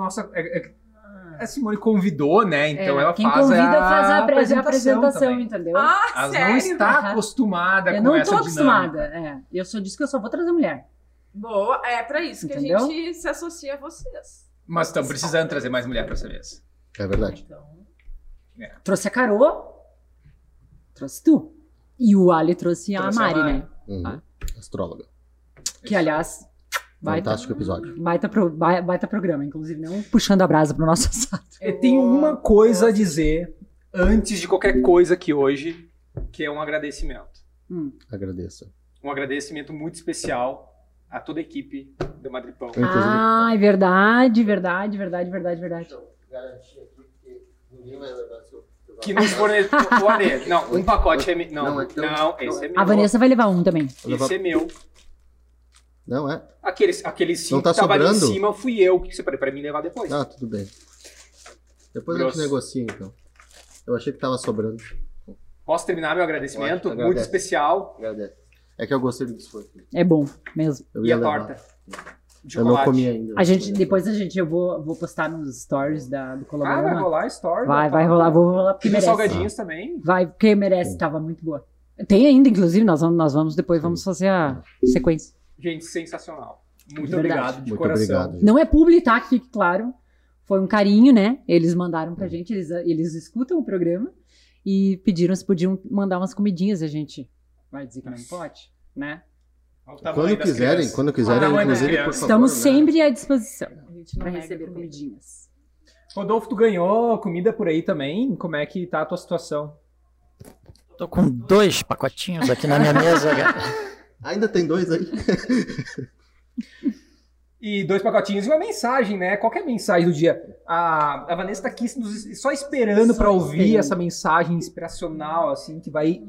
nossa. é- é- a Simone convidou, né? Então É, ela quem faz convida a faz a, apre- a apresentação apresentação, entendeu? Ah, Ela não sério? está Aham. acostumada eu com não essa tô acostumada. dinâmica. É. Eu só disse que eu só vou trazer mulher. Boa, é pra isso que Entendeu? a gente se associa a vocês. Mas estão precisando trazer mais mulher pra essa vez. É verdade. Então, Trouxe a Carô, trouxe tu. E o Ali trouxe a Trouxe a Mari, Mari. né? Uhum. Astróloga. Que, aliás, baita, Fantástico episódio. baita, pro- ba- baita programa, inclusive, não puxando a brasa pro nosso assado. Eu tenho uma coisa a dizer antes de qualquer coisa aqui hoje, que é um agradecimento. Hum. Agradeço. Um agradecimento muito especial a toda a equipe do Madripão. Inclusive- Ah, é verdade, verdade, verdade, verdade, verdade. Garantir aqui que ninguém vai levar seu. Que nos forneceu. Não, um pacote é meu. Não, Não, não, então- esse é meu. A Vanessa vai levar um também. Esse é meu. Não é? Aqueles, aqueles cinco Não tá que tava ali em sobrando? cima fui eu que separei pra mim levar depois. Ah, tudo bem. Depois a Grosso. gente negocia então. Eu achei que tava sobrando. Posso terminar meu agradecimento? Pode, muito agradece. especial. Agradeço. É que eu gostei do biscoito. É bom mesmo. Eu E ia a levar. torta? De Eu não chocolate. comi ainda. A gente, depois a gente, eu vou, vou postar nos stories da, do Ah, vai rolar story. Vai, vai rolar, vou rolar porque E merece. salgadinhos também. Vai, porque merece, tava muito boa. Tem ainda, inclusive, nós vamos, nós vamos depois vamos fazer a sequência. Gente, sensacional. Muito Verdade. obrigado de Muito coração. obrigado. gente. Não é publi, tá? Que fique claro. Foi um carinho, né? Eles mandaram pra gente, eles, eles escutam o programa e pediram se podiam mandar umas comidinhas. A gente vai dizer que não pode, né? Quando quiserem, crianças. quando quiserem, inclusive, por favor. Estamos né? sempre à disposição a gente não para receber comida. comidinhas. Rodolfo, tu ganhou comida por aí também? Como é que tá a tua situação? Tô com dois pacotinhos aqui na minha mesa. cara. Ainda tem dois aí. E dois pacotinhos e uma mensagem, né? Qual que é a mensagem do dia? A, a Vanessa tá aqui só esperando para ouvir essa mensagem inspiracional, assim, que vai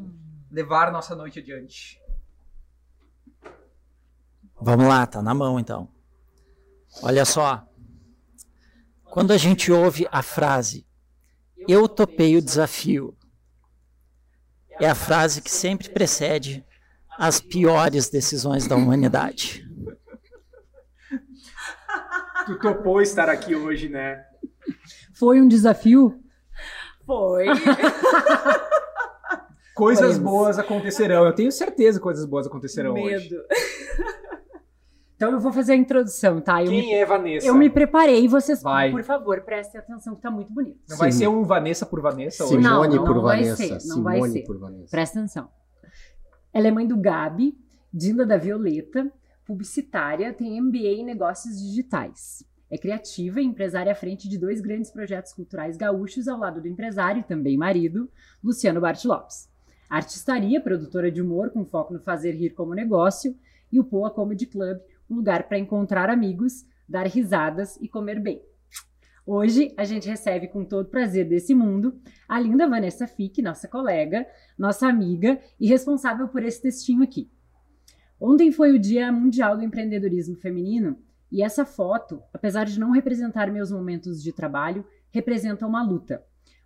levar a nossa noite adiante. Vamos lá, tá na mão então. Olha só. Quando a gente ouve a frase eu topei o desafio, é a frase que sempre precede as piores decisões da humanidade. Tu topou estar aqui hoje, né? Foi um desafio? Foi. Coisas Pois. boas acontecerão. Eu tenho certeza que coisas boas acontecerão hoje. Medo. Então eu vou fazer a introdução, tá? Eu, me, Quem é Vanessa? eu me preparei e vocês, Vai. por favor, prestem atenção que tá muito bonito. Não vai Sim. ser um Vanessa por Vanessa hoje? Não, Simone não por vai Vanessa. ser, não vai Simone ser. por Vanessa. Presta atenção. Ela é mãe do Gabi, Dinda da Violeta, publicitária, tem MBA em negócios digitais. É criativa e empresária à frente de dois grandes projetos culturais gaúchos ao lado do empresário e também marido, Luciano Bart Lopes. Artistaria, produtora de humor com foco no fazer rir como negócio, e o Poa Comedy Club, um lugar para encontrar amigos, dar risadas e comer bem. Hoje a gente recebe com todo prazer desse mundo a linda Vanessa Fick, nossa colega, nossa amiga e responsável por esse textinho aqui. Ontem foi o Dia Mundial do Empreendedorismo Feminino e essa foto, apesar de não representar meus momentos de trabalho, representa uma luta.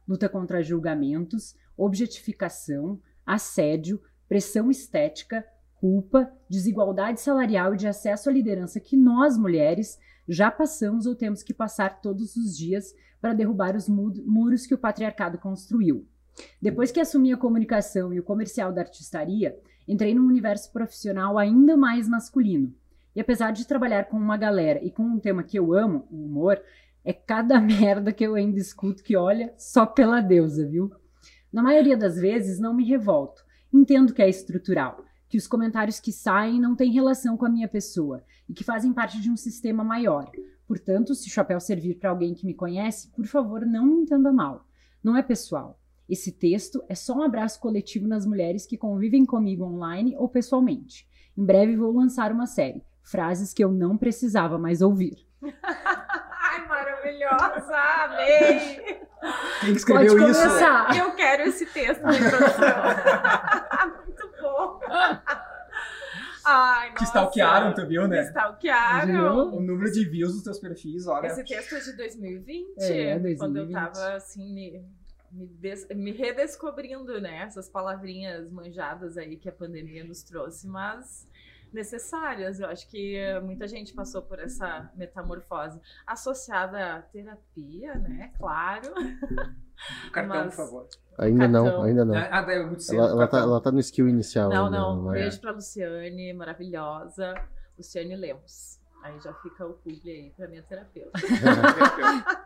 Luta contra julgamentos, objetificação, assédio, pressão estética, culpa, desigualdade salarial e de acesso à liderança que nós, mulheres, já passamos ou temos que passar todos os dias para derrubar os mu- muros que o patriarcado construiu. Depois que assumi a comunicação e o comercial da artistaria, entrei num universo profissional ainda mais masculino. E apesar de trabalhar com uma galera e com um tema que eu amo, o humor, é cada merda que eu ainda escuto que olha só pela deusa, viu? Na maioria das vezes não me revolto. Entendo que é estrutural, que os comentários que saem não têm relação com a minha pessoa e que fazem parte de um sistema maior. Portanto, se o chapéu servir para alguém que me conhece, por favor, não me entenda mal. Não é pessoal. Esse texto é só um abraço coletivo nas mulheres que convivem comigo online ou pessoalmente. Em breve vou lançar uma série, frases que eu não precisava mais ouvir. Ai, maravilhosa! Amei! Quem que escreveu Pode isso? começar. Eu quero esse texto na introdução. Muito bom. Ai, Te nossa. stalkearam, tu viu, Me né? stalkearam. O número de views dos teus perfis, olha. Esse texto é de 2020, É, quando eu 2020. tava assim, me, me, des- me redescobrindo, né? Essas palavrinhas manjadas aí que a pandemia nos trouxe, mas necessárias. Eu acho que muita gente passou por essa metamorfose associada à terapia, né? Claro. O cartão, Mas- por favor. Ainda não, Cartão. ainda não. Ah, é muito cedo. Ela, ela, tá, ela tá no skill inicial. Não, ainda, não. é. Beijo pra Luciane, maravilhosa. Luciane Lemos. Aí já fica o publi aí pra minha terapeuta.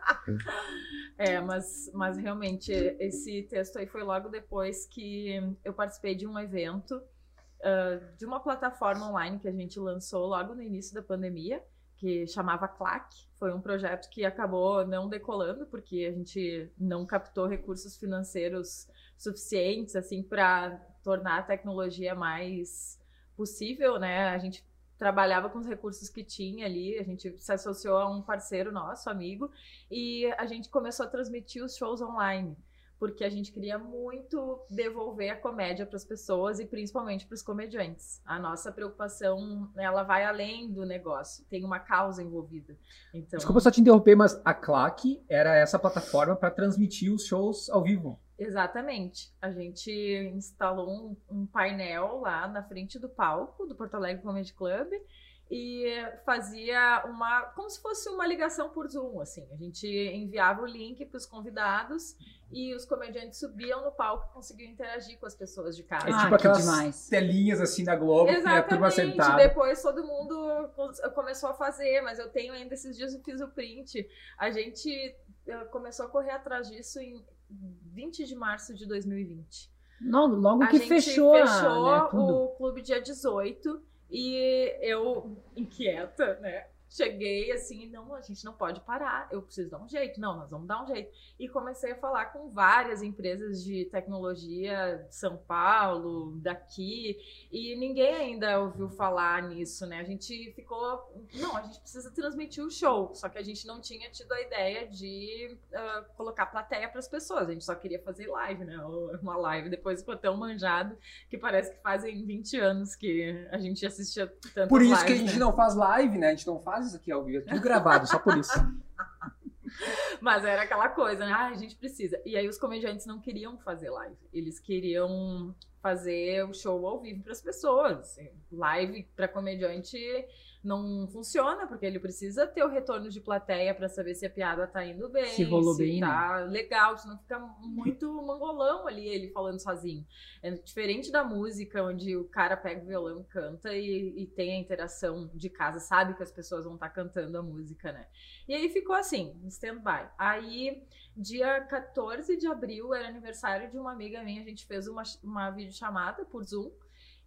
É, mas, mas realmente esse texto aí foi logo depois que eu participei de um evento ah, de uma plataforma online que a gente lançou logo no início da pandemia, que chamava Clac. Foi um projeto que acabou não decolando porque a gente não captou recursos financeiros suficientes assim para tornar a tecnologia mais possível, né? A gente trabalhava com os recursos que tinha ali, a gente se associou a um parceiro nosso, amigo, e a gente começou a transmitir os shows online, porque a gente queria muito devolver a comédia para as pessoas e principalmente para os comediantes. A nossa preocupação, ela vai além do negócio, tem uma causa envolvida. Então, Desculpa só te interromper, mas a Claque era essa plataforma para transmitir os shows ao vivo. Exatamente. A gente instalou um, um painel lá na frente do palco do Porto Alegre Comedy Club e fazia uma como se fosse uma ligação por Zoom, assim. A gente enviava o link para os convidados e os comediantes subiam no palco e conseguiam interagir com as pessoas de casa. É Ah, tipo que aquelas demais. telinhas assim da Globo, que a turma Exatamente. sentada. Depois todo mundo co- começou a fazer, mas eu tenho ainda esses dias eu fiz o print. A gente eh, começou a correr atrás disso em 20 de março de 2020. Logo, logo A que gente fechou, fechou né, o clube dia 18 e eu, inquieta, né? Cheguei assim, não, a gente não pode parar, eu preciso dar um jeito. Não, nós vamos dar um jeito. E comecei a falar com várias empresas de tecnologia de São Paulo, daqui, e ninguém ainda ouviu falar nisso, né? A gente ficou, não, a gente precisa transmitir o show, só que a gente não tinha tido a ideia de ah, colocar plateia para as pessoas, a gente só queria fazer live, né? Uma live, depois ficou tão manjado que parece que fazem 20 anos que a gente assistia tantas Por isso que a lives, gente né? não faz live, né? A gente não faz isso aqui ao vivo, é tudo gravado, só por isso. Mas era aquela coisa, né? Ah, a gente precisa. E aí os comediantes não queriam fazer live. Eles queriam fazer o show ao vivo para as pessoas. Live para comediante não funciona, porque ele precisa ter o retorno de plateia para saber se a piada tá indo bem, Se rolou se bem, né? tá legal, se não fica muito mangolão ali ele falando sozinho. É diferente da música, onde o cara pega o violão canta e, e tem a interação de casa, sabe que as pessoas vão estar cantando a música, né? E aí ficou assim, stand-by. Aí, dia 14 de abril, era aniversário de uma amiga minha, a gente fez uma, uma videochamada por Zoom.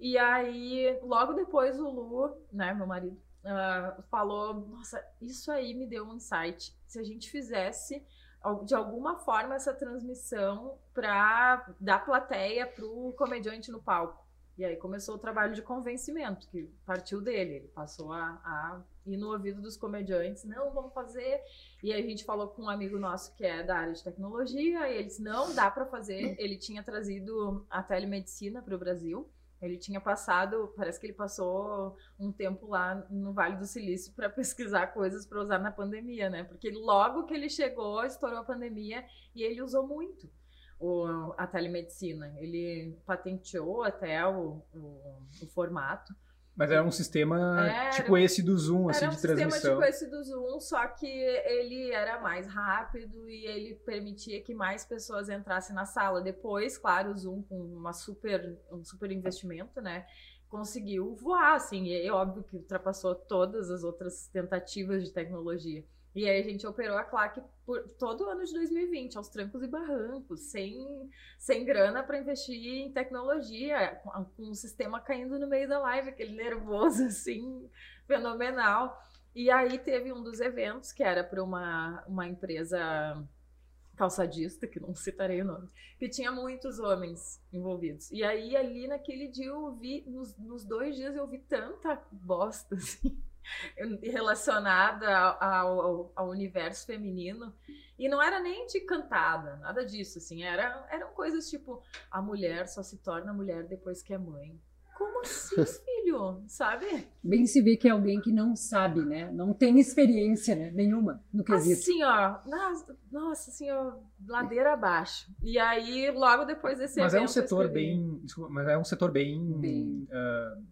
E aí, logo depois, o Lu, né, meu marido, ah, falou: Nossa, isso aí me deu um insight. Se a gente fizesse de alguma forma essa transmissão para dar plateia pro comediante no palco. E aí começou o trabalho de convencimento, que partiu dele. Ele passou a, a ir no ouvido dos comediantes, não, vamos fazer. E aí a gente falou com um amigo nosso que é da área de tecnologia, e ele disse, não, dá para fazer. Ele tinha trazido a telemedicina para o Brasil. Ele tinha passado, parece que ele passou um tempo lá no Vale do Silício para pesquisar coisas para usar na pandemia, né? Porque logo que ele chegou, estourou a pandemia e ele usou muito o, a telemedicina. Ele patenteou até o, o, o formato. Mas era um sistema Era- tipo esse do Zoom, assim, Era um de sistema transmissão. tipo esse do Zoom, só que ele era mais rápido e ele permitia que mais pessoas entrassem na sala. Depois, claro, o Zoom com uma super, um super investimento, né? Conseguiu voar, assim, e é óbvio que ultrapassou todas as outras tentativas de tecnologia. E aí a gente operou a Claque por todo o ano de 2020, aos trancos e barrancos, sem, sem grana para investir em tecnologia, com, com o sistema caindo no meio da live, aquele nervoso assim, fenomenal. E aí teve um dos eventos que era para uma, uma empresa calçadista, que não citarei o nome, que tinha muitos homens envolvidos. E aí ali naquele dia eu ouvi, nos, nos dois dias eu ouvi tanta bosta assim, relacionada ao, ao, ao universo feminino. E não era nem de cantada, nada disso, assim. Era, eram coisas tipo, a mulher só se torna mulher depois que é mãe. Como assim, filho? Sabe? Bem se vê que é alguém que não sabe, né? Não tem experiência né? nenhuma no quesito. Assim, ó. Nossa, nossa assim, ó, ladeira abaixo. E aí, logo depois desse Mas é um evento, eu setor bem. desculpa, mas é um setor bem. Bem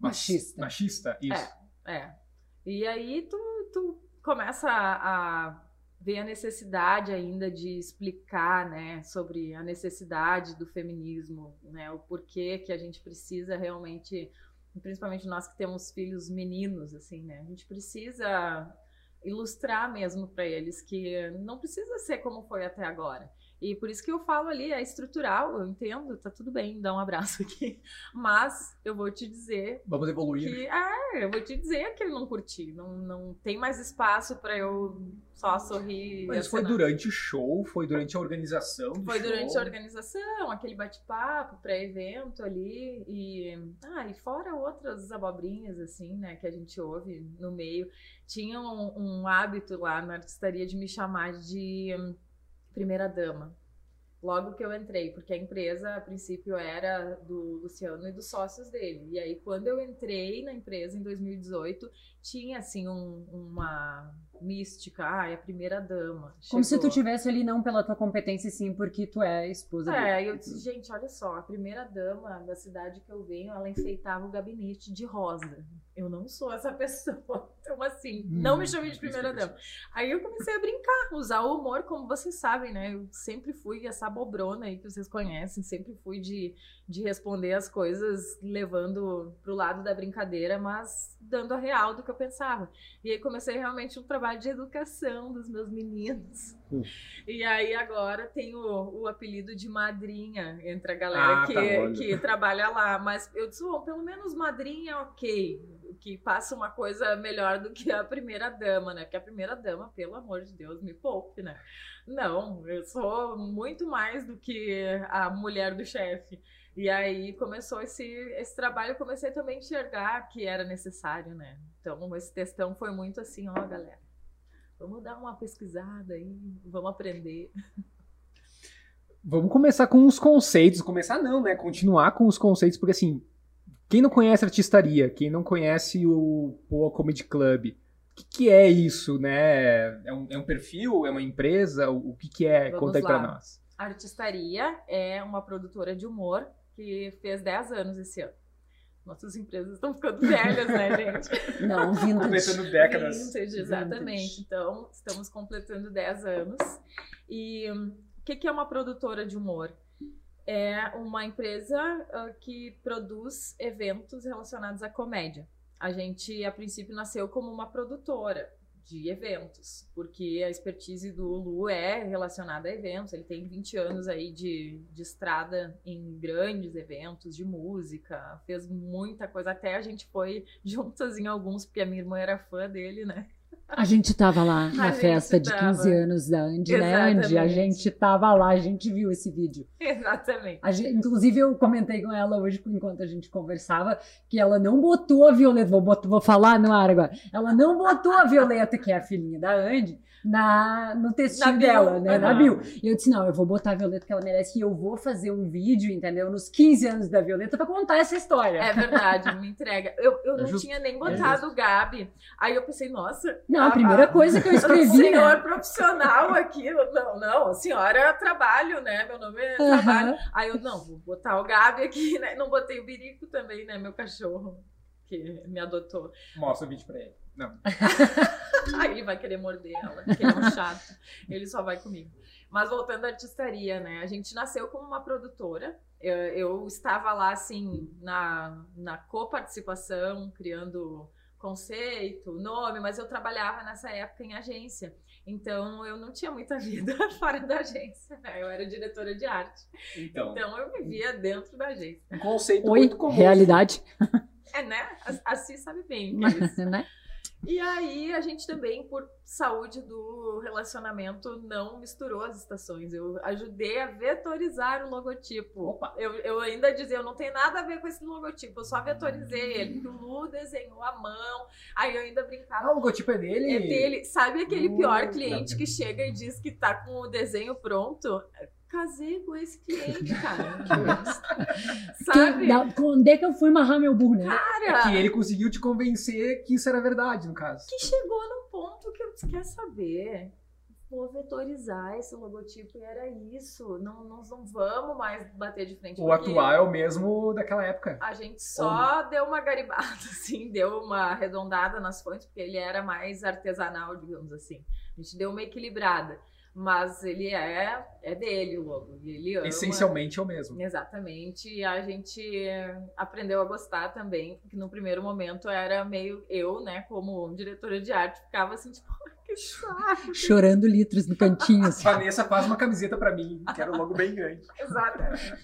mas- machista. Machista, isso. É. E aí tu, tu começa a, a ver a necessidade ainda de explicar, né, sobre a necessidade do feminismo, né, o porquê que a gente precisa realmente, principalmente nós que temos filhos meninos, assim, né, a gente precisa ilustrar mesmo para eles que não precisa ser como foi até agora. E por isso que eu falo ali, é estrutural, eu entendo, tá tudo bem, dá um abraço aqui. Mas eu vou te dizer Vamos evoluir. que, é, eu vou te dizer que eu não curti. Não, não tem mais espaço pra eu só sorrir. Mas foi durante o show, foi durante a organização. Foi show. durante a organização, aquele bate-papo, pré-evento ali. E, ah, e fora outras abobrinhas, assim, né, que a gente ouve no meio. Tinha um, um hábito lá na artistaria de me chamar de hum, primeira dama. Logo que eu entrei, porque a empresa, a princípio, era do Luciano e dos sócios dele. E aí, quando eu entrei na empresa em 2018, tinha, assim, um- uma mística. Ah, é a primeira dama. Como se tu Chegou. tivesse ali não pela tua competência, sim porque tu é esposa É, dele. eu disse, gente, olha só, a primeira dama da cidade que eu venho, ela enfeitava o gabinete de rosa. Eu não sou essa pessoa. Então, assim, não me chame de primeira dama. Aí eu comecei a brincar, usar o humor, como vocês sabem, né? Eu sempre fui essa bobrona aí que vocês conhecem, sempre fui de, de responder as coisas levando pro lado da brincadeira, mas dando a real do que eu pensava. E aí comecei realmente um trabalho de educação dos meus meninos. E aí agora tem o, o apelido de madrinha entre a galera Ah, que, tá, que trabalha lá. Mas eu disse, "Bom, pelo menos madrinha, ok. Que passa uma coisa melhor do que a primeira dama, né? Porque a primeira dama, pelo amor de Deus, me poupe, né? Não, eu sou muito mais do que a mulher do chefe. E aí começou esse, esse trabalho, eu comecei também a enxergar que era necessário, né? Então esse textão foi muito assim, ó, galera. Vamos dar uma pesquisada aí, vamos aprender. Vamos começar com os conceitos. Começar não, né? Continuar com os conceitos, porque assim, quem não conhece artistaria, quem não conhece o Poa Comedy Club, o que, que é isso, né? É um, é um perfil? É uma empresa? O, que, que é? Vamos Conta aí lá. pra nós. Artistaria é uma produtora de humor que fez 10 anos esse ano. Nossas empresas estão ficando velhas, né, gente? Não, vintage. Completando décadas. Vintage, exatamente. Vintage. Então, estamos completando 10 anos. E o que, que é uma produtora de humor? É uma empresa ah, que produz eventos relacionados à comédia. A gente, a princípio, nasceu como uma produtora de eventos, porque a expertise do Lu é relacionada a eventos. Ele tem 20 anos aí de, de estrada em grandes eventos de música, fez muita coisa. Até a gente foi juntas em alguns, porque a minha irmã era fã dele, né? A gente tava lá na gente festa de tava. 15 anos da Andy, né, Andy? A gente tava lá, a gente viu esse vídeo. Exatamente. A gente- inclusive, eu comentei com ela hoje, enquanto a gente conversava, que ela não botou a Violeta, vou, vou falar no ar agora, ela não botou a Violeta, que é a filhinha da Andy, na, no textinho Na bio. dela, né, na Aham. bio. E eu disse, não, eu vou botar a Violeta que ela merece, e eu vou fazer um vídeo, entendeu, nos 15 anos da Violeta pra contar essa história. É verdade, me entrega. Eu, eu É não justo. tinha nem botado o Gabi. Aí eu pensei, nossa. Não, a primeira coisa que eu O escrevi, senhor né? profissional aqui. Não, não, a senhora é trabalho, né? Meu nome é Aham. trabalho. Aí eu, não, vou botar o Gabi aqui, né? Não botei o Birico também, né? Meu cachorro, que me adotou. Mostra o vídeo pra ele. Não. Aí ele vai querer morder ela, porque ele é um chato. Ele só vai comigo. Mas voltando à artistaria, né? A gente nasceu como uma produtora. Eu, eu estava lá, assim, na, na coparticipação, criando conceito, nome, mas eu trabalhava nessa época em agência. Então eu não tinha muita vida fora da agência. né? Eu era diretora de arte. Então, Então eu vivia dentro da agência. um conceito Oi, muito comum. realidade, É, né? A- Assim sabe bem que é isso. né? E aí a gente também, por saúde do relacionamento, não misturou as estações. Eu ajudei a vetorizar o logotipo. Opa. Eu, eu ainda dizia, eu não tenho nada a ver com esse logotipo, eu só vetorizei ele. que O Lu desenhou a mão. Aí eu ainda Ah, brincava. o logotipo é dele? É dele. Sabe aquele Hum, pior tá. cliente que chega e diz que tá com o desenho pronto? Casei com esse cliente, cara. sabe? da- onde é que eu fui marrar meu burro, né? Cara, Que ele conseguiu te convencer que isso era verdade, no caso. que chegou num ponto que eu disse, quer saber? Vou vetorizar esse logotipo e era isso. Não, nós não vamos mais bater de frente. O atual é o mesmo daquela época. A gente só deu uma garibada, assim, deu uma arredondada nas fontes, porque ele era mais artesanal, digamos assim. A gente deu uma equilibrada. Mas ele é, é dele o logo. E ele ama. Essencialmente é o mesmo. Exatamente. E a gente aprendeu a gostar também, porque no primeiro momento era meio eu, né, como diretora de arte, ficava assim, tipo, "Ai, que saco. Chorando litros no cantinho, assim. Vanessa faz uma camiseta pra mim, quero logo bem grande. Exatamente.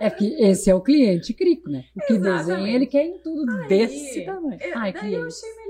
É porque esse é o cliente crico, né? O que Exatamente. desenha, ele quer em tudo desse tamanho. É, Ai, daí eu cliente. achei melhor,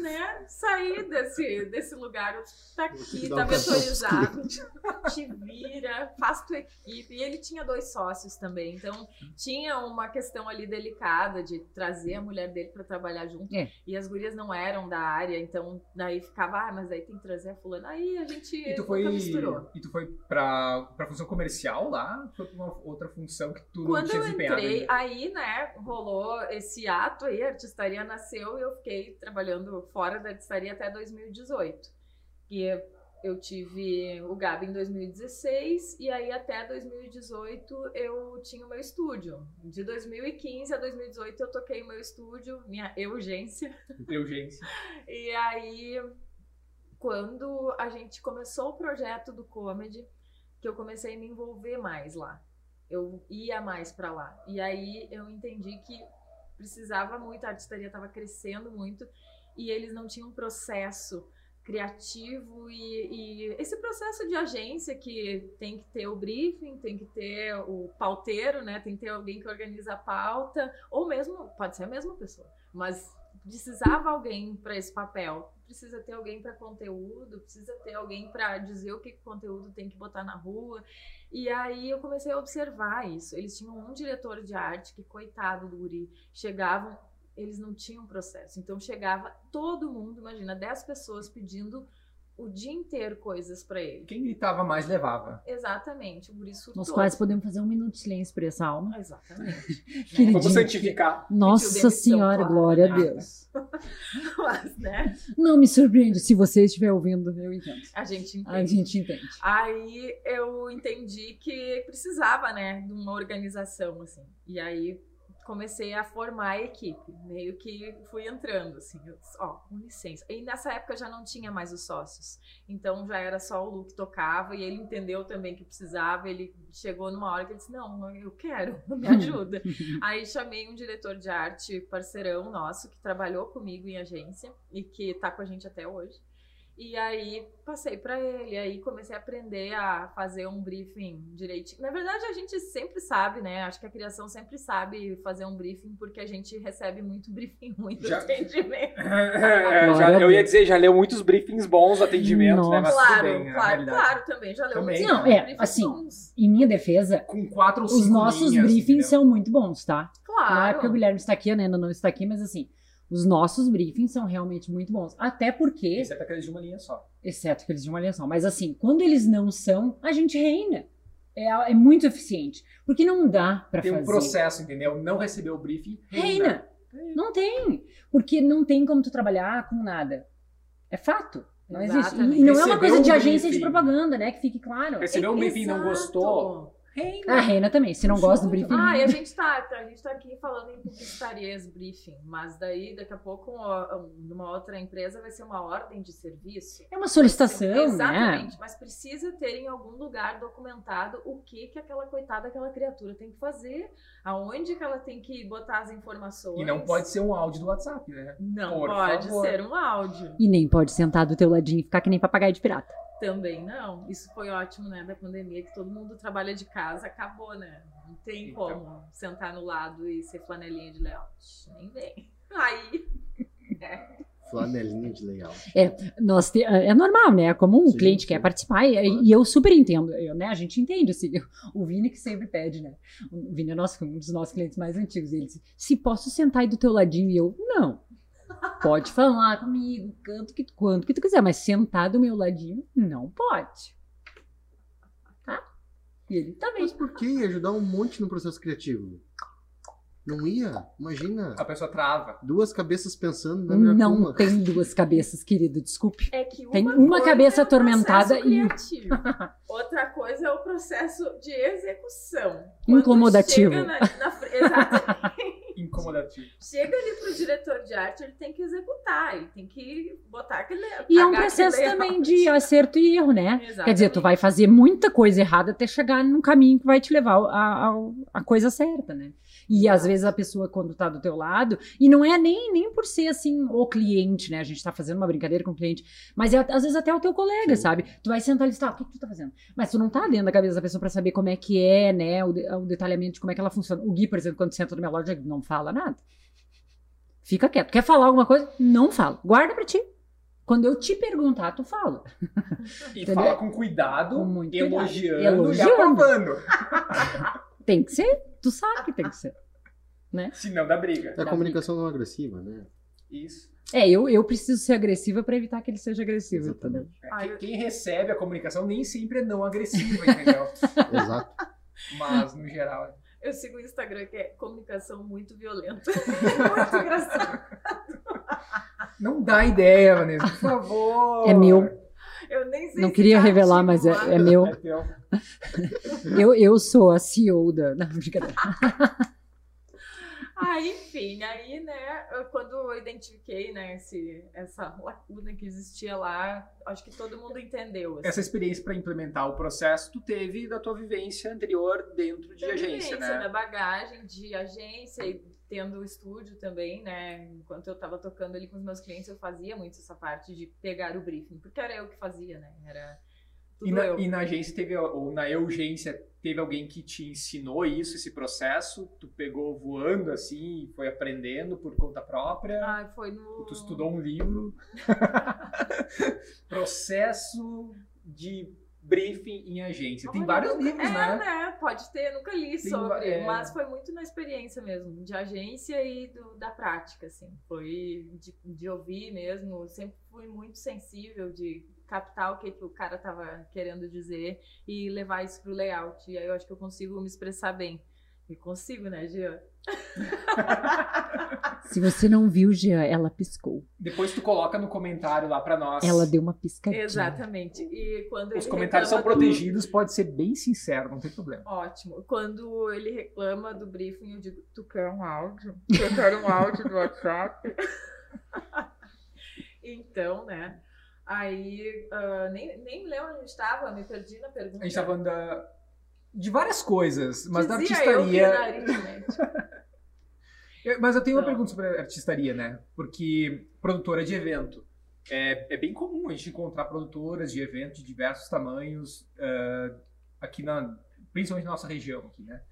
né, sair desse, desse lugar. Tá aqui, tá vetorizado, te vira, faz tua equipe. E ele tinha dois sócios também, então tinha uma questão ali delicada de trazer a mulher dele para trabalhar junto. É. E as gurias não eram da área, então daí ficava, ah, mas aí tem que trazer a fulana. Aí a gente E tu foi, misturou. e tu foi pra, pra função comercial lá? Foi pra uma outra função que tu não Quando tinha eu entrei, ainda? aí, né, rolou esse ato aí, a artistaria nasceu e eu fiquei trabalhando fora da artistaria até 2018. E eu tive o Gabi em 2016 e aí até 2018 eu tinha o meu estúdio. De 2015 a 2018 eu toquei o meu estúdio, minha urgência. Urgência. E aí, quando a gente começou o projeto do Comedy, que eu comecei a me envolver mais lá. Eu ia mais pra lá. E aí eu entendi que precisava muito, a artistaria estava crescendo muito e eles não tinham um processo criativo e, e esse processo de agência que tem que ter o briefing, tem que ter o pauteiro, né? Tem que ter alguém que organiza a pauta, ou mesmo, pode ser a mesma pessoa, mas precisava alguém para esse papel. Precisa ter alguém para conteúdo, precisa ter alguém para dizer o que o conteúdo tem que botar na rua. E aí eu comecei a observar isso. Eles tinham um diretor de arte que, coitado do guri, chegavam, eles não tinham processo. Então chegava todo mundo, imagina, 10 pessoas pedindo o dia inteiro coisas para ele. Quem gritava mais levava. Exatamente, o guri surtou. Nós quase podemos fazer um minuto de silêncio por essa alma. Exatamente. Vamos santificar. Nossa demissão, Senhora, claro. glória a Ah, Deus. Mas, né, Não me surpreende. Se você estiver ouvindo, eu entendo. a gente entende. A gente entende. Aí eu entendi que precisava, né, de uma organização, assim. E aí comecei a formar a equipe. Meio que fui entrando, assim. eu disse, Ó, com licença. E nessa época já não tinha mais os sócios. Então já era só o Lu que tocava e ele entendeu também que precisava. Ele chegou numa hora que ele disse, não, eu quero, me ajuda. Aí chamei um diretor de arte, parceirão nosso, que trabalhou comigo em agência e que tá com a gente até hoje. E aí passei para ele, aí comecei a aprender a fazer um briefing direitinho. Na verdade, a gente sempre sabe, né? Acho que a criação sempre sabe fazer um briefing, porque a gente recebe muito briefing ruim do Já- atendimento. É, já- eu ia dizer, já leu muitos briefings bons, atendimento, né? Mas Nossa. Claro, bem, claro, claro, também. Já leu Também. muitos Não, é, assim, bons. Em minha defesa, Com quatro ou cinco os nossos linhas, briefings entendeu? são muito bons, tá? Não é Claro. porque o Guilherme está aqui, a Nena não está aqui, mas assim, os nossos briefings são realmente muito bons. Até porque, Exceto aqueles de uma linha só. exceto aqueles de uma linha só, mas assim, quando eles não são, a gente reina. É, é muito eficiente. Porque não dá pra Tem fazer. um processo, entendeu? Não recebeu o briefing. Reina. Não tem. Porque não tem como tu trabalhar com nada. É fato. Não existe. E, Exatamente. e não é uma Recebeu coisa de agência de briefing. propaganda, né? Que fique claro. Recebeu um briefing e não gostou. Reina. A Reina também. Se não gosta do briefing. Ah, e a gente tá, a gente tá aqui falando em publicitarias briefing, mas daí daqui a pouco numa outra empresa vai ser uma ordem de serviço. É uma solicitação, né? Exatamente, mas precisa ter em algum lugar documentado o que que aquela coitada, aquela criatura tem que fazer, aonde que ela tem que botar as informações. E não pode ser um áudio do WhatsApp, né? Não Por pode favor. ser um áudio. E nem pode sentar do teu ladinho e ficar que nem papagaio de pirata. Também não. Isso foi ótimo, né, da pandemia, que todo mundo trabalha de casa, acabou, né? Não tem Então. como sentar no lado e ser flanelinha de layout. Nem vem. Aí. é. Flanelinha de layout. Nós te- é normal, né? Como um Sim, cliente sim. quer participar, e, e eu super entendo, eu, né? A gente entende, assim, o Vini que sempre pede, né? O Vini é nosso, um dos nossos clientes mais antigos. Ele disse, se posso sentar aí do teu ladinho? E eu, não. Pode falar comigo, canto que, quanto que tu quiser, mas sentar do meu ladinho, não pode. Tá? E ele, tá bem. Mas por que ajudar um monte no processo criativo? Não ia? Imagina. A pessoa trava. Duas cabeças pensando na melhor que Não uma. tem duas cabeças, querido, desculpe. É que Tem uma coisa cabeça é o atormentada e-. Outra coisa é o processo de execução. Quando Incomodativo. na- na Exatamente. Incomodativo. chega ali pro diretor de arte, ele tem que executar, ele tem que botar aquele. E é um processo também de acerto e erro, né? Exatamente. Quer dizer, tu vai fazer muita coisa errada até chegar num caminho que vai te levar a, a, a coisa certa, né? E às vezes a pessoa, quando tá do teu lado, e não é nem, nem por ser assim o cliente, né? A gente tá fazendo uma brincadeira com o cliente, mas é às vezes até o teu colega, sabe? Tu vai sentar ali e tá, o que, que tu tá fazendo? Mas tu não tá dentro da cabeça da pessoa pra saber como é que é, né? O, o detalhamento de como é que ela funciona. O Gui, por exemplo, quando senta na minha loja, não fala nada. Fica quieto. Quer falar alguma coisa? Não fala. Guarda pra ti. Quando eu te perguntar, tu fala. E Entendeu? fala com cuidado, Com muito cuidado. elogiando, Elogiando. e aprovando. Tem que ser. Tu sabe que tem que ser. Senão dá briga. É a comunicação não agressiva, né? Isso. É, eu, eu preciso ser agressiva pra evitar que ele seja agressivo, entendeu? Exatamente. É, quem- recebe a comunicação nem sempre é não agressiva, entendeu? Exato. Mas, no geral. Eu sigo o Instagram que é comunicação muito violenta. muito engraçado. Não dá ideia, Vanessa, por favor. É meu. Eu nem sei Não se queria tá revelar, mas é, é meu. É teu. Eu, eu sou a CEO da. Não, brincadeira. Ah, enfim, aí, né, eu- quando eu identifiquei, né, esse, essa lacuna que existia lá, acho que todo mundo entendeu. assim. Essa experiência para implementar o processo, tu teve da tua vivência anterior dentro de Da agência, vivência, né? Da bagagem de agência e tendo o estúdio também, né? Enquanto eu tava tocando ali com os meus clientes, eu fazia muito essa parte de pegar o briefing, porque era eu que fazia, né? Era tudo E na, eu. e na agência teve, ou na urgência, teve alguém que te ensinou isso, esse processo? Tu pegou voando assim e foi aprendendo por conta própria? Ah, foi no. Tu estudou um livro? processo de briefing em agência. Tem vários nunca- livros, é, né? Pode ter, nunca li Tem sobre, é. mas foi muito na experiência mesmo, de agência e do- da prática, assim. Foi de, de ouvir mesmo, sempre fui muito sensível de captar o que, que o cara tava querendo dizer e levar isso pro layout. E aí eu acho que eu consigo me expressar bem. E consigo, né, Gia? Se você não viu, Jean, ela piscou. Depois tu coloca no comentário lá pra nós. Ela deu uma piscadinha. Exatamente. E quando Os comentários são reclama do- protegidos, pode ser bem sincero, não tem problema. Ótimo. Quando ele reclama do briefing, eu digo, tu quer um áudio? Eu quero um áudio do WhatsApp. então, né? Aí, ah, nem, nem lembro onde a gente estava, me perdi na pergunta. A gente falando da- de várias coisas, mas da Dizia eu que artistaria. na. Eu- Mas eu tenho uma Não. pergunta sobre a artistaria, né? Porque produtora de evento. É, é bem comum a gente encontrar produtoras de evento de diversos tamanhos ah, aqui na. Principalmente na nossa região aqui, né?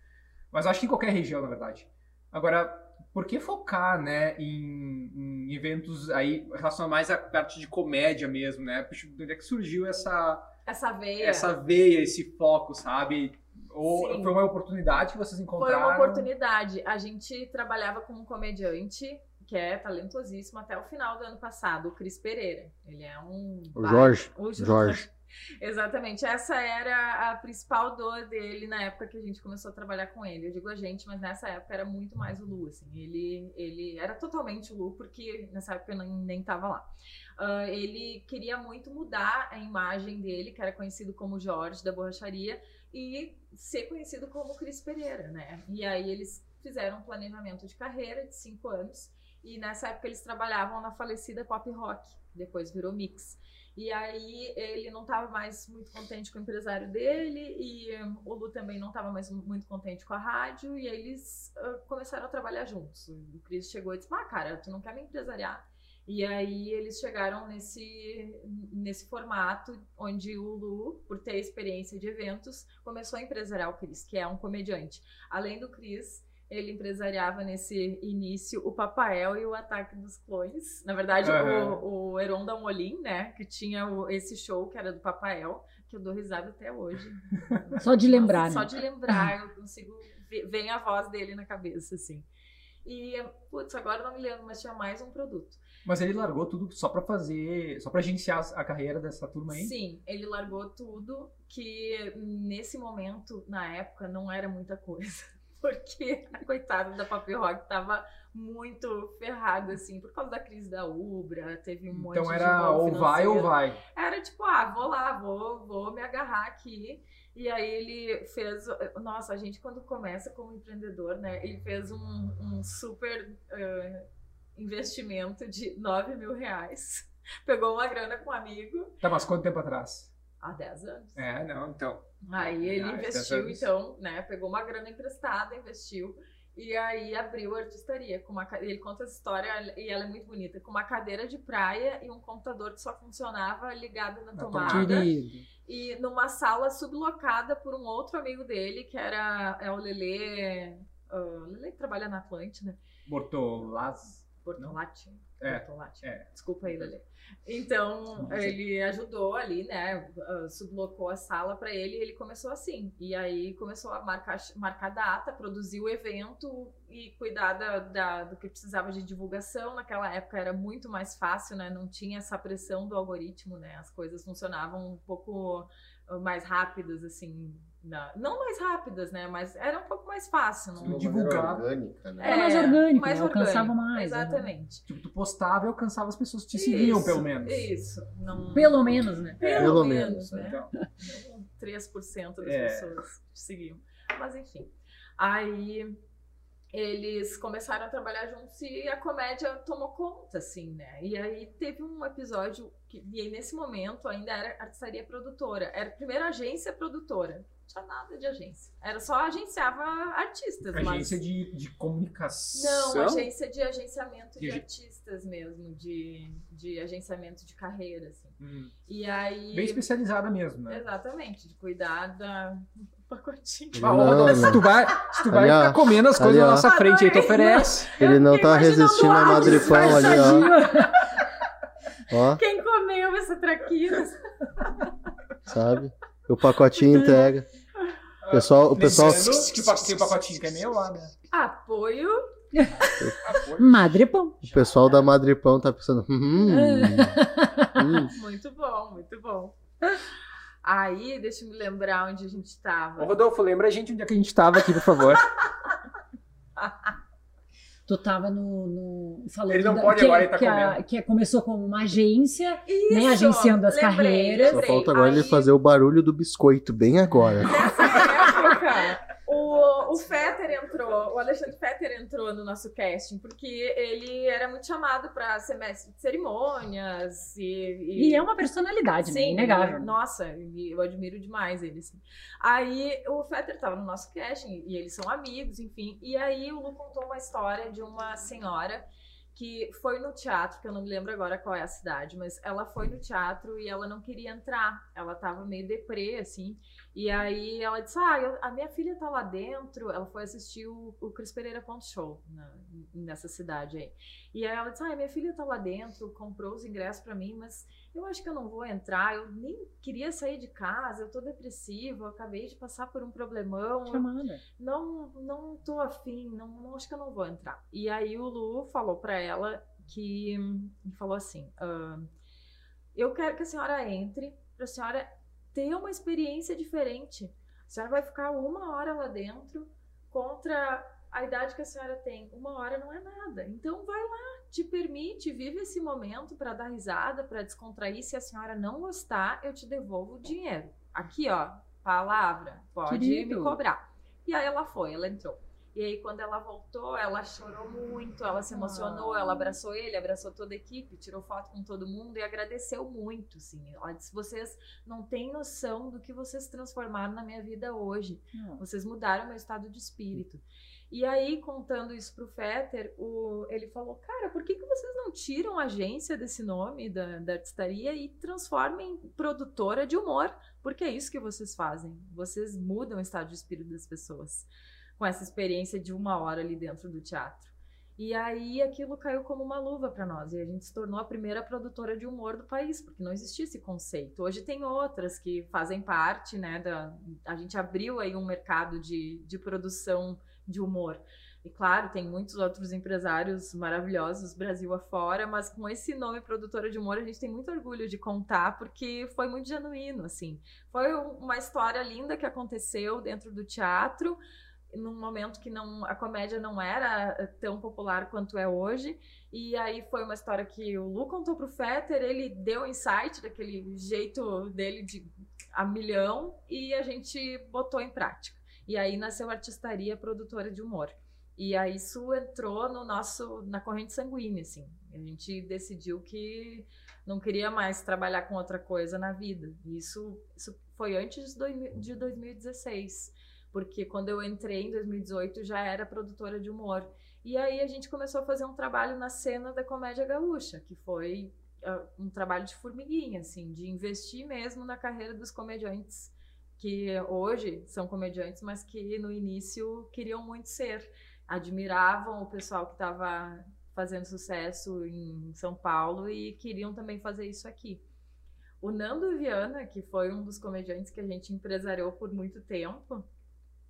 Mas acho que em qualquer região, na verdade. Agora, por que focar, né, em, em eventos aí relacionados mais à parte de comédia mesmo, né? Onde é que surgiu essa, Essa veia. essa veia, esse foco, sabe? Ou Sim. foi uma oportunidade que vocês Foi encontraram? uma oportunidade. A gente trabalhava com um comediante que é talentosíssimo até o final do ano passado, o Cris Pereira. Ele é um. O Jorge. O Jorge. Exatamente. Essa era a principal dor dele na época que a gente começou a trabalhar com ele. Eu digo a gente, mas nessa época era muito mais o Lu, assim. Ele, ele era totalmente o Lu, porque nessa época eu nem, nem tava lá. Ah, ele queria muito mudar a imagem dele, que era conhecido como Jorge da Borracharia, e ser conhecido como Cris Pereira, né? E aí eles fizeram um planejamento de carreira de cinco anos, e nessa época eles trabalhavam na falecida Pop Rock, depois virou Mix. E aí ele não estava mais muito contente com o empresário dele e hum, o Lu também não estava mais muito contente com a rádio e aí eles ah, começaram a trabalhar juntos. O Cris chegou e disse: "Ah, cara, tu não quer me empresariar?" E aí eles chegaram nesse nesse formato onde o Lu, por ter experiência de eventos, começou a empresariar o Cris, que é um comediante. Além do Cris, ele empresariava nesse início o Papael e o Ataque dos Clones. Na verdade, Aham. o, o Heron da Molim, né? Que tinha o- esse show que era do Papael, que eu dou risada até hoje. Só de lembrar, Nossa, Só né? de lembrar, eu consigo. ver- Vem a voz dele na cabeça, assim. E, putz, agora não me lembro, mas tinha mais um produto. Mas ele largou tudo só pra fazer, só pra agenciar a carreira dessa turma aí? Sim, ele largou tudo, que nesse momento, na época, não era muita coisa. porque a coitada da Pop Rock tava muito ferrada, assim, por causa da crise da Ubra, teve um monte Então de era rolo ou vai ou vai. Era tipo, ah, vou lá, vou, vou me agarrar aqui. E aí ele fez. Nossa, a gente quando começa como empreendedor, né? Ele fez um, um super eh, investimento de 9 mil reais. Pegou uma grana com um amigo Tá, mas quanto tempo atrás? há 10 anos. É, não, então. Aí ele Ah, investiu, então, né? Pegou uma grana emprestada, investiu. E aí abriu a artistaria. Com uma, ele conta essa história e ela é muito bonita. Com uma cadeira de praia e um computador que só funcionava ligado na Na tomada. tomada. Querido. E numa sala sublocada por um outro amigo dele, que era é o Lelê. ah, o Lelê que trabalha na Atlântida. Bortolaz. Bortolatti. É, Bortolatti. é. Desculpa aí, Lelê. Então, ele ajudou ali, né? ah, Sublocou a sala para ele e ele começou assim. E aí começou a marcar, marcar data, produzir o evento e cuidar da, da- do que precisava de divulgação. Naquela época era muito mais fácil, né? Não tinha essa pressão do algoritmo, né? As coisas funcionavam um pouco ah, mais rápidas, assim. Na- Não mais rápidas, né? Mas era um pouco mais fácil. Não... Divulgar. orgânica, né? Era mais orgânico, mais né? Alcançava orgânico, mais, né? Exatamente. Tipo, tu postava e alcançava as pessoas que te seguiam, Isso, pelo menos. Isso. Não... Pelo menos, né? Pelo, Pelo menos, menos, né? Então, Não 3% das É. pessoas te seguiam. Mas enfim. Aí eles começaram a trabalhar juntos e a comédia tomou conta, assim, né? E aí teve um episódio que, e aí nesse momento ainda era artistaria produtora. Era a primeira agência produtora. Não tinha nada de agência. Era só agenciava artistas. mas... agência de, de comunicação. Não, agência de agenciamento de De- artistas mesmo, de, de agenciamento de carreira, assim. Hum, E aí. Bem especializada mesmo, né? Exatamente, de cuidar da do pacotinho. Não, não. se tu vai, se tu vai Ali, ó. ficar comendo as Ali, coisas na ó. nossa frente aí, tu Adorei. oferece. Ele não tá resistindo a madripão ali, ó. Ó, Quem comeu essa traquina? sabe? O pacotinho entrega. O pessoal, o pessoal, Lembrando que pacotinho, o pacotinho que é meu lá, né? Apoio. Apoio. Madrepão. o pessoal da madripão tá pensando, hum, hum, Muito bom, muito bom. Aí, deixa eu me lembrar onde a gente Ô, tava. Rodolfo, lembra a gente onde é que a gente tava aqui, por favor. Tu tava no. no falando Ele não da- pode que, agora, ele tá que, a- que começou como uma agência, Isso, né, agenciando as lembrei, carreiras. só falta agora ele Aí, fazer o barulho do biscoito bem agora. Nessa época, o, Fetter entrou, o Alexandre Fetter entrou no nosso casting, porque ele era muito chamado para semestre de cerimônias e. E é uma personalidade, né? Sim, Inegável. Nossa, e eu admiro demais ele. Assim. Aí o Fetter tava no nosso casting e eles são amigos, enfim. E aí o Lu contou uma história de uma senhora que foi no teatro, que eu não me lembro agora qual é a cidade, mas ela foi no teatro e ela não queria entrar. Ela tava meio deprê, assim. E aí ela disse: Ah, eu- a minha filha tá lá dentro. Ela foi assistir o, o Cris Pereira Ponto Show na- nessa cidade aí. E aí ela disse: Ah, minha filha tá lá dentro, comprou os ingressos pra mim, mas eu acho que eu não vou entrar. Eu nem queria sair de casa, eu tô depressiva, eu acabei de passar por um problemão. Chamada. não, não tô afim, não, não acho que eu não vou entrar. E aí o Lu falou pra ela que falou assim: "Ah, eu quero que a senhora entre, pra senhora ter uma experiência diferente. A senhora vai ficar uma hora lá dentro contra a idade que a senhora tem. Uma hora não é nada. Então vai lá, te permite, vive esse momento para dar risada, para descontrair. Se a senhora não gostar, eu te devolvo o dinheiro. Aqui, ó, palavra, pode Querido. me cobrar. E aí ela foi, ela entrou. E aí, quando ela voltou, ela chorou muito, ela se emocionou, ela abraçou ele, abraçou toda a equipe, tirou foto com todo mundo e agradeceu muito, assim. Ela disse, vocês não têm noção do que vocês transformaram na minha vida hoje. Vocês mudaram meu estado de espírito. E aí, contando isso pro Fetter, o, ele falou, cara, por que, que vocês não tiram a agência desse nome da, da artistaria e transformam em produtora de humor? Porque é isso que vocês fazem. Vocês mudam o estado de espírito das pessoas com essa experiência de uma hora ali dentro do teatro. E aí aquilo caiu como uma luva para nós e a gente se tornou a primeira produtora de humor do país, porque não existia esse conceito. Hoje tem outras que fazem parte, né, da a gente abriu aí um mercado de, de produção de humor. E claro, tem muitos outros empresários maravilhosos Brasil afora, mas com esse nome produtora de humor a gente tem muito orgulho de contar porque foi muito genuíno, assim. Foi uma história linda que aconteceu dentro do teatro, num momento que não a comédia não era tão popular quanto é hoje. E aí foi uma história que o Lu contou pro Fetter, ele deu insight daquele jeito dele de a milhão e a gente botou em prática. E aí nasceu a Artistaria Produtora de Humor. E aí isso entrou no nosso na corrente sanguínea, assim. A gente decidiu que não queria mais trabalhar com outra coisa na vida. E isso, isso foi antes de 2016, porque quando eu entrei em 2018 já era produtora de humor. E aí a gente começou a fazer um trabalho na cena da comédia gaúcha, que foi uh, um trabalho de formiguinha, assim, de investir mesmo na carreira dos comediantes que hoje são comediantes, mas que no início queriam muito ser admiravam o pessoal que estava fazendo sucesso em São Paulo e queriam também fazer isso aqui. O Nando Viana, que foi um dos comediantes que a gente empresariou por muito tempo,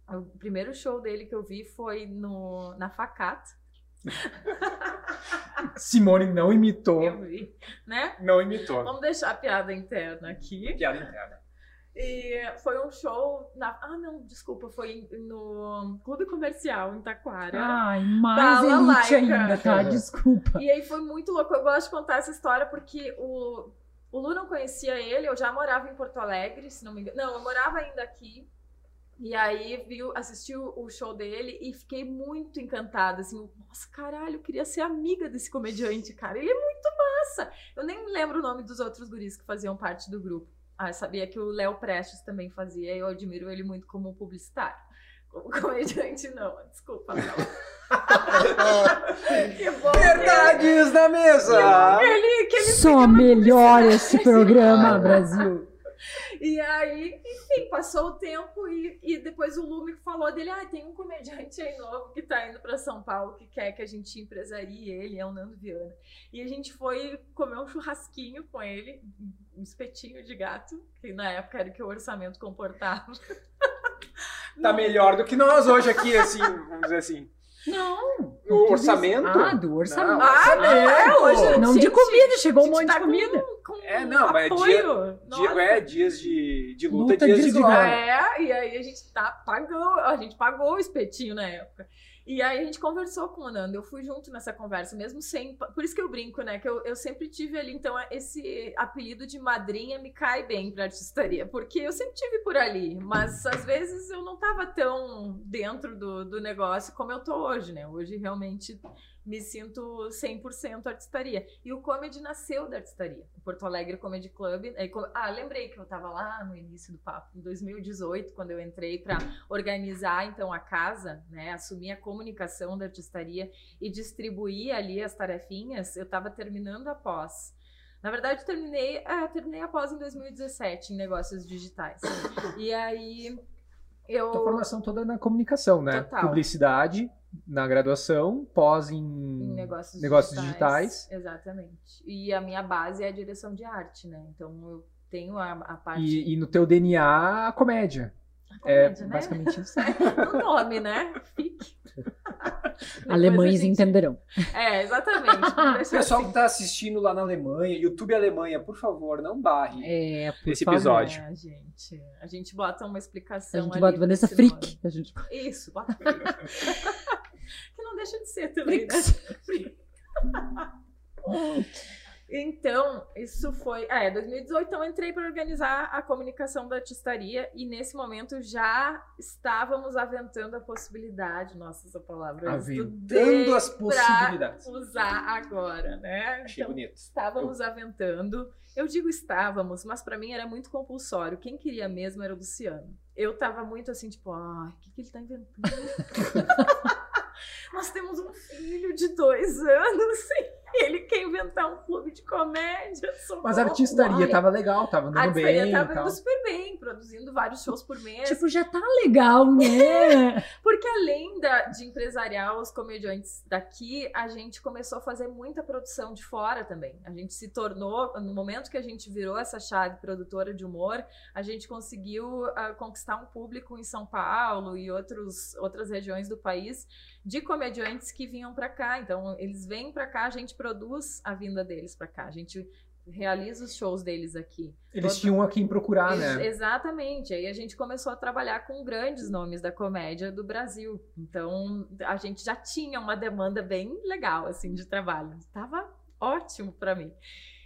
o primeiro show dele que eu vi foi no, na Facata. Simone não imitou. Eu vi, né? Não imitou. Vamos deixar a piada interna aqui. Piada interna. E foi um show na. Ah, não, desculpa, foi no Clube Comercial em Taquara. Ai, mais elite Laica. ainda, tá? Desculpa. E aí foi muito louco. Eu gosto de contar essa história porque o, o Lu não conhecia ele, eu já morava em Porto Alegre, se não me engano. Não, eu morava ainda aqui. E aí viu, assistiu o show dele e fiquei muito encantada, assim, nossa, caralho, eu queria ser amiga desse comediante, cara. Ele é muito massa. Eu nem lembro o nome dos outros guris que faziam parte do grupo. Ah, eu sabia que o Léo Prestes também fazia, e eu admiro ele muito como publicitário. Como comediante, não. Desculpa, Léo. que bom. Verdades na mesa! Que ele, que ele Só fica na melhor publicidade. esse programa, Brasil. E aí, enfim, passou o tempo e, e depois o Lu me falou dele, ah, tem um comediante aí novo que tá indo para São Paulo que quer que a gente empresarie ele, é o Nando Viana. E a gente foi comer um churrasquinho com ele, um espetinho de gato, que na época era o que o orçamento comportava. Tá melhor do que nós hoje aqui, assim, vamos dizer assim. Não. O orçamento? Ah, do orçamento. Não, Ah, não, é, hoje Não de comida, chegou um monte tá de comida. Com, com É, não, mas apoio. dia- Nossa. é, dias de, de luta, Luta dias de de glória. É, e aí a gente tá, pagou, a gente pagou o espetinho na época. E aí a gente conversou com o Nando, eu fui junto nessa conversa, mesmo sem. Por isso que eu brinco, né? Que eu, eu sempre tive ali, então, esse apelido de madrinha me cai bem pra artistaria, porque eu sempre tive por ali, mas às vezes eu não tava tão dentro do, do negócio como eu tô hoje, né? Hoje realmente me sinto 100% artistaria. E o comedy nasceu da artistaria. O Porto Alegre Comedy Club. co- ah, lembrei que eu tava lá no início do papo, em 2018, quando eu entrei para organizar então a casa, né, assumir a comunicação da artistaria e distribuir ali as tarefinhas. Eu tava terminando a pós. Na verdade, terminei, é, terminei a pós em 2017 em negócios digitais. E aí eu Tua formação toda na comunicação, né? Total. Publicidade na graduação, pós em, em negócios, negócios digitais. Exatamente. E a minha base é a direção de arte, né? Então eu tenho a, a parte. E, e no teu DNA, a comédia. a comédia, é né? basicamente isso. o nome, né? Fique. Alemães a gente- entenderão. É, exatamente. O pessoal assim. que tá assistindo lá na Alemanha, YouTube Alemanha, por favor, não barre É, por esse favor. episódio. É, gente. A gente bota uma A explicação. gente ali bota Vanessa nome. A gente... Isso, bota não deixa de ser também, né? Então, isso foi. É, 2018, então eu entrei para organizar a comunicação da artistaria e nesse momento já estávamos aventando a possibilidade. Nossa, essa palavra. eu Aventando as possibilidades. usar agora, né? Achei Então, bonito. Estávamos aventando. Eu digo estávamos, mas pra mim era muito compulsório. Quem queria mesmo era o Luciano. Eu tava muito assim, tipo, ai, o que, que ele tá inventando? Nós temos um filho de dois anos e ele quer inventar um clube de comédia. Mas a socorro. artistaria Ai, tava legal, tava A andando artistaria bem. tava e tal. indo super bem, produzindo vários shows por mês. Tipo, já tá legal, né? Porque além da, de empresariar os comediantes daqui, a gente começou a fazer muita produção de fora também. A gente se tornou, no momento que a gente virou essa chave produtora de humor, a gente conseguiu ah, conquistar um público em São Paulo e outros, outras regiões do país de comediantes que vinham para cá. Então, eles vêm para cá, a gente produz a vinda deles para cá. A gente realiza os shows deles aqui. Eles Todo- tinham a quem procurar, Ex- né? Exatamente. Aí a gente começou a trabalhar com grandes nomes da comédia do Brasil. Então a gente já tinha uma demanda bem legal assim de trabalho. Tava ótimo para mim.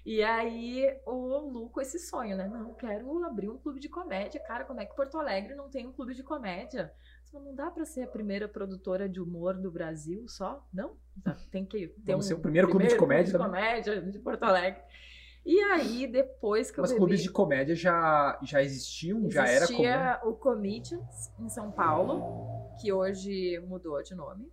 E aí o Lu com esse sonho, né? Não, quero abrir um clube de comédia. Cara, como é que Porto Alegre não tem um clube de comédia? Não dá para ser a primeira produtora de humor do Brasil só? Não? Tem que ter Vamos um ser o primeiro clube de comédia de comédia de Porto Alegre. E aí, depois que eu Mas bebi... clubes de comédia já, já existiam, já era comum. Existia o Comedians em São Paulo, que hoje mudou de nome.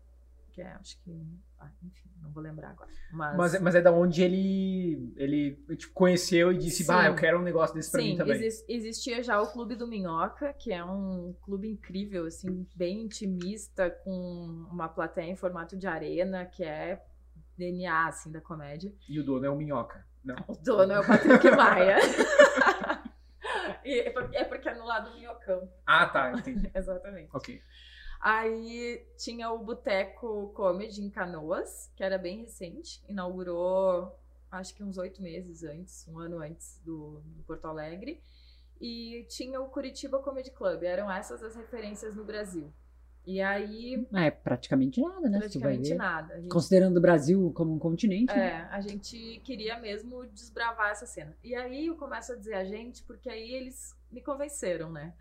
Que é, acho que. ah, enfim, não vou lembrar agora. Mas, Mas, mas é da onde ele, ele tipo, conheceu e disse, Sim. bah, eu quero um negócio desse pra mim sim, também. exis- existia já o Clube do Minhoca, que é um clube incrível, assim, bem intimista, com uma plateia em formato de arena, que é DNA, assim, da comédia. E o dono é o Minhoca. Não. O dono é o Patrick Maia. É é porque é no lado do Minhocão. Ah, tá, entendi. Exatamente. Ok. Aí tinha o Boteco Comedy em Canoas, que era bem recente. Inaugurou, acho que uns oito meses antes, um ano antes do, do Porto Alegre. E tinha o Curitiba Comedy Club. Eram essas as referências no Brasil. E aí, É praticamente nada, né? praticamente nada. Gente Considerando o Brasil como um continente. né? É, a gente queria mesmo desbravar essa cena. E aí eu começo a dizer a gente, porque aí eles me convenceram, né?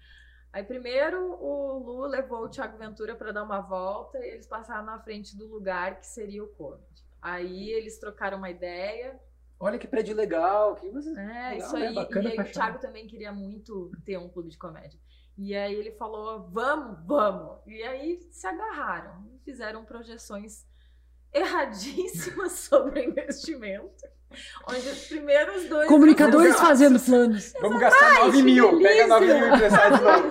Aí primeiro o Lu levou o Thiago Ventura para dar uma volta e eles passaram na frente do lugar que seria o comedy. Aí eles trocaram uma ideia, Olha que prédio legal. Que você... é, Legal, isso né? aí. Bacana e aí o. Thiago também queria muito ter um clube de comédia. E aí ele falou, vamos, vamos. E aí se agarraram e fizeram projeções erradíssimas sobre o investimento. Onde os primeiros dois... Comunicadores fazendo planos. Vamos gastar 9 mil. Pega 9 delícia. mil e emprestar de novo.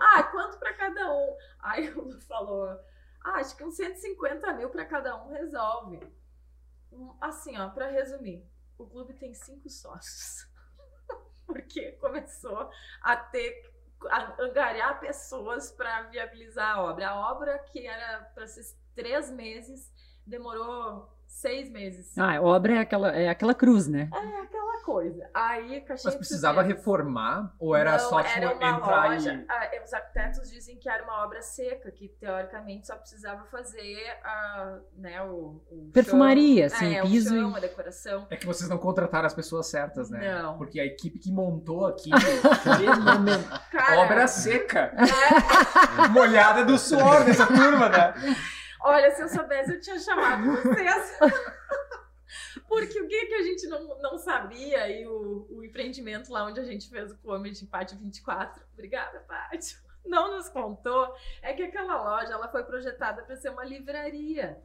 Ah, quanto pra cada um? Aí o Lu falou, ah, acho que uns 150 mil pra cada um resolve. Assim, ó, pra resumir, o clube tem cinco sócios. Porque começou a ter a angariar pessoas para viabilizar a obra. A obra que era para ser três meses demorou seis meses. Ah, obra é aquela, é aquela cruz, né? É aquela coisa. Aí, Mas precisava Sucesso. reformar? Ou era Não, só tipo, era uma entrar loja. e. Ah, os arquitetos dizem que era uma obra seca, que teoricamente só precisava fazer a, né, o, o Perfumaria, chão. assim, é, piso o e- a decoração. É que vocês não contrataram as pessoas certas, né? Não. Porque a equipe que montou aqui. Cara, obra seca. é, Molhada do suor dessa turma, né? olha, se eu soubesse, eu tinha chamado vocês. Porque o que, que a gente não, não sabia e o, o empreendimento lá onde a gente fez o Comedy Pátio 24, obrigada, Pátio, não nos contou, é que aquela loja ela foi projetada para ser uma livraria.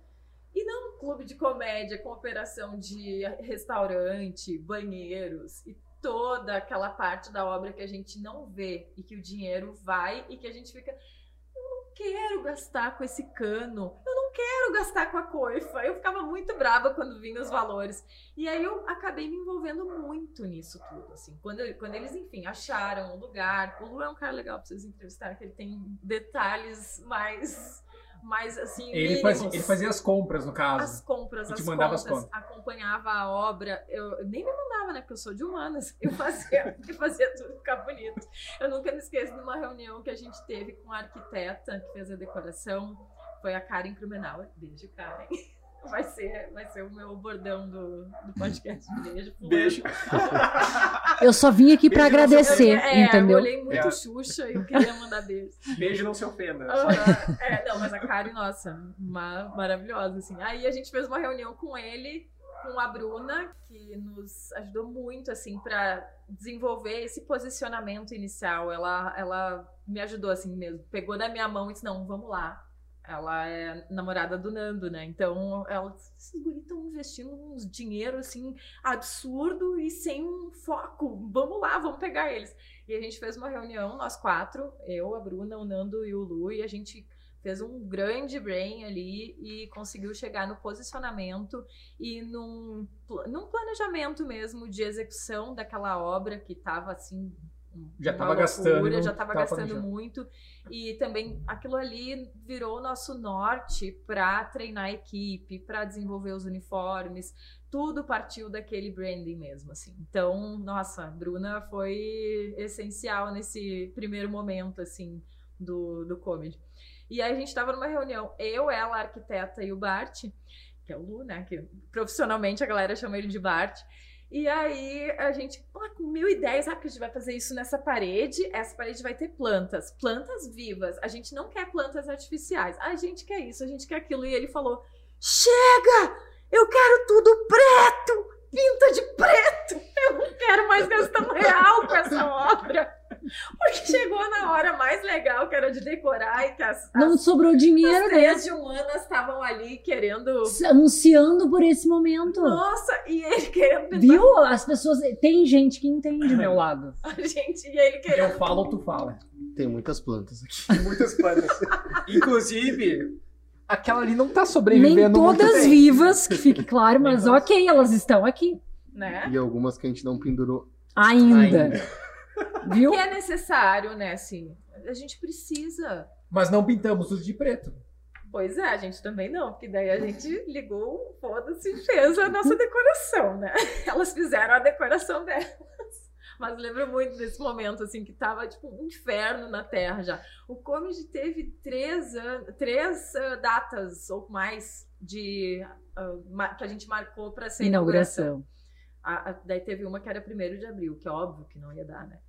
E não um clube de comédia com operação de restaurante, banheiros e toda aquela parte da obra que a gente não vê e que o dinheiro vai e que a gente fica. Quero gastar com esse cano, não quero gastar com a coifa. Eu ficava muito brava quando vinham os valores. E aí eu acabei me envolvendo muito nisso tudo. Assim, quando, quando eles, enfim, acharam o lugar. O Lu é um cara legal pra vocês entrevistarem, que ele tem detalhes mais. mais assim. Ele ele fazia as compras, no as caso. compras, E te as mandava as contas, acompanhava a obra. Eu, eu nem me mandava, né? Porque eu sou de humanas. Eu fazia, eu fazia tudo ficar bonito. Eu nunca me esqueço de uma reunião que a gente teve com a arquiteta que fez a decoração. Foi a Karen Krumenauer. Beijo, Karen. Vai ser, vai ser o meu bordão do, do podcast. Beijo. Beijo. Eu só vim aqui no agradecer, É, entendeu? eu olhei muito É. Xuxa e eu queria mandar beijo. Beijo, não se ofenda. Aham. É, não, mas a Karen, nossa, uma, maravilhosa, assim. Aí a gente fez uma reunião com ele, com a Bruna, que nos ajudou muito, assim, para desenvolver esse posicionamento inicial. Ela, ela me ajudou, assim mesmo. Pegou na minha mão e disse, não, vamos lá. Ela é namorada do Nando, né? Então, ela, esses guris estão investindo uns dinheiro, assim, absurdo e sem um foco. Vamos lá, vamos pegar eles. E a gente fez uma reunião, nós quatro, eu, a Bruna, o Nando e o Lu, e a gente fez um grande brain ali e conseguiu chegar no posicionamento e num, num planejamento mesmo de execução daquela obra que estava assim Já uma tava gastando, já tava tava gastando planejando. muito. E também aquilo ali virou o nosso norte para treinar a equipe, para desenvolver os uniformes. Tudo partiu daquele branding mesmo, assim. Então, nossa, a Bruna foi essencial nesse primeiro momento, assim, do, do comedy. E aí a gente tava numa reunião, eu, ela, a arquiteta e o Bart, que é o Lu, né? Que profissionalmente a galera chama ele de Bart. E aí a gente, pô, com mil ideias, ah, a gente vai fazer isso nessa parede, essa parede vai ter plantas, plantas vivas. A gente não quer plantas artificiais. A gente quer isso, a gente quer aquilo. E ele falou: chega! Eu quero tudo preto! Pinta de preto! Eu não quero mais gastar um real com essa obra. Porque chegou na hora mais legal, que era de decorar, e que as, Não as, sobrou dinheiro, as né? três de humanas estavam ali querendo. Anunciando por esse momento. Nossa, e ele querendo pintar Viu? As pessoas. Tem gente que entende meu lado. a gente, e ele querendo. Eu falo, tu fala. Tem muitas plantas aqui. Tem muitas plantas. Inclusive, aquela ali não tá Nem sobrevivendo muito todas bem. vivas, que fique claro, Nem mas ok, elas estão aqui. Né? E algumas que a gente não pendurou. Ainda. Ainda. Viu? Que é necessário, né? Assim, a gente precisa. Mas não pintamos tudo de preto. Pois é, a gente também não, porque daí a gente ligou, o foda-se e fez a nossa decoração, né? Elas fizeram a decoração delas. Mas lembro muito desse momento, assim, que tava tipo um inferno na Terra já. O Comedy teve três, an- três ah, datas ou mais de ah, ma- que a gente marcou para ser inauguração. Inauguração. A- a- daí teve uma que era 1 de abril, que é óbvio que não ia dar, né?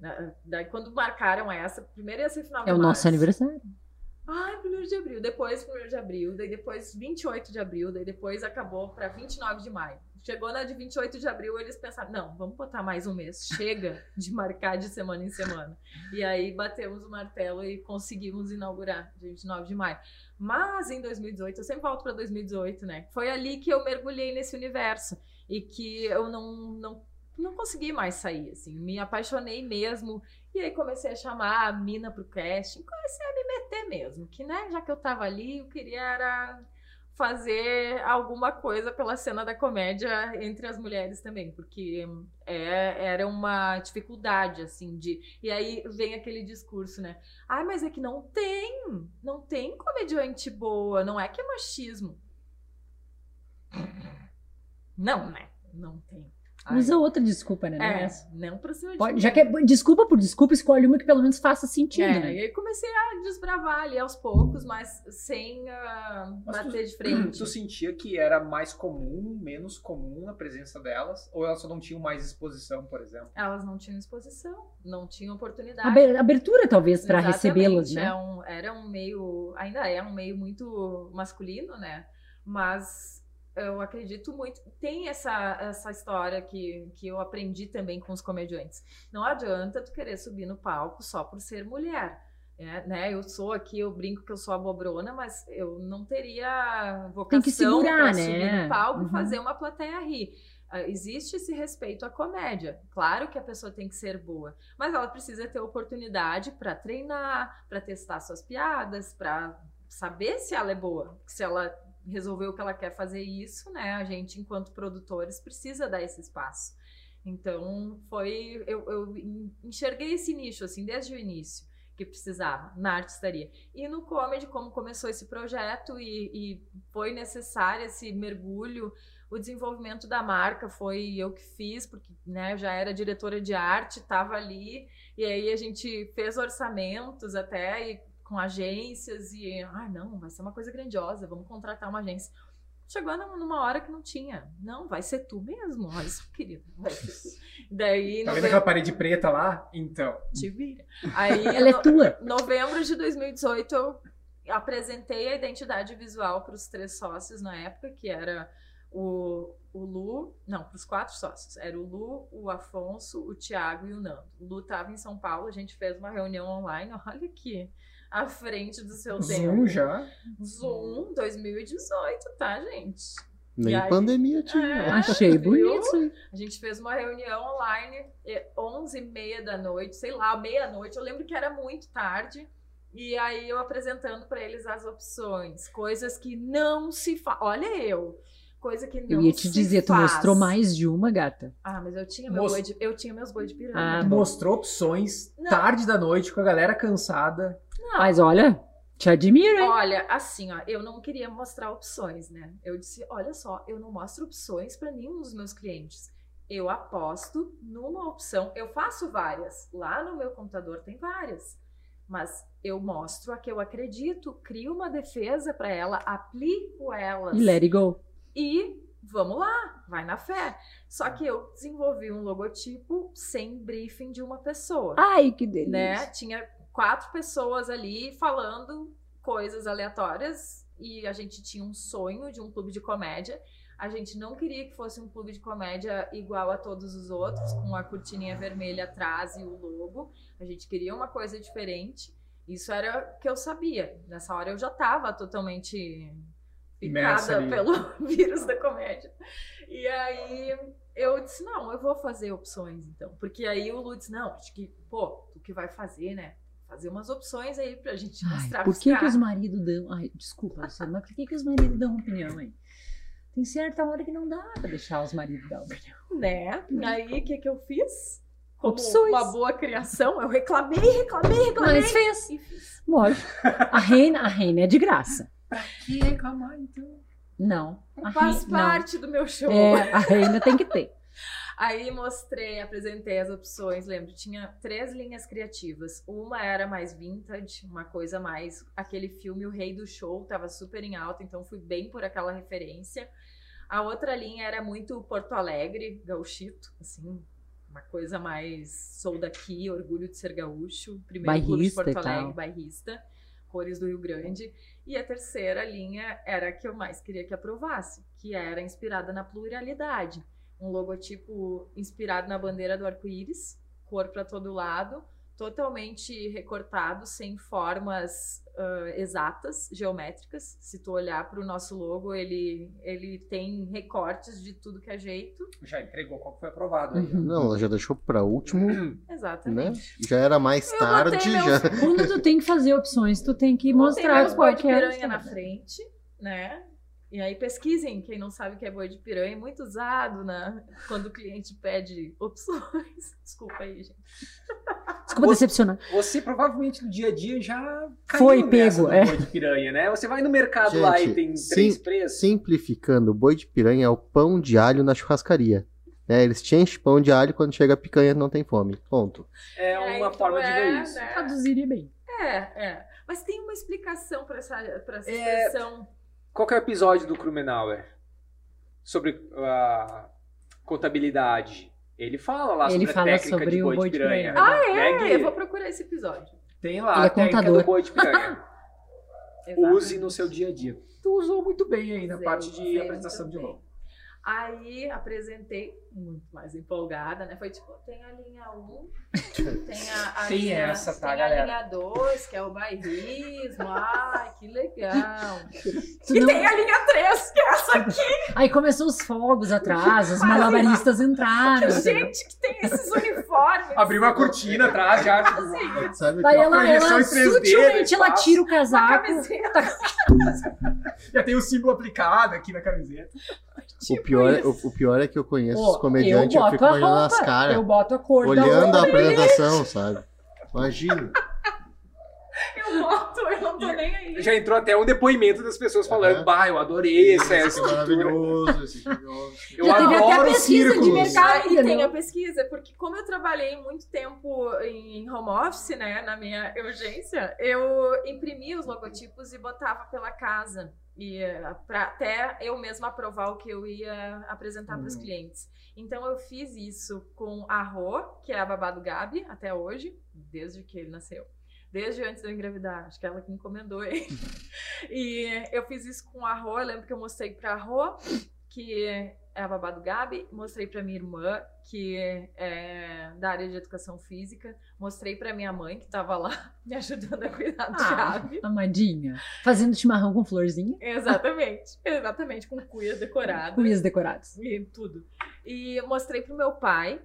Na- Daí quando marcaram essa, primeiro ia ser final de É o março. nosso aniversário. Ai, 1 de abril, depois 1 de abril, daí depois 28 de abril, daí depois acabou para 29 de maio. Chegou na de 28 de abril, eles pensaram: não, vamos botar mais um mês, chega de marcar de semana em semana. E aí batemos o martelo e conseguimos inaugurar, de 29 de maio. Mas em 2018, eu sempre volto para 2018, né? Foi ali que eu mergulhei nesse universo e que eu não, não, não consegui mais sair, assim, me apaixonei mesmo. E aí comecei a chamar a mina pro casting, comecei a me meter mesmo, que né, já que eu tava ali, eu queria era fazer alguma coisa pela cena da comédia entre as mulheres também, porque é, era uma dificuldade, assim, de... E aí vem aquele discurso, né? Ah, mas é que não tem, não tem comediante boa, não é que é machismo. Não, né? Não tem. Ai, Usa outra desculpa, né? Não é é, essa. não pra cima de Pode- mim. já que é desculpa por desculpa, escolhe uma que pelo menos faça sentido, É, né? e aí comecei a desbravar ali aos poucos, mas sem ah, Mas tu- bater de frente. Tu sentia que era mais comum, menos comum a presença delas? Ou elas só não tinham mais exposição, por exemplo? Elas não tinham exposição, não tinham oportunidade. Aber- Abertura, talvez, para recebê-las, né? é um- era um meio, ainda é um meio muito masculino, né? Mas eu acredito muito. Tem essa, essa história que, que eu aprendi também com os comediantes. Não adianta tu querer subir no palco só por ser mulher. É, né? Eu sou aqui, eu brinco que eu sou a bobrona, mas eu não teria vocação pra né? subir no palco Uhum. e fazer uma plateia rir. Ah, Existe esse respeito à comédia. Claro que a pessoa tem que ser boa, mas ela precisa ter oportunidade para treinar, para testar suas piadas, para saber se ela é boa. Se ela resolveu que ela quer fazer isso, né? A gente, enquanto produtores, precisa dar esse espaço. Então, foi. Eu, eu en- enxerguei esse nicho, assim, desde o início, que precisava, na artistaria. E no comedy, como começou esse projeto e, e foi necessário esse mergulho, o desenvolvimento da marca foi eu que fiz, porque né, eu já era diretora de arte, estava ali, e aí a gente fez orçamentos até e com agências e, ah, não, vai ser uma coisa grandiosa, vamos contratar uma agência. Chegou num- numa hora que não tinha. Não, vai ser tu mesmo, olha só, querido. Vai ser tu. Daí, Tá vendo aquela parede preta lá? Então. te vira. Aí, Ela é no- tua. novembro de 2018, eu apresentei a identidade visual para os três sócios na época, que era o, o Lu, não, para os quatro sócios. Era o Lu, o Afonso, o Tiago e o Nando. O Lu estava em São Paulo, a gente fez uma reunião online, olha aqui, à frente do seu Zoom tempo. já. Zoom 2018, tá, gente? Nem aí- pandemia tinha. É. Achei viu? bonito. A gente fez uma reunião online, é, 11 e meia da noite, sei lá, meia-noite. Eu lembro que era muito tarde. E aí eu apresentando para eles as opções, coisas que não se fa... Olha eu, coisa que não Eu ia te se dizer, tu faz. mostrou mais de uma, gata. Ah, mas eu tinha, meu Most- boi de, eu tinha meus boi de piranha. Ah, Mostrou opções, Não. tarde da noite, com a galera cansada. Mas olha, te admiro, hein? Olha, assim, ó, eu não queria mostrar opções, né? Eu disse, olha só, eu não mostro opções para nenhum dos meus clientes. Eu aposto numa opção, eu faço várias. Lá no meu computador tem várias. Mas eu mostro a que eu acredito, crio uma defesa para ela, aplico elas. E let it go. E vamos lá, vai na fé. Só que eu desenvolvi um logotipo sem briefing de uma pessoa Ai, que delícia. né? Tinha quatro pessoas ali falando coisas aleatórias e a gente tinha um sonho de um clube de comédia. A gente não queria que fosse um clube de comédia igual a todos os outros, com a cortininha vermelha atrás e o logo. A gente queria uma coisa diferente. Isso era o que eu sabia. Nessa hora eu já estava totalmente picada pelo vírus da comédia. E aí eu disse, não, eu vou fazer opções, então. Porque aí o Lu disse, não, acho que, pô, tu que vai fazer, né? Fazer umas opções aí pra gente mostrar Ai, por que, que os maridos dão. Ai, desculpa, Luciano, mas por que, que os maridos dão opinião, hein? Tem certa hora que não dá pra deixar os maridos dar opinião. Né? Aí, o que que eu fiz? Como Opções. uma boa criação, eu reclamei, reclamei, reclamei. Mas fez. E fiz. Lógico. A reina, a reina é de graça. Que reclamar, então? Não. A Faz rei- parte do meu show. não. É, a reina tem que ter. Aí mostrei, apresentei as opções, lembro, tinha três linhas criativas. Uma era mais vintage, uma coisa mais aquele filme O Rei do Show, tava super em alta, então fui bem por aquela referência. A outra linha era muito Porto Alegre, gauchito, assim, uma coisa mais sou daqui, orgulho de ser gaúcho, primeiro clube de Bairrista Porto. Alegre, bairrista, cores do Rio Grande. E a terceira linha era a que eu mais queria que aprovasse, que era inspirada na pluralidade um logotipo inspirado na bandeira do arco-íris, cor para todo lado, totalmente recortado, sem formas ah, exatas, geométricas. Se tu olhar para o nosso logo, ele, ele tem recortes de tudo que é jeito. Já entregou qual que foi aprovado aí. Uhum. Não, ela já deixou pra último, né? Exatamente. Já era mais Eu tarde, botei já. Quando tu tem que fazer opções, tu tem que Botei mostrar meus qual que é. na frente, né? E aí pesquisem, quem não sabe o que é boi de piranha, é muito usado na, quando o cliente pede opções. Desculpa aí, gente. Desculpa decepcionar. Você provavelmente no dia a dia já caiu Foi nessa pego, é. boi de piranha, né? Você vai no mercado lá e Gente, tem sim, três preços. Simplificando, o boi de piranha é o pão de alho na churrascaria. né? eles te enchem pão de alho quando chega a picanha não tem fome. Ponto. É uma tu forma de é, ver isso. né? Traduziria bem. É, é. Mas tem uma explicação para essa, pra essa É, expressão. Qual que é o episódio do Krumenauer? Sobre a contabilidade. Ele fala lá Ele sobre a fala técnica sobre de boi, boi de de piranha. piranha. Ah, é? Pegue- Eu vou procurar esse episódio. Tem lá Ele é a técnica contador. do boi de piranha. Use no seu dia a dia. Tu usou muito bem aí na Usei, parte de apresentação de logo. Aí apresentei muito mais empolgada, né? Foi tipo, tem a linha 1, tem a, a Tem linha, essa, tá, tem galera? a linha 2, que é o bairrismo. Ai, que legal. Tu e não- tem a linha 3, que é essa aqui. Aí começou os fogos atrás, os malabaristas entraram. entendeu? Gente que tem esses uniformes. Abriu uma cortina atrás já. tipo, Assim, Sabe Daí que ela, ela em 3D do sutilmente ela tira o casaco. camiseta. Já tem o símbolo aplicado aqui na camiseta. o, pior, o, o pior é que eu conheço os comediantes, eu, boto fico a imaginando as caras, Eu boto a cor olhando a apresentação, sabe? Imagina. Eu boto, eu não tô nem aí. Já entrou até um depoimento das pessoas falando, Aham. bah, eu adorei essa, Esse essa é maravilhoso, esse é maravilhoso. Eu Já teve até pesquisa de círculos. mercado. Ah, e tem entendeu? a pesquisa, porque como eu trabalhei muito tempo em home office, né, na minha urgência, eu imprimia os logotipos e botava pela casa. E eh, pra até eu mesma aprovar o que eu ia apresentar para os Uhum. clientes. Então eu fiz isso com a Rô, que é a babá do Gabi, até hoje, desde que ele nasceu. Desde antes de eu engravidar, acho que ela que encomendou ele. E eu fiz isso com a Rô, eu lembro que eu mostrei pra Rô, que é a babá do Gabi, mostrei pra minha irmã, que é da área de educação física, mostrei pra minha mãe, que tava lá me ajudando a cuidar do Ah, Gabi. amadinha. Fazendo chimarrão com florzinha. Exatamente, exatamente, com cuia decorada Cuias decorados. e tudo. E mostrei pro meu pai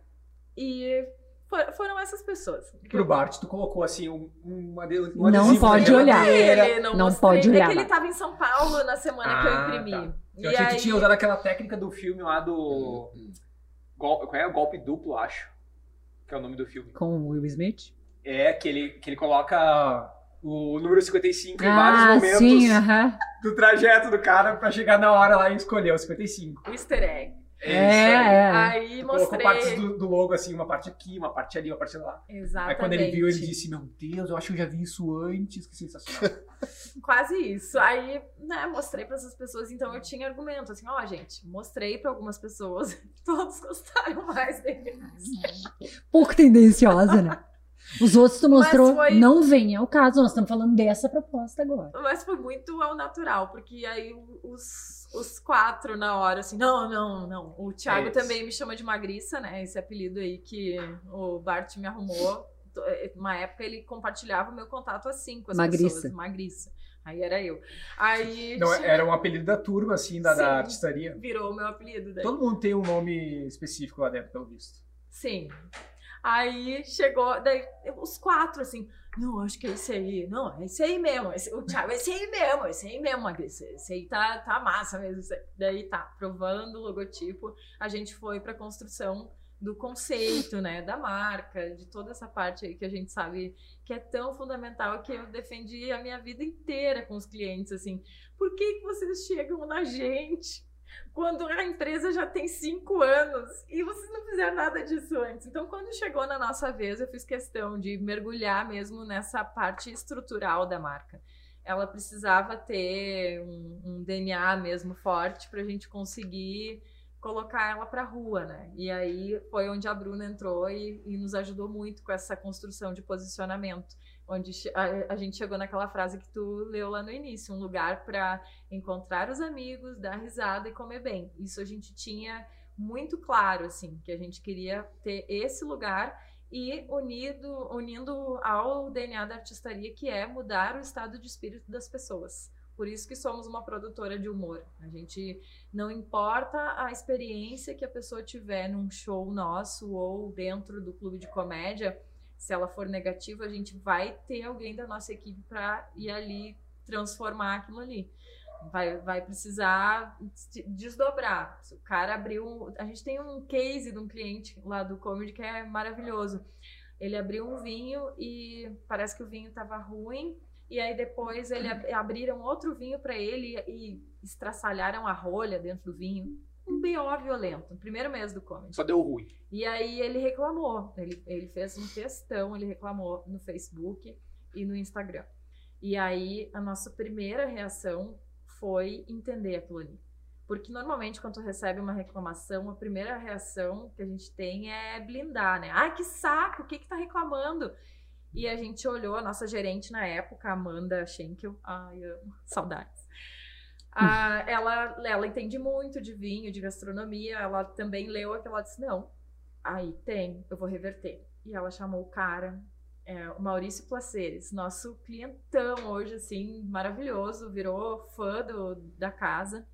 e For- foram essas pessoas. Pro Bart, tu colocou assim um, uma, um Não pode olhar. Ele não, Não pode olhar, É que ele tava em São Paulo na semana que eu Ah, imprimi. tá. E Eu achei que aí- tu tinha usado aquela técnica do filme lá do. Gol... Qual é? O golpe duplo, acho. Que é o nome do filme. Com o Will Smith? É que ele, que ele coloca o número 55 em Ah, vários momentos sim, aham. do trajeto do cara pra chegar na hora lá e escolher o 55. O easter egg. É, É, isso aí. é. Aí Colocou mostrei. partes do, do logo assim, uma parte aqui, uma parte ali, uma parte lá. Exatamente. Aí quando ele viu, ele disse: Meu Deus, eu acho que eu já vi isso antes, que sensacional. Quase isso. Aí, né, mostrei pra essas pessoas, então eu tinha argumento, assim, ó, gente, mostrei pra algumas pessoas, todos gostaram mais dele. Pouco tendenciosa, né? Os outros tu mostrou, foi- não vem ao caso, nós estamos falando dessa proposta agora. Mas foi muito ao natural, porque aí os, os quatro na hora, assim, não, não, não. O Thiago É também me chama de magriça, né? Esse apelido aí que o Bart me arrumou. Uma época ele compartilhava o meu contato assim com as Magriça. pessoas. Magriça. Aí era eu. Aí Não, era um apelido da turma, assim, da, da Sim. artistaria. virou o meu apelido. Daí. Todo mundo tem um nome específico lá dentro, pelo visto. Sim. Aí chegou, daí os quatro, assim, não, acho que é esse aí. Não, é esse aí mesmo. Esse, o Thiago, é esse aí mesmo, esse aí mesmo, Magriça. Esse aí tá, tá massa mesmo. esse aí." Daí tá, provando o logotipo, a gente foi pra construção do conceito, né, da marca, de toda essa parte aí que a gente sabe que é tão fundamental que eu defendi a minha vida inteira com os clientes, assim. Por que, que vocês chegam na gente quando a empresa já tem cinco anos e vocês não fizeram nada disso antes. Então, quando chegou na nossa vez, eu fiz questão de mergulhar mesmo nessa parte estrutural da marca. Ela precisava ter um, um DNA mesmo forte para a gente conseguir colocar ela para rua, né? E aí foi onde a Bruna entrou e, e nos ajudou muito com essa construção de posicionamento, onde a gente chegou naquela frase que tu leu lá no início, um lugar para encontrar os amigos, dar risada e comer bem. Isso a gente tinha muito claro, assim, que a gente queria ter esse lugar e unido, unindo ao DNA da artistaria, que é mudar o estado de espírito das pessoas. Por isso que somos uma produtora de humor. A gente não importa a experiência que a pessoa tiver num show nosso ou dentro do clube de comédia, se ela for negativa, a gente vai ter alguém da nossa equipe para ir ali transformar aquilo ali. Vai, vai precisar desdobrar. Se o cara abriu. A gente tem um case de um cliente lá do Comedy que é maravilhoso. Ele abriu um vinho e parece que o vinho estava ruim. E aí depois ele ab- abriram outro vinho para ele e estraçalharam a rolha dentro do vinho. Um BO violento, no primeiro mês do Comedy. Só deu ruim. E aí ele reclamou. Ele, ele fez um textão, ele reclamou no Facebook e no Instagram. E aí a nossa primeira reação foi entender aquilo ali. Porque normalmente quando tu recebe uma reclamação, a primeira reação que a gente tem é blindar, né? Ai, que saco, o que que tá reclamando? E a gente olhou, a nossa gerente na época, Amanda Schenkel, ai, amo, saudades. Ela, ela entende muito de vinho, de gastronomia, ela também leu aquilo, ela disse, não, aí tem, eu vou reverter. E ela chamou o cara, é, o Maurício Placeres, nosso clientão hoje, assim, maravilhoso, virou fã do, da casa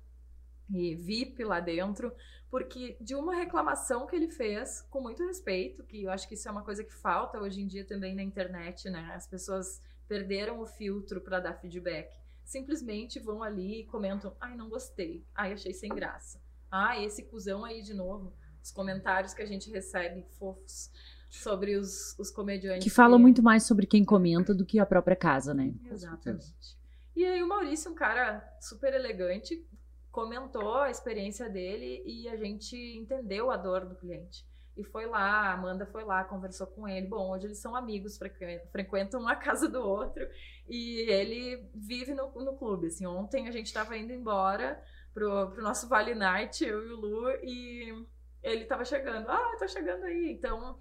e VIP lá dentro, porque de uma reclamação que ele fez, com muito respeito, que eu acho que isso é uma coisa que falta hoje em dia também na internet, né? As pessoas perderam o filtro para dar feedback. Simplesmente vão ali e comentam: ai, não gostei, ai, achei sem graça, ai, esse cuzão aí de novo. Os comentários que a gente recebe fofos sobre os, os comediantes. Que fala muito mais sobre quem comenta do que a própria casa, né? Exatamente. E aí o Maurício, um cara super elegante, comentou a experiência dele e a gente entendeu a dor do cliente. E foi lá, a Amanda foi lá, conversou com ele. Bom, hoje eles são amigos, frequen- frequentam a casa do outro e ele vive no, no clube. Assim, ontem a gente estava indo embora pro, pro nosso Vale Night, eu e o Lu, e ele estava chegando. Ah, tô chegando aí. Então,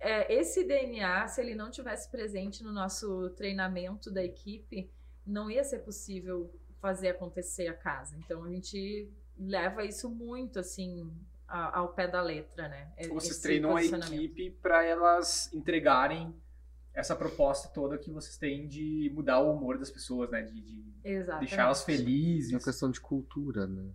é, esse DNA, se ele não tivesse presente no nosso treinamento da equipe, não ia ser possível fazer acontecer a casa. Então a gente leva isso muito assim ao pé da letra, né? É- Vocês treinam a equipe para elas entregarem essa proposta toda que vocês têm de mudar o humor das pessoas, né? De, de deixar elas É uma felizes. questão de cultura, né?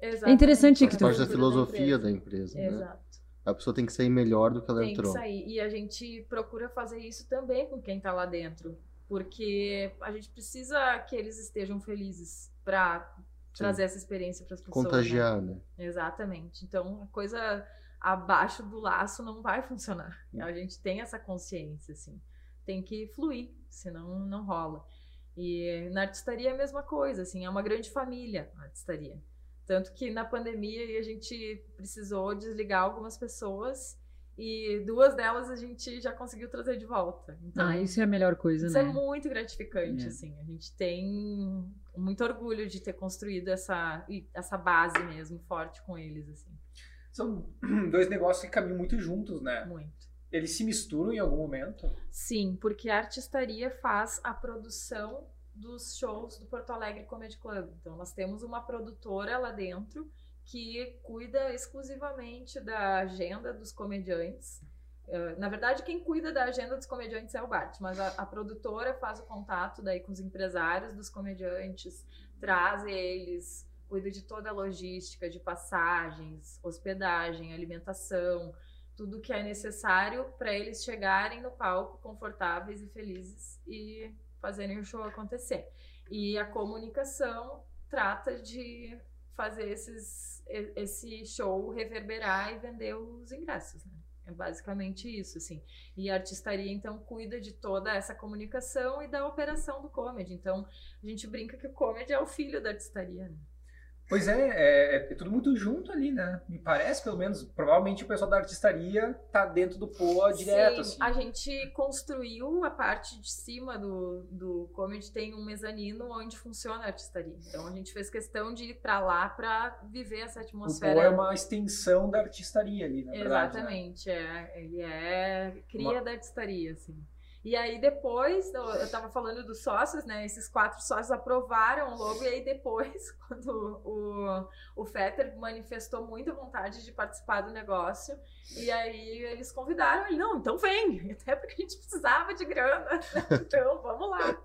É interessante que tu- parte da filosofia empresa. da empresa, né? Exato. A pessoa tem que sair melhor do que ela Tem que entrou. sair. E a gente procura fazer isso também com quem tá lá dentro. Porque a gente precisa que eles estejam felizes pra trazer essa experiência para as pessoas. né? Contagiar, né? Exatamente. Então, a coisa abaixo do laço não vai funcionar. A gente tem essa consciência, assim. Tem que fluir, senão não rola. E na artistaria é a mesma coisa, assim, é uma grande família a artistaria. Tanto que na pandemia a gente precisou desligar algumas pessoas e duas delas a gente já conseguiu trazer de volta. Então, Ah, isso é a melhor coisa, isso né? é muito gratificante, É. assim. A gente tem muito orgulho de ter construído essa, essa base mesmo forte com eles, assim. São dois negócios que caminham muito juntos, né? Muito. Eles se misturam em algum momento. Sim, porque a artistaria faz a produção dos shows do Porto Alegre Comedy Club. Então, nós temos uma produtora lá dentro que cuida exclusivamente da agenda dos comediantes. Eh, Na verdade, quem cuida da agenda dos comediantes é o Bart, mas a, a produtora faz o contato daí com os empresários dos comediantes, traz eles, cuida de toda a logística, de passagens, hospedagem, alimentação, tudo que é necessário para eles chegarem no palco confortáveis e felizes e fazerem o show acontecer. E a comunicação trata de fazer esses, esse show reverberar e vender os ingressos, né? É basicamente isso, assim. E a artistaria, então, cuida de toda essa comunicação e da operação do comedy. Então, a gente brinca que o comedy é o filho da artistaria, né? Pois é, é, é tudo muito junto ali, né? Me parece, pelo menos, provavelmente o pessoal da artistaria tá dentro do POA direto, Sim, assim. a gente construiu a parte de cima do, do comedy, tem um mezanino onde funciona a artistaria. Então a gente fez questão de ir pra lá pra viver essa O atmosfera. POA é uma extensão da artistaria ali, na verdade. né? Exatamente, é. Ele é cria Uma- da artistaria, assim. E aí depois, eu eu tava falando dos sócios, né? Esses quatro sócios aprovaram o logo, e aí depois, quando o, o Fetter manifestou muita vontade de participar do negócio, e aí eles convidaram ele, não, então vem, até porque a gente precisava de grana, então vamos lá.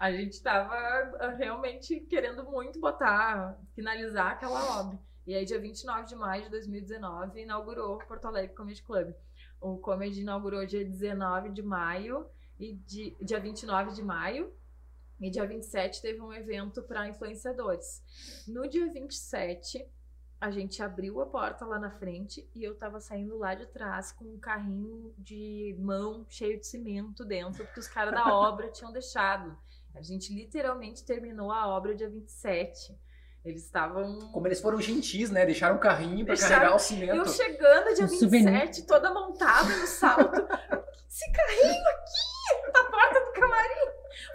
A gente tava ah, realmente querendo muito botar, finalizar aquela obra. E aí, dia 29 de maio de 2019, inaugurou o Porto Alegre Comedy Club. O Comedy inaugurou dia 19 de maio e de, dia 29 de maio. E dia 27 teve um evento para influenciadores. No dia 27, a gente abriu a porta lá na frente e eu tava saindo lá de trás com um carrinho de mão cheio de cimento dentro, porque os caras da obra tinham deixado. A gente literalmente terminou a obra dia 27. Eles estavam Como eles foram gentis, né? Deixaram o carrinho pra Deixaram- carregar o eu cimento. chegando dia Um 27, souvenir. toda montada no salto. Esse carrinho aqui, na porta do camarim.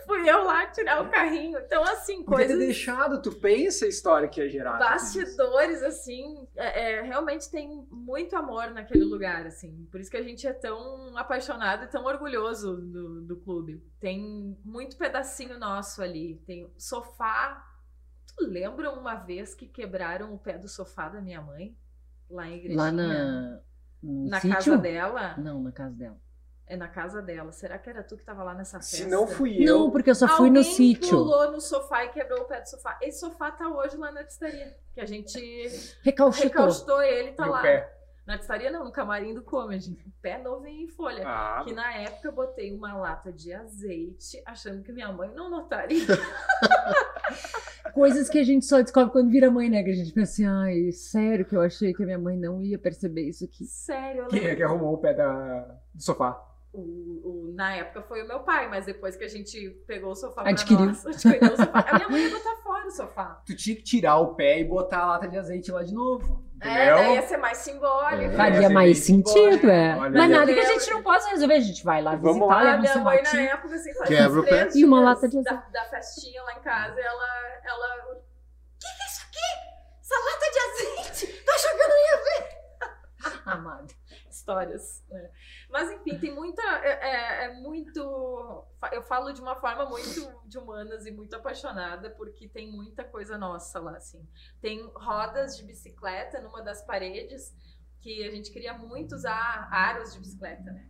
Fui eu lá tirar o carrinho. Então, assim, Podia ter deixado, tu pensa a história que ia gerar. Bastidores, assim, é, é, realmente tem muito amor naquele lugar, assim. Por isso que a gente é tão apaixonado e tão orgulhoso do, do clube. Tem muito pedacinho nosso ali. Tem sofá. Lembra uma vez que quebraram o pé do sofá da minha mãe? Lá em Igrejinha? Lá na. No Na sítio? casa dela? Não, na casa dela. É na casa dela. Será que era tu que tava lá nessa festa? Se não fui eu. Não, porque eu só fui no Alguém sítio. pulou no sofá e quebrou o pé do sofá. Esse sofá tá hoje lá na artistaria. Que a gente Recalchutou. recalchutou ele, tá meu lá. pé. Na artistaria não, no camarim do comedy. Pé novo em folha. Ah, Que na época eu botei uma lata de azeite, achando que minha mãe não notaria. Coisas que a gente só descobre quando vira mãe, né? Que a gente pensa assim, ai, sério que eu achei que a minha mãe não ia perceber isso aqui. Sério, eu quem é que arrumou o pé da... do sofá? O, o- na época foi o meu pai, mas depois que a gente pegou o sofá Adquiriu. pra nós, adquiriu o sofá. A minha mãe ia botar fora o sofá. Tu tinha que tirar o pé e botar a lata de azeite lá de novo. É, Entendeu? daí ia ser mais simbólico. É. Faria mais sentido, é. Olha Mas nada que a gente não possa resolver. A gente vai lá Vamos visitar, lá, leva A um minha mãe na época, assim, faz Quebra o pé. E uma lata de da, azeite. da festinha lá em casa, ela, ela... O que que é isso aqui? Essa lata de azeite? Tá jogando Amado. histórias. né? Mas enfim, tem muita. É, é- é muito. Eu falo de uma forma muito de humanas e muito apaixonada, porque tem muita coisa nossa lá, assim. Tem rodas de bicicleta numa das paredes, que a gente queria muito usar aros de bicicleta, né?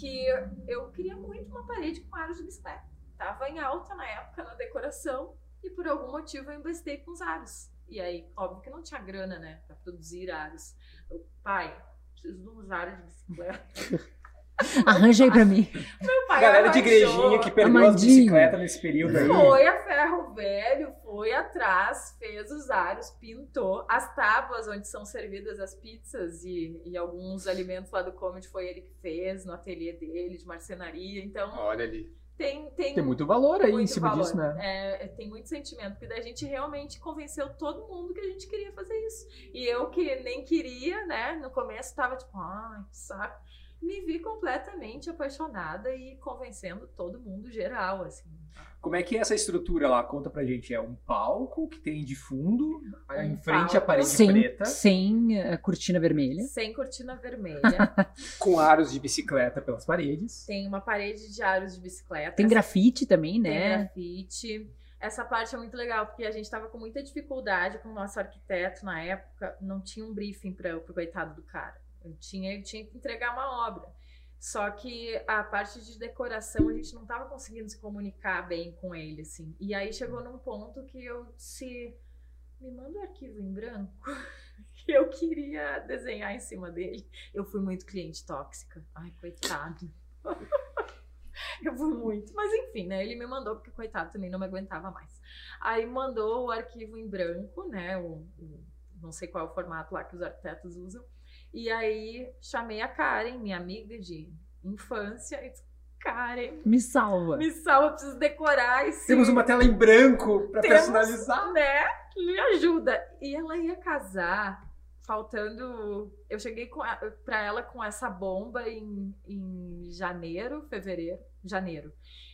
Que eu, queria muito uma parede com aros de bicicleta. Tava em alta na época na decoração, e por algum motivo eu investei com os aros. E aí, óbvio que não tinha grana, né, pra produzir aros. Eu, pai, preciso de um usuário de bicicleta. Arranja aí pra mim. Meu pai Galera de igrejinha que perdeu as bicicletas nesse período aí. Foi a ferro velho, foi atrás, fez os aros, pintou as tábuas onde são servidas as pizzas e, e alguns alimentos lá do Comedy foi ele que fez no ateliê dele, de marcenaria. Então Olha ali. tem, tem, Tem muito valor aí em muito cima valor. disso, né? É, tem muito sentimento, porque daí a gente realmente convenceu todo mundo que a gente queria fazer isso. E eu que nem queria, né? No começo tava tipo, ai, que saco. Me vi completamente apaixonada e convencendo todo mundo geral, assim. Como é que é essa estrutura lá? Conta pra gente. É um palco que tem de fundo, Um em frente palco. à parede Sem, preta, sem eh, cortina vermelha. Sem cortina vermelha. com aros de bicicleta pelas paredes. tem uma parede de aros de bicicleta. Tem grafite também, Tem né? grafite. Essa parte é muito legal, porque a gente tava com muita dificuldade com o nosso arquiteto na época. Não tinha um briefing para o coitado do cara. Eu tinha, ele tinha que entregar uma obra. Só que a parte de decoração a gente não tava conseguindo se comunicar bem com ele, assim. E aí chegou num ponto que eu disse: me manda o arquivo em branco. que Eu queria desenhar em cima dele. Eu fui muito cliente tóxica. Ai, coitado. Eu fui muito. Mas enfim, né? Ele me mandou, porque coitado também não me aguentava mais. Aí mandou o arquivo em branco, né? O, o- não sei qual é o formato lá que os arquitetos usam. E aí chamei a Karen, minha amiga de infância, e disse, Karen, Me salva. me salva, preciso decorar esse. Temos uma tela em branco pra Temos, personalizar. né? Me ajuda. E ela ia casar, faltando. Eu cheguei com a- pra ela com essa bomba em, em janeiro, fevereiro, janeiro.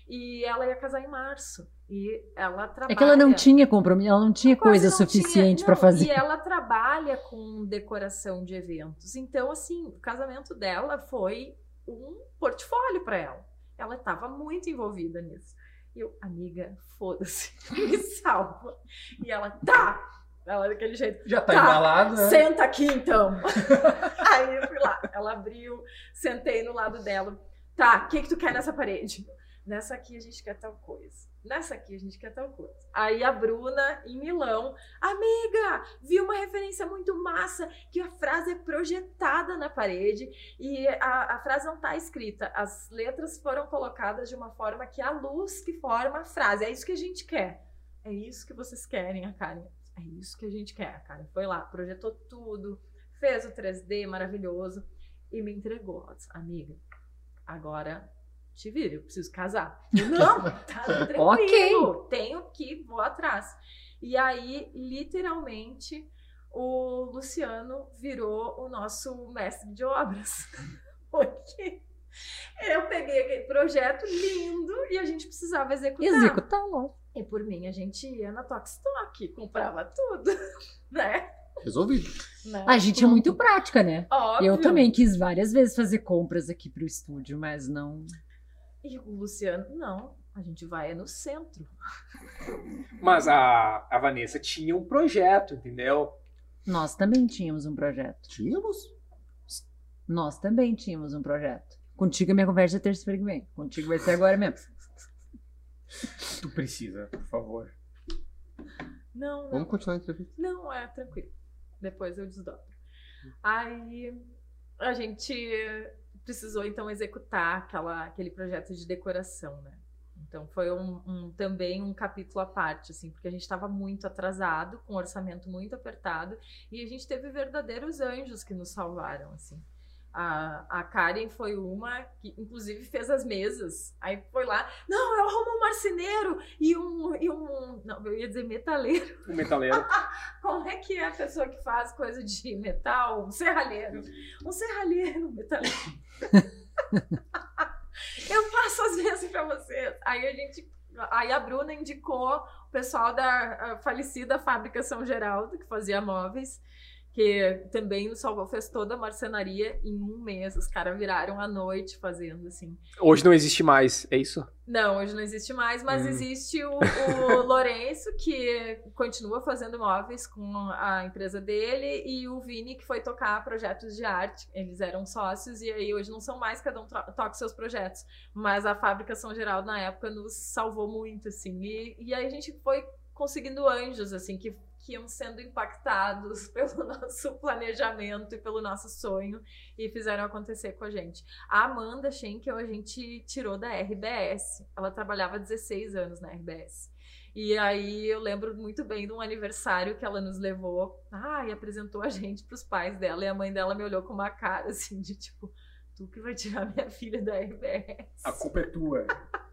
E ela ia casar em março. E ela trabalha. É que ela não tinha compromisso, ela não tinha Quase coisa não suficiente pra não, fazer. E ela trabalha com decoração de eventos. Então, assim, o casamento dela foi um portfólio pra ela. Ela estava muito envolvida nisso. E eu, amiga, foda-se, me salva. E ela, tá! Ela daquele jeito, Já tá, Tá. embalado, né? Senta aqui então. Aí eu fui lá, ela abriu, sentei no lado dela. Tá, o que, que tu quer nessa parede? Nessa aqui a gente quer tal coisa. Nessa aqui a gente quer tal coisa. Aí a Bruna, em Milão, amiga, vi uma referência muito massa que a frase é projetada na parede e a, a frase não tá escrita. As letras foram colocadas de uma forma que a luz que forma a frase. É isso que a gente quer. É isso que vocês querem, a Karen. É isso que a gente quer, a Karen. Foi lá, projetou tudo, fez o 3D maravilhoso e me entregou. Amiga, agora te vira, eu preciso casar. Eu, Não, tá tranquilo, Ok. tenho que, vou atrás. E aí, literalmente, o Luciano virou o nosso mestre de obras. Porque eu peguei aquele projeto lindo e a gente precisava executar. Executar logo. E por mim, a gente ia na Tokstok, comprava tudo, né? Resolvido. Né? A gente é muito prática, né? Óbvio. Eu também quis várias vezes fazer compras aqui pro estúdio, mas não. E o Luciano, não, a gente vai é no centro. Mas a, a Vanessa tinha um projeto, entendeu? Nós também tínhamos um projeto. Tínhamos? Nós também tínhamos um projeto. Contigo a minha conversa é terça-feira que vem. Contigo vai ser agora mesmo. Tu precisa, por favor. Não, não. Vamos continuar a entrevista. Não, é tranquilo. Depois eu desdobro. Aí a gente precisou então executar aquela, aquele projeto de decoração, né? Então foi um, um- também um capítulo à parte, assim, porque a gente estava muito atrasado, com um orçamento muito apertado, e a gente teve verdadeiros anjos que nos salvaram, assim. A, a Karen foi uma que, inclusive, fez as mesas. Aí foi lá, não, eu arrumo um marceneiro e um, e um. Não, eu ia dizer metaleiro. O metaleiro. Como é que é a pessoa que faz coisa de metal? Um serralheiro. Um serralheiro, um metaleiro. Eu faço às vezes pra vocês. Aí a gente. Aí a Bruna indicou o pessoal da falecida Fábrica São Geraldo, que fazia móveis, que também nos salvou, fez toda a marcenaria em um mês. Os caras viraram à noite fazendo, assim. Hoje não existe mais, é isso? Não, hoje não existe mais, mas Hum. existe o, o Lourenço, que continua fazendo móveis com a empresa dele, e o Vini, que foi tocar projetos de arte. Eles eram sócios, e aí hoje não são mais, cada um toca seus projetos. Mas a Fábrica São Geraldo, na época, nos salvou muito, assim. E, e aí a gente foi conseguindo anjos, assim, que que iam sendo impactados pelo nosso planejamento e pelo nosso sonho e fizeram acontecer com a gente. A Amanda Schenkel a gente tirou da RBS. Ela trabalhava 16 anos na RBS. E aí eu lembro muito bem de um aniversário que ela nos levou, ah, e apresentou a gente para os pais dela e a mãe dela me olhou com uma cara assim de tipo, tu que vai tirar minha filha da RBS. A culpa é tua.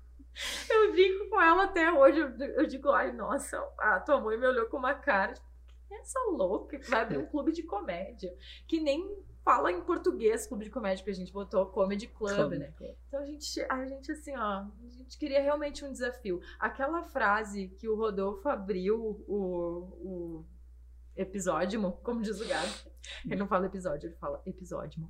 Eu brinco com ela até hoje. Eu, eu digo, ai, nossa, a tua mãe me olhou com uma cara. Tipo, quem é essa louca que vai abrir um clube de comédia? Que nem fala em português clube de comédia, porque a gente botou Comedy Club, Club. né? Então a gente, a gente, assim, ó, a gente queria realmente um desafio. Aquela frase que o Rodolfo abriu o, o episódio, como diz o Gabi. Ele não fala episódio, ele fala episódio.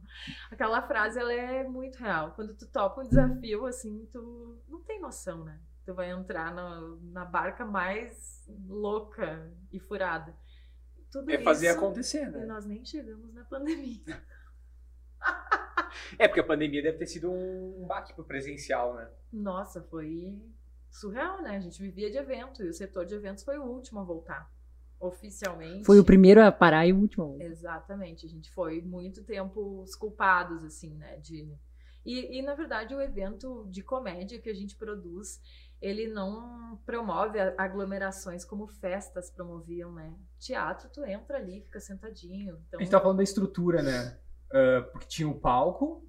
Aquela frase, ela é muito real. Quando tu topa um desafio, assim, tu não tem noção, né? Tu vai entrar na, na barca mais louca e furada. Tudo É fazer isso, acontecer, E né? nós nem chegamos na pandemia. É, porque a pandemia deve ter sido um baque pro presencial, né? Nossa, foi surreal, né? A gente vivia de evento e o setor de eventos foi o último a voltar. Oficialmente. Foi o primeiro a parar e o último. Exatamente, a gente foi muito tempo os culpados, assim, né? De... E, e, na verdade, o evento de comédia que a gente produz, ele não promove aglomerações como festas promoviam, né? Teatro, tu entra ali, fica sentadinho. Então, A gente tá falando da estrutura, né? Ah, porque tinha o palco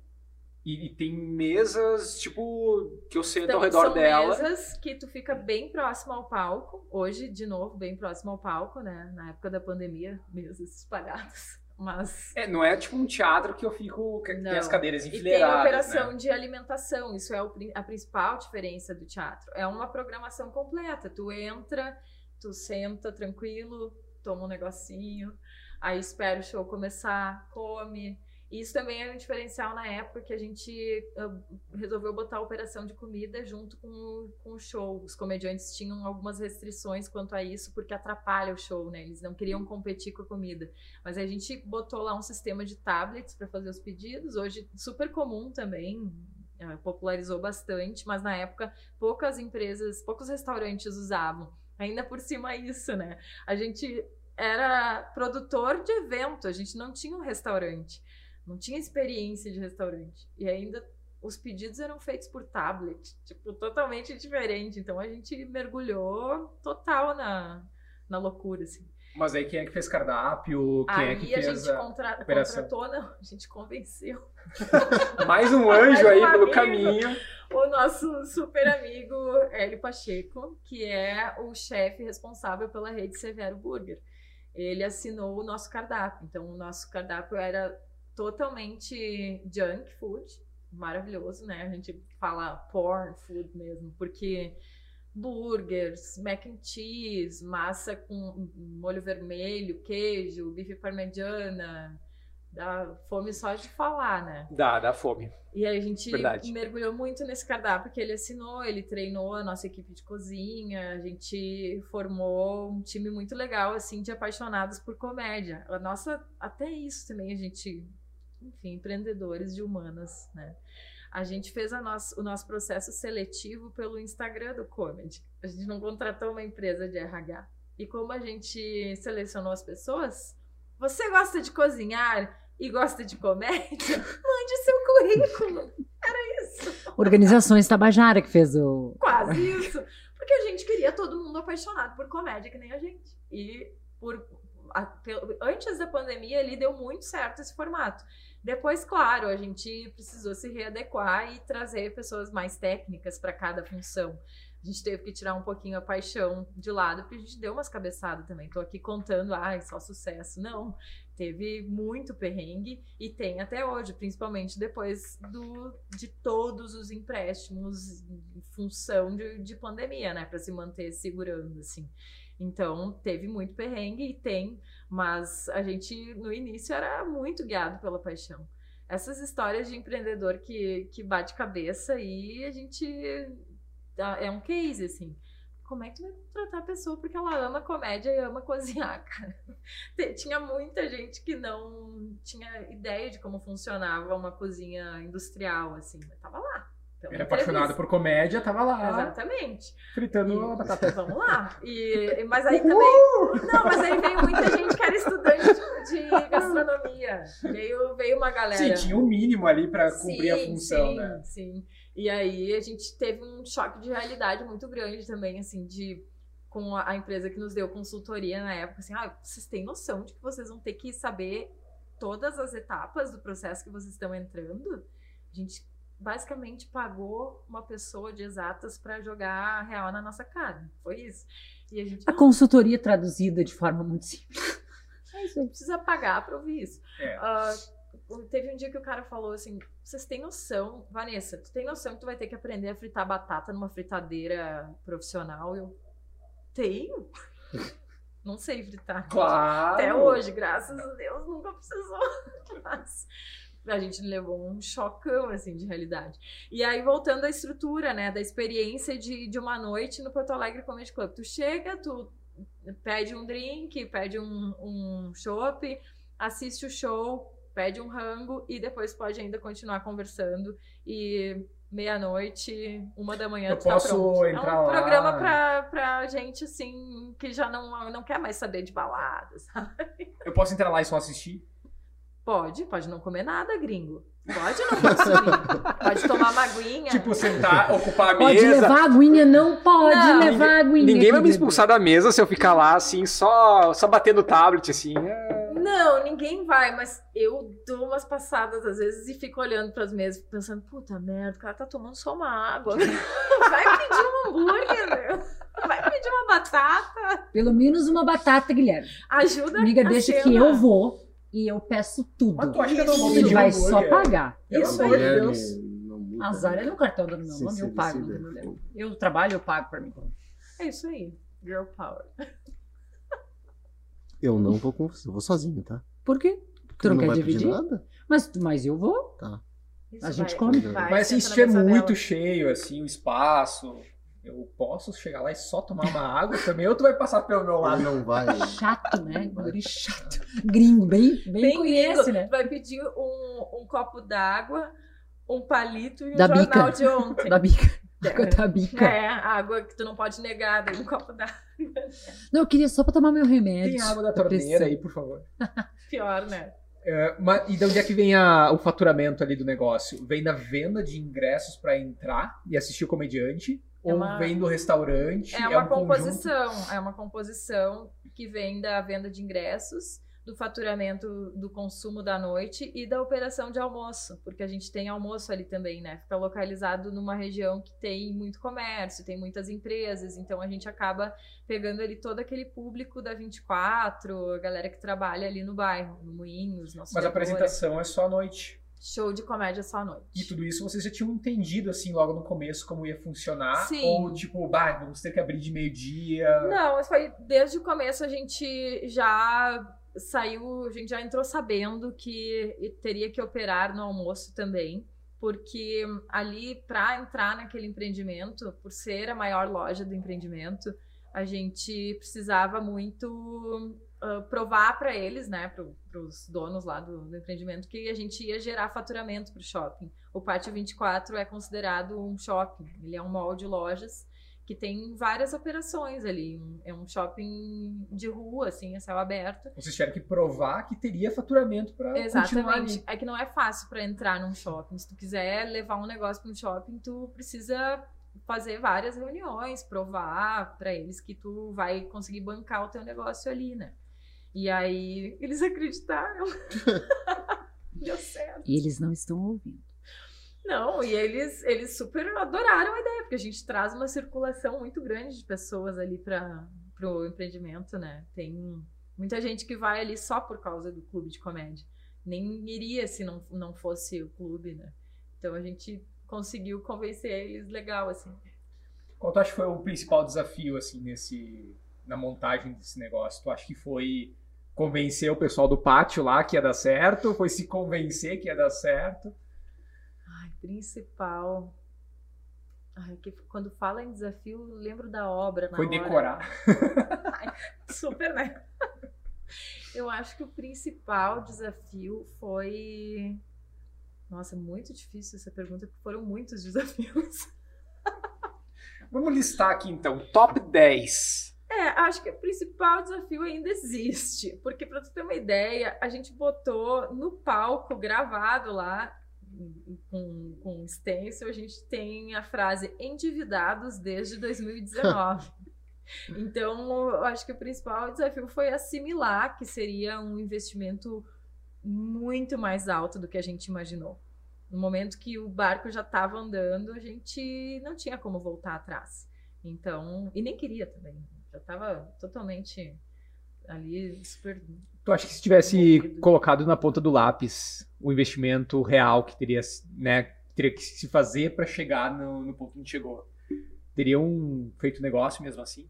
e, e tem mesas, tipo, que eu sento Então, ao redor são dela. mesas que tu fica bem próximo ao palco. Hoje, de novo, bem próximo ao palco, né? Na época da pandemia, mesas espalhadas. Mas É, não é tipo um teatro que eu fico. que tem Não. as cadeiras E tem enfileiradas. operação né? de alimentação, isso é o a principal diferença do teatro. É uma programação completa. Tu entra, tu senta tranquilo, toma um negocinho, aí espera o show começar, come. Isso também é um diferencial na época que a gente ah, resolveu botar a operação de comida junto com o, com o show. Os comediantes tinham algumas restrições quanto a isso, porque atrapalha o show, né? Eles não queriam competir com a comida. Mas a gente botou lá um sistema de tablets para fazer os pedidos. Hoje, super comum também, eh, popularizou bastante, mas na época poucas empresas, poucos restaurantes usavam. Ainda por cima isso, né? A gente era produtor de evento, a gente não tinha um restaurante, não tinha experiência de restaurante. E ainda os pedidos eram feitos por tablet, tipo, totalmente diferente. Então a gente mergulhou total na, na loucura, assim. Mas aí quem é que fez cardápio? Quem Aí é que a fez gente a... contra- operação? contratou, não, a gente convenceu Mais um anjo Mais um aí pelo amigo. caminho. o nosso super amigo Hélio Pacheco, que é o chefe responsável pela rede Severo Burger. Ele assinou o nosso cardápio. Então, o nosso cardápio era totalmente junk food, maravilhoso, né? A gente fala porn food mesmo, porque burgers, mac and cheese, massa com molho vermelho, queijo, bife parmegiana, dá fome só de falar, né? Dá, dá fome. E a gente Verdade. mergulhou muito nesse cardápio que ele assinou, ele treinou a nossa equipe de cozinha, a gente formou um time muito legal, assim, de apaixonados por comédia. A nossa, até isso também a gente, enfim, empreendedores de humanas, né? A gente fez a nosso, o nosso processo seletivo pelo Instagram do Comedy. A gente não contratou uma empresa de RH. E como a gente selecionou as pessoas, você gosta de cozinhar e gosta de comédia? Mande seu currículo. Era isso. Organizações Tabajara que fez o. Quase isso. Porque a gente queria todo mundo apaixonado por comédia, que nem a gente. E por antes da pandemia, ali deu muito certo esse formato. Depois, claro, a gente precisou se readequar e trazer pessoas mais técnicas para cada função. A gente teve que tirar um pouquinho a paixão de lado, porque a gente deu umas cabeçadas também. Tô aqui contando, ai, só sucesso. Não, teve muito perrengue e tem até hoje, principalmente depois do, de todos os empréstimos em função de, de pandemia, né, para se manter segurando, assim. Então, teve muito perrengue e tem, mas a gente no início era muito guiado pela paixão. Essas histórias de empreendedor que, que bate cabeça e a gente dá- é um case, assim. Como é que tu vai contratar a pessoa porque ela ama comédia e ama cozinhar, cara? Tinha muita gente que não tinha ideia de como funcionava uma cozinha industrial, assim, mas tava lá. Pela Era apaixonado entrevista. por comédia, tava lá, Exatamente. fritando E- a batata. Vamos lá. E, mas aí também. Não, mas aí veio muita gente que era estudante de gastronomia. Veio, veio uma galera. Sim, tinha o mínimo ali pra cumprir a Sim, função, sim, né? Sim. E aí a gente teve um choque de realidade muito grande também, assim, de com a, a empresa que nos deu consultoria na época, assim, ah, vocês têm noção de que vocês vão ter que saber todas as etapas do processo que vocês estão entrando? A gente basicamente pagou uma pessoa de exatas para jogar real na nossa cara. Foi isso. E a gente A consultoria traduzida de forma muito simples. É isso aí. precisa pagar pra ouvir isso. É. Ah, teve um dia que o cara falou assim: vocês têm noção, Vanessa, tu tem noção que tu vai ter que aprender a fritar batata numa fritadeira profissional? Eu tenho. Não sei fritar. Claro! Até hoje, graças a Deus, nunca precisou. Mas a gente levou um chocão, assim, de realidade. E aí, voltando à estrutura, né, da experiência de, de uma noite no Porto Alegre Comedy Club. Tu chega, tu pede um drink, pede um, um chopp, assiste o show, pede um rango e depois pode ainda continuar conversando e meia-noite, uma da manhã Eu tu tá posso pronto. é entrar um lá? programa pra, pra gente, assim, que já não, não quer mais saber de baladas, sabe? Eu posso entrar lá e só assistir? Pode, pode não comer nada, gringo. Pode não consumir. pode tomar uma aguinha. Tipo, sentar, ocupar a Pode mesa. levar aguinha, não pode Não, levar aguinha. Ninguém vai me expulsar da mesa se eu ficar lá, assim, só, só batendo o tablet, assim. é. Não, ninguém vai, mas eu dou umas passadas às vezes e fico olhando pras mesas, pensando, puta merda, o cara tá tomando só uma água. Vai pedir um hambúrguer, meu. Vai pedir uma batata. Pelo menos uma batata, Guilherme. Ajuda Amiga, a deixa cena. que eu vou e eu peço tudo. Mas tu acha que eu não vou pedir vai só pagar. Pelo Isso amor de Guilherme Deus. não muda. Azar é no cartão do meu nome, eu pago. não. Eu trabalho, eu pago pra mim. É isso aí. Girl power. Eu não vou com você, eu vou sozinho, tá? Por quê? Porque Tu não quer vai pedir dividir? nada? Mas, mas eu vou. Isso A gente vai- come. vai, Mas se estiver muito dela. cheio, assim, o espaço, eu posso chegar lá e só tomar uma água também, ou tu vai passar pelo meu lado? não vai. Chato, né? Guri chato. Gringo, bem, bem, Bem conhece, gringo. né? Vai pedir um, um copo d'água, um palito e um Da jornal bica. de ontem. Da bica. Água da bica. É, água que tu não pode negar, daí um copo d'água. Não, eu queria só pra tomar meu remédio. Tem água da torneira aí, por favor. Pior, né? É, mas, e de onde é que vem a- o faturamento ali do negócio? Vem da venda de ingressos pra entrar e assistir o comediante? É ou uma- vem do restaurante? É uma um conjunto? composição, é uma composição que vem da venda de ingressos, do faturamento do consumo da noite e da operação de almoço, porque a gente tem almoço ali também, né? Fica localizado numa região que tem muito comércio, tem muitas empresas, então a gente acaba pegando ali todo aquele público da 24, a galera que trabalha ali no bairro, no Moinhos, nosso Mas a apresentação é só à noite. Show de comédia só à noite. E tudo isso vocês já tinham entendido, assim, logo no começo, como ia funcionar? Sim. Ou, tipo, bah, vamos ter que abrir de meio-dia? Não, foi desde o começo a gente já saiu, a gente já entrou sabendo que teria que operar no almoço também, porque ali para entrar naquele empreendimento, por ser a maior loja do empreendimento, a gente precisava muito ah, provar para eles, né, para os donos lá do, do empreendimento, que a gente ia gerar faturamento para o shopping. O Pátio 24 é considerado um shopping, ele é um mall de lojas que tem várias operações ali. É um shopping de rua, assim, a céu aberto. Vocês tiveram que provar que teria faturamento continuar Exatamente. ali. É que não é fácil para entrar num shopping. Se tu quiser levar um negócio para um shopping, tu precisa fazer várias reuniões, provar para eles que tu vai conseguir bancar o teu negócio ali, né? E aí eles acreditaram. Deu certo. E eles não estão ouvindo. Não, e eles, eles super adoraram a ideia, porque a gente traz uma circulação muito grande de pessoas ali para o empreendimento, né? Tem muita gente que vai ali só por causa do clube de comédia. Nem iria se não, não fosse o clube, né? Então a gente conseguiu convencer eles legal, assim. Qual tu acha que foi o principal desafio, assim, nesse, na montagem desse negócio? Tu acha que foi convencer o pessoal do pátio lá que ia dar certo? Foi se convencer que ia dar certo? Ai, principal. Ai, que quando fala em desafio, lembro da obra. Na Foi hora. decorar. Super, né? Eu acho que o principal desafio foi Nossa, muito difícil essa pergunta, porque foram muitos desafios. Vamos listar aqui então, top 10. É, acho que o principal desafio ainda existe, porque para tu ter uma ideia, a gente botou no palco gravado lá com, com stencil, a gente tem a frase endividados desde 2019. então, eu acho que o principal desafio foi assimilar que seria um investimento muito mais alto do que a gente imaginou. No momento que o barco já estava andando, a gente não tinha como voltar atrás. Então, e nem queria também. Já estava totalmente ali super. Tu acha que se tivesse colocado na ponta do lápis o investimento real que teria, né, teria que se fazer para chegar no, no ponto que a gente chegou, teriam feito negócio mesmo assim?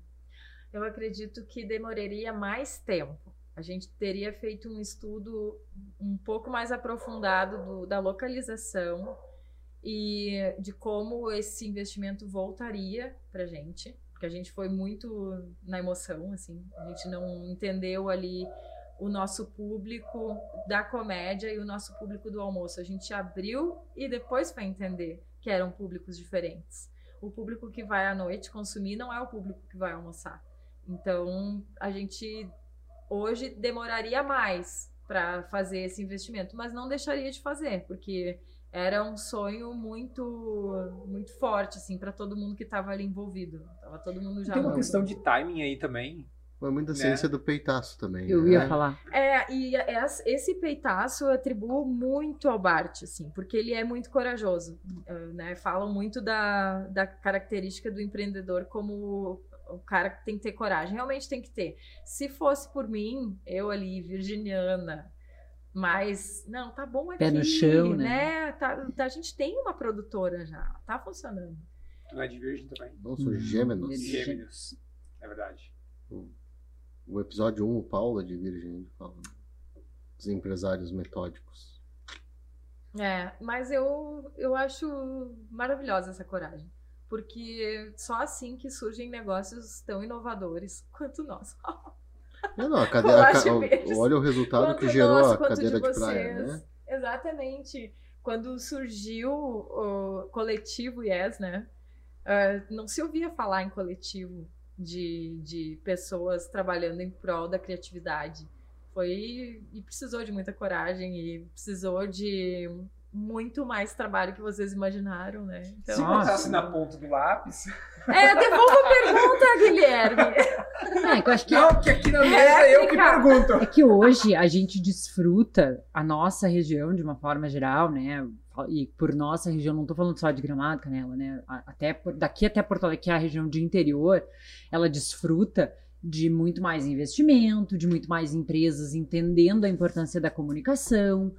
Eu acredito que demoraria mais tempo a gente teria feito um estudo um pouco mais aprofundado do, da localização e de como esse investimento voltaria para a gente, porque a gente foi muito na emoção, assim, a gente não entendeu ali o nosso público da comédia e o nosso público do almoço. A gente abriu e depois foi entender que eram públicos diferentes. O público que vai à noite consumir não é o público que vai almoçar. Então, a gente hoje demoraria mais para fazer esse investimento, mas não deixaria de fazer, porque era um sonho muito muito forte assim para todo mundo que estava ali envolvido. Tava todo mundo já Tem uma questão de timing aí também. Foi muita né? ciência do peitaço também. Eu né? ia falar. É, e esse peitaço eu atribuo muito ao Bart, assim, porque ele é muito corajoso, né? Falam muito da, da característica do empreendedor como o cara tem que ter coragem, realmente tem que ter. Se fosse por mim, eu ali, virginiana, mas, não, tá bom aqui. Pé no chão, né? né? Tá, a gente tem uma produtora já, tá funcionando. Tu não é de virgem também? Não, sou gêmeos. Gêmeos, é verdade. O, o episódio 1, o Paulo é de virgem, fala dos empresários metódicos. É, mas eu, eu acho maravilhosa essa coragem porque só assim que surgem negócios tão inovadores quanto nós. Não, não, a cadeira, a, olha o resultado quanto que gerou a cadeira de, de praia, né? Exatamente. Quando surgiu o coletivo Yes, né? Uh, não se ouvia falar em coletivo de, de pessoas trabalhando em prol da criatividade. Foi e precisou de muita coragem e precisou de muito mais trabalho que vocês imaginaram, né? Então, Se botasse na ponta do lápis. É, devolva a pergunta, Guilherme. É, eu acho que... Não, porque aqui na mesa é, eu que pergunto. É que hoje a gente desfruta a nossa região de uma forma geral, né? E por nossa região, não estou falando só de Gramado, Canela, né? Até por, daqui até Porto Alegre, que é a região de interior, ela desfruta de muito mais investimento, de muito mais empresas entendendo a importância da comunicação,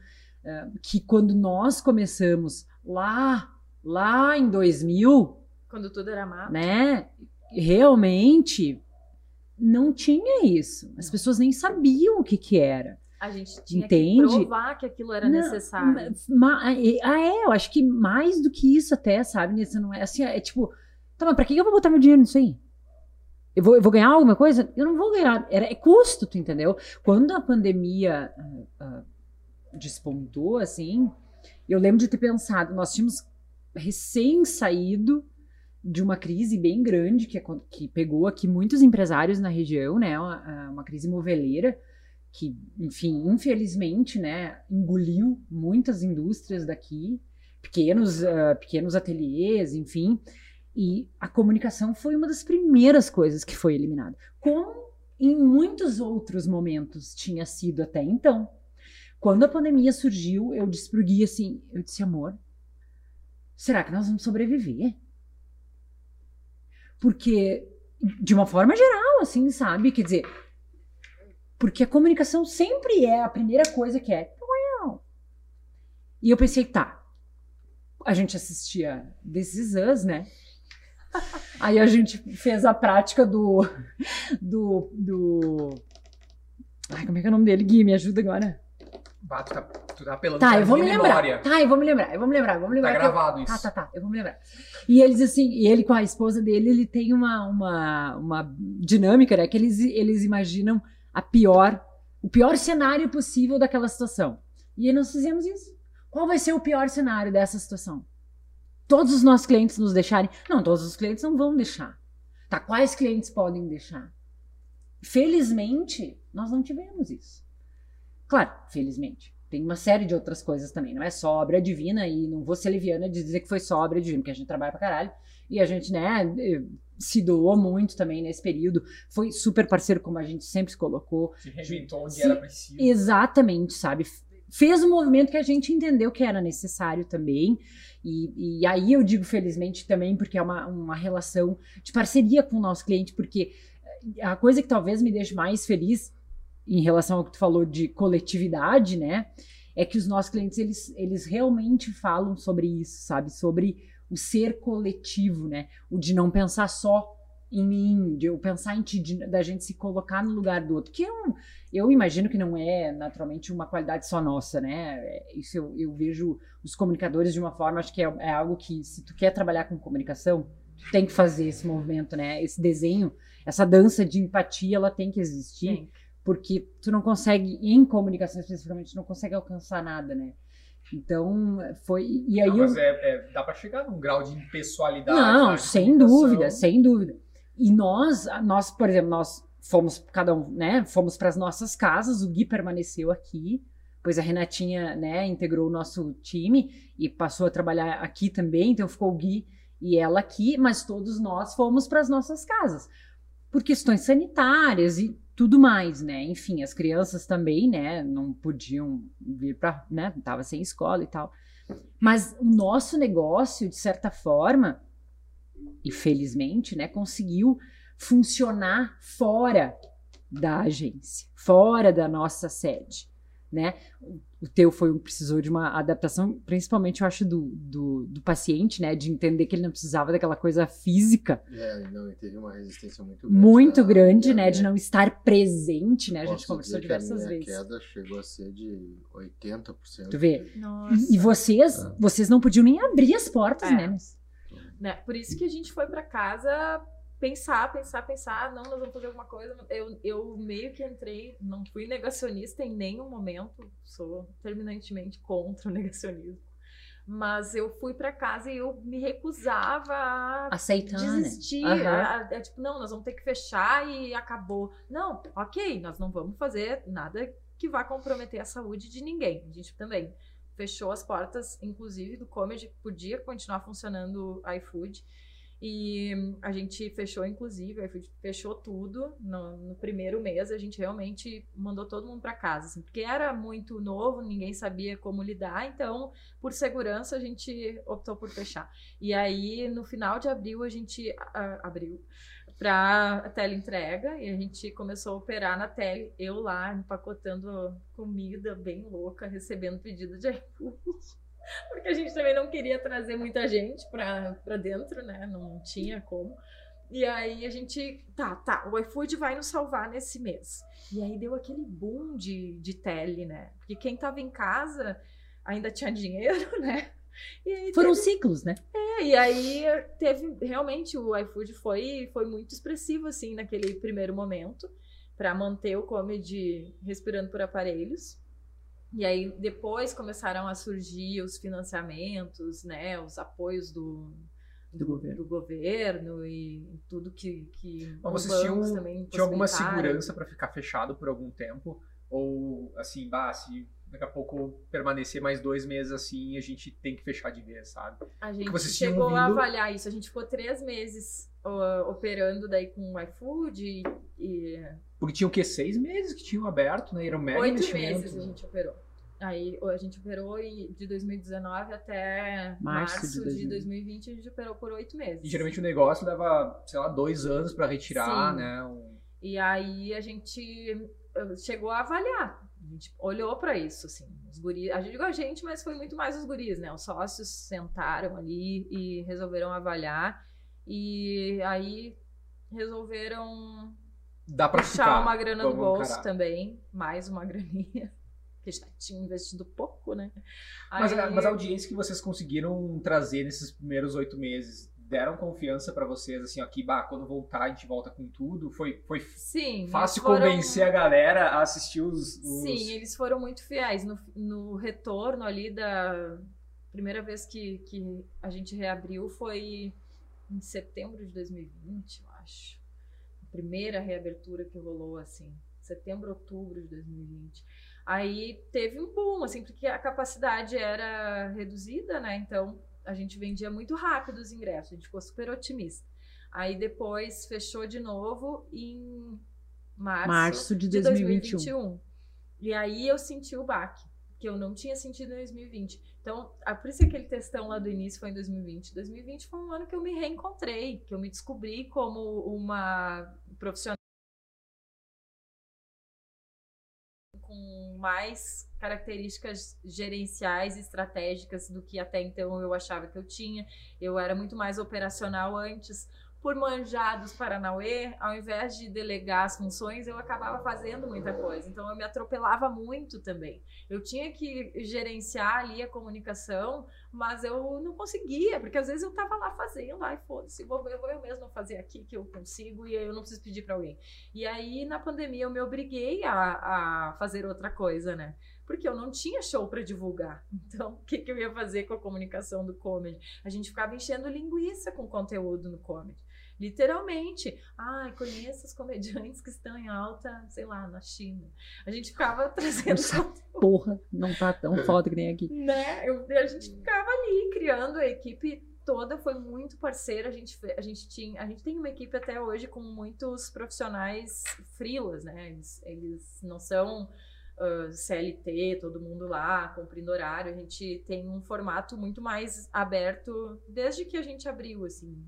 que quando nós começamos lá, lá em 2000, quando tudo era mato, né? Realmente não tinha isso. As pessoas nem sabiam o que que era. A gente tinha Entende? que provar que aquilo era não, necessário. Ah, é, eu acho que mais do que isso até, sabe? Isso não é assim, é tipo, tá, mas pra que eu vou botar meu dinheiro nisso aí? Eu vou, eu vou ganhar alguma coisa? Eu não vou ganhar. Era, é custo, tu entendeu? Quando a pandemia uh, uh, despontou, assim, eu lembro de ter pensado, nós tínhamos recém saído de uma crise bem grande que, que pegou aqui muitos empresários na região, né, uma, uma crise moveleira, que, enfim, infelizmente, né, engoliu muitas indústrias daqui, pequenos, uh, pequenos ateliês, enfim, e a comunicação foi uma das primeiras coisas que foi eliminada, como em muitos outros momentos tinha sido até então. Quando a pandemia surgiu, eu disse pro Gui assim, eu disse, amor, será que nós vamos sobreviver? Porque, de uma forma geral, assim, sabe? Quer dizer, porque a comunicação sempre é a primeira coisa que é. E eu pensei, tá. A gente assistia Is Us, né? Aí a gente fez a prática do. Do. do... Ai, como é que é o nome dele? Gui, me ajuda agora. Tu tá, tu tá apelando tá, eu vou me lembrar. Tá, eu vou me lembrar, eu vou me lembrar, eu vou me lembrar. Tá gravado eu... isso. Tá, tá, tá, eu vou me lembrar. E eles, assim, e ele com a esposa dele, ele tem uma, uma, uma dinâmica, né? Que eles, eles imaginam a pior, o pior cenário possível daquela situação. E nós fizemos isso. Qual vai ser o pior cenário dessa situação? Todos os nossos clientes nos deixarem? Não, todos os clientes não vão deixar. Tá, quais clientes podem deixar? Felizmente, nós não tivemos isso. Claro, felizmente. Tem uma série de outras coisas também. Não é só obra divina e não vou ser leviana de dizer que foi só obra divina, porque a gente trabalha pra caralho. E a gente, né, eh, se doou muito também nesse período. Foi super parceiro, como a gente sempre se colocou. Se reinventou onde Se- era preciso. Exatamente, sabe? Fez um movimento que a gente entendeu que era necessário também. E, e aí eu digo felizmente também, porque é uma, uma relação de parceria com o nosso cliente, porque a coisa que talvez me deixe mais feliz em relação ao que tu falou de coletividade, né? É que os nossos clientes, eles, eles realmente falam sobre isso, sabe? Sobre o ser coletivo, né? O de não pensar só em mim, de eu pensar em ti, de- da gente se colocar no lugar do outro. Que é um, eu imagino que não é naturalmente uma qualidade só nossa, né? É, Isso eu, eu vejo os comunicadores de uma forma, acho que é, é algo que, se tu quer trabalhar com comunicação, tu tem que fazer esse movimento, né? Esse desenho, essa dança de empatia, ela tem que existir, Sim. Porque tu não consegue, em comunicação especificamente, tu não consegue alcançar nada, né? Então, foi. E aí Não, eu, mas é, é- dá pra chegar num grau de impessoalidade. não, né, sem dúvida, sem dúvida. E nós, nós, por exemplo, nós fomos cada um, né? Fomos para as nossas casas, o Gui permaneceu aqui, pois a Renatinha, né, integrou o nosso time e passou a trabalhar aqui também, então ficou o Gui e ela aqui, mas todos nós fomos para as nossas casas. Por questões sanitárias e tudo mais, né? Enfim, as crianças também, né, não podiam vir para, né, tava sem escola e tal. Mas o nosso negócio, de certa forma, e felizmente, né, conseguiu funcionar fora da agência, fora da nossa sede, né? O- teu foi um precisou de uma adaptação, principalmente eu acho do, do, do paciente, né, de entender que ele não precisava daquela coisa física É, não, e teve uma resistência muito grande. muito A grande, minha- né, de não estar presente, né? A gente posso conversou dizer que a diversas minha vezes. queda chegou a ser de 80%. Tu vê? Nossa. E, vocês, Ah. vocês não podiam nem abrir as portas, É. né? né? Por isso que a gente foi pra casa pensar, pensar, pensar, não, nós vamos fazer alguma coisa. Eu, eu meio que entrei, não fui negacionista em nenhum momento, sou terminantemente contra o negacionismo. Mas eu fui pra casa e eu me recusava a Aceitar, né? desistir. Aham. a- a- é tipo, não, nós vamos ter que fechar e acabou. Não, ok, nós não vamos fazer nada que vá comprometer a saúde de ninguém. A gente também fechou as portas, inclusive do comedy, podia continuar funcionando o iFood. E a gente fechou, inclusive, fechou tudo no, no primeiro mês. A gente realmente mandou todo mundo para casa, assim, porque era muito novo, ninguém sabia como lidar. Então, por segurança, a gente optou por fechar. E aí, no final de abril, a gente ah, abriu para teleentrega e a gente começou a operar na tele. Eu lá empacotando comida bem louca, recebendo pedido de iFood. Porque a gente também não queria trazer muita gente pra, pra dentro, né? Não tinha como. E aí a gente, tá, tá, o iFood vai nos salvar nesse mês. E aí deu aquele boom de, de tele, né? Porque quem tava em casa ainda tinha dinheiro, né? Foram teve- ciclos, né? é, e aí teve realmente o iFood foi foi muito expressivo assim naquele primeiro momento para manter o comedy respirando por aparelhos. E aí depois começaram a surgir os financiamentos, né, os apoios do Do governo. do governo e tudo que que Mas vocês tinham, também tinham alguma segurança pra ficar fechado por algum tempo? Ou, assim, bah, se daqui a pouco permanecer mais dois meses assim, a gente tem que fechar de vez, sabe? A gente vocês tinham chegou a vindo- avaliar isso. A gente ficou três meses ó, operando daí com o iFood e, e Porque tinha o quê? Seis meses que tinham aberto, né? Era um mega oito meses a gente operou. Aí a gente operou e de 2019 até Março março, de de 2020. 2020 a gente operou por oito meses. E geralmente o negócio leva, sei lá, dois anos pra retirar, Sim. né? um- E aí a gente eh, chegou a avaliar. A gente olhou pra isso, assim. Os guris, a gente digo a gente, mas foi muito mais os guris, né? Os sócios sentaram ali e resolveram avaliar. E aí resolveram Dá pra puxar ficar. uma grana do bolso encarar. também, mais uma graninha, que já tinha investido pouco, né? Mas, Aí- mas a audiência que vocês conseguiram trazer nesses primeiros oito meses deram confiança pra vocês, assim, ó, que, bah, quando voltar a gente volta com tudo? Foi, foi Sim. fácil foram- convencer a galera a assistir os... os- Sim, eles foram muito fiéis. No, no retorno ali da primeira vez que, que a gente reabriu foi em setembro de 2020, eu acho. Primeira reabertura que rolou, assim. Setembro, outubro de 2020. Aí teve um boom, assim, porque a capacidade era reduzida, né? Então a gente vendia muito rápido os ingressos, a gente ficou super otimista. Aí depois fechou de novo em março, Março de de 2021. 2021. E aí eu senti o baque, que eu não tinha sentido em 2020. Então, por isso que aquele textão lá do início foi em 2020. 2020 foi um ano que eu me reencontrei, que eu me descobri como uma profissional com mais características gerenciais e estratégicas do que até então eu achava que eu tinha. Eu era muito mais operacional antes. Por manjar dos Paranauê, ao invés de delegar as funções, eu acabava fazendo muita coisa. Então eu me atropelava muito também. Eu tinha que gerenciar ali a comunicação, mas eu não conseguia, porque às vezes eu tava lá fazendo, ai foda-se, vou, eu vou eu mesma fazer aqui que eu consigo e eu não preciso pedir para alguém. E aí na pandemia eu me obriguei a, a fazer outra coisa, né? Porque eu não tinha show para divulgar. Então, o que, que eu ia fazer com a comunicação do comedy? A gente ficava enchendo linguiça com conteúdo no comedy. Literalmente. Ai, conheço os comediantes que estão em alta, sei lá, na China. A gente ficava trazendo Nossa. Porra, não tá tão foda que nem aqui. né? Eu, a gente ficava ali criando a equipe toda foi muito parceira. A gente, a gente tinha, a gente tem uma equipe até hoje com muitos profissionais frilas, né? Eles, eles não são ah, CLT, todo mundo lá cumprindo horário. A gente tem um formato muito mais aberto desde que a gente abriu, assim.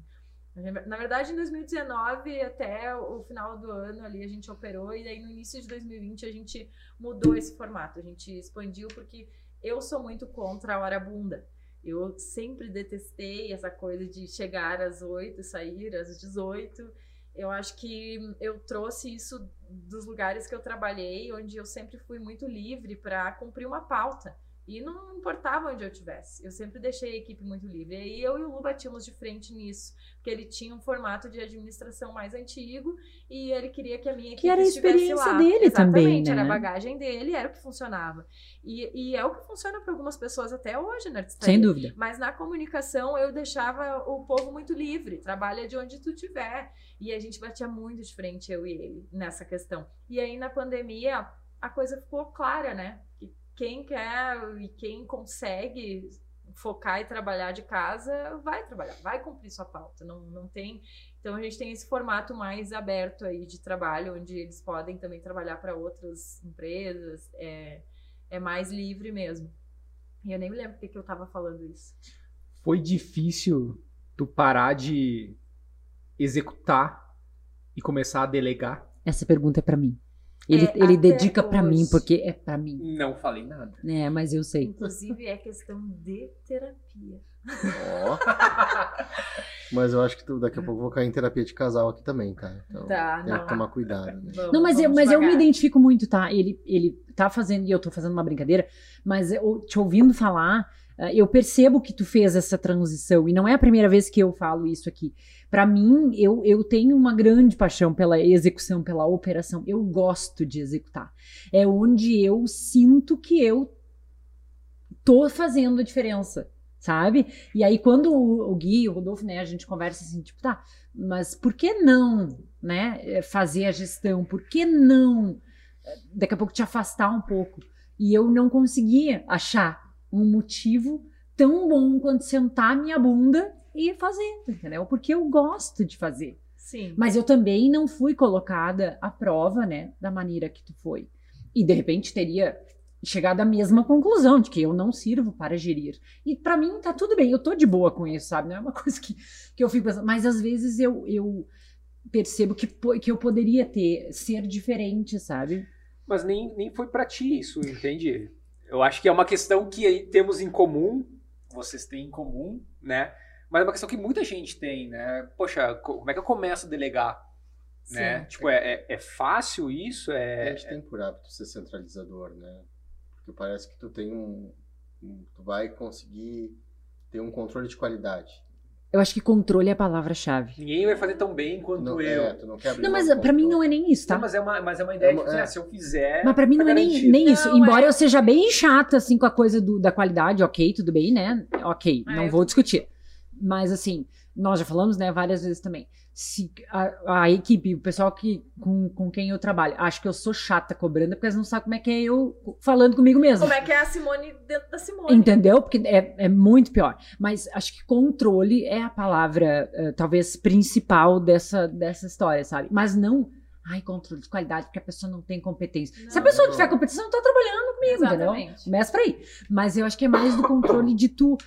Na verdade, em 2019 até o final do ano ali a gente operou e aí no início de 2020 a gente mudou esse formato, a gente expandiu porque eu sou muito contra a hora bunda. Eu sempre detestei essa coisa de chegar às 8 e sair às 18. Eu acho que eu trouxe isso dos lugares que eu trabalhei, onde eu sempre fui muito livre para cumprir uma pauta. E não importava onde eu estivesse. Eu sempre deixei a equipe muito livre. E aí eu e o Lu batíamos de frente nisso. Porque ele tinha um formato de administração mais antigo e ele queria que a minha equipe Que era a experiência lá. dele Exatamente, também, era a né? bagagem dele, era o que funcionava. E, e é o que funciona para algumas pessoas até hoje na artistaria. Sem dúvida. Mas na comunicação eu deixava o povo muito livre, trabalha de onde tu tiver. E a gente batia muito de frente, eu e ele, nessa questão. E aí na pandemia a coisa ficou clara, né? Que quem quer e quem consegue focar e trabalhar de casa, vai trabalhar, vai cumprir sua pauta. Não, não tem. Então a gente tem esse formato mais aberto aí de trabalho, onde eles podem também trabalhar para outras empresas. É, é mais livre mesmo. E eu nem me lembro porque que eu tava falando isso. Foi difícil tu parar de executar e começar a delegar? Essa pergunta é pra mim. Ele, É, ele dedica pra mim, porque é pra mim. Não falei nada. É, mas eu sei. Inclusive é questão de terapia. Ó. Mas eu acho que tu, daqui a pouco eu vou cair em terapia de casal aqui também, tá? Então Tá, tem não. que tomar cuidado. Né? Vamos, Não, mas, eu, mas eu me identifico muito, tá? Ele, ele tá fazendo, e eu tô fazendo uma brincadeira, mas eu te ouvindo falar, eu percebo que tu fez essa transição, e não é a primeira vez que eu falo isso aqui. Pra mim, eu, eu tenho uma grande paixão pela execução, pela operação. Eu gosto de executar. É onde eu sinto que eu tô fazendo a diferença, sabe? E aí, quando o, o Gui, o Rodolfo, né, a gente conversa assim, tipo, tá, mas por que não, né, eh, fazer a gestão? Por que não, eh, daqui a pouco, te afastar um pouco? E eu não conseguia achar um motivo tão bom quanto sentar minha bunda e fazer, entendeu? Porque eu gosto de fazer. Sim. Mas eu também não fui colocada à prova, né, da maneira que tu foi. E de repente teria chegado à mesma conclusão de que eu não sirvo para gerir. E pra mim tá tudo bem, eu tô de boa com isso, sabe? Não é uma coisa que, que eu fico pensando, mas às vezes eu, eu percebo que, que eu poderia ter ser diferente, sabe? Mas nem, nem foi pra ti isso, entende? Eu acho que é uma questão que aí temos em comum, vocês têm em comum, né? Mas é uma questão que muita gente tem, né? Poxa, co- como é que eu começo a delegar? Né? Sim. Tipo, é, é, é fácil isso? A É, gente tem por hábito ser centralizador, né? Porque parece que tu tem um, um- Tu vai conseguir ter um controle de qualidade. Eu acho que controle é a palavra-chave. Ninguém vai fazer tão bem quanto Não, eu. é, tu não Não, mas do pra mim não é nem isso, tá? Não, mas é uma, mas é uma ideia É uma- que, é. ah, se eu fizer. Mas pra mim tá não é nem, garantido. nem isso. Embora é- eu seja bem chata, assim, com a coisa do- da qualidade, ok, tudo bem, né? Ok, É, não eu vou discutir. Mas, assim, nós já falamos, né, várias vezes também. Se a, a equipe, o pessoal que, com, com quem eu trabalho, acha que eu sou chata cobrando, porque eles não sabem como é que é eu falando comigo mesmo. Como é que é a Simone dentro da Simone? Entendeu? Porque é, é muito pior. Mas acho que controle é a palavra, eh, talvez, principal dessa, dessa história, sabe? Mas não. Ai, controle de qualidade, porque a pessoa não tem competência. Se a Não. pessoa tiver competência, não tá trabalhando comigo, entendeu? Exatamente. Começa por aí. Mas eu acho que é mais do controle de tu.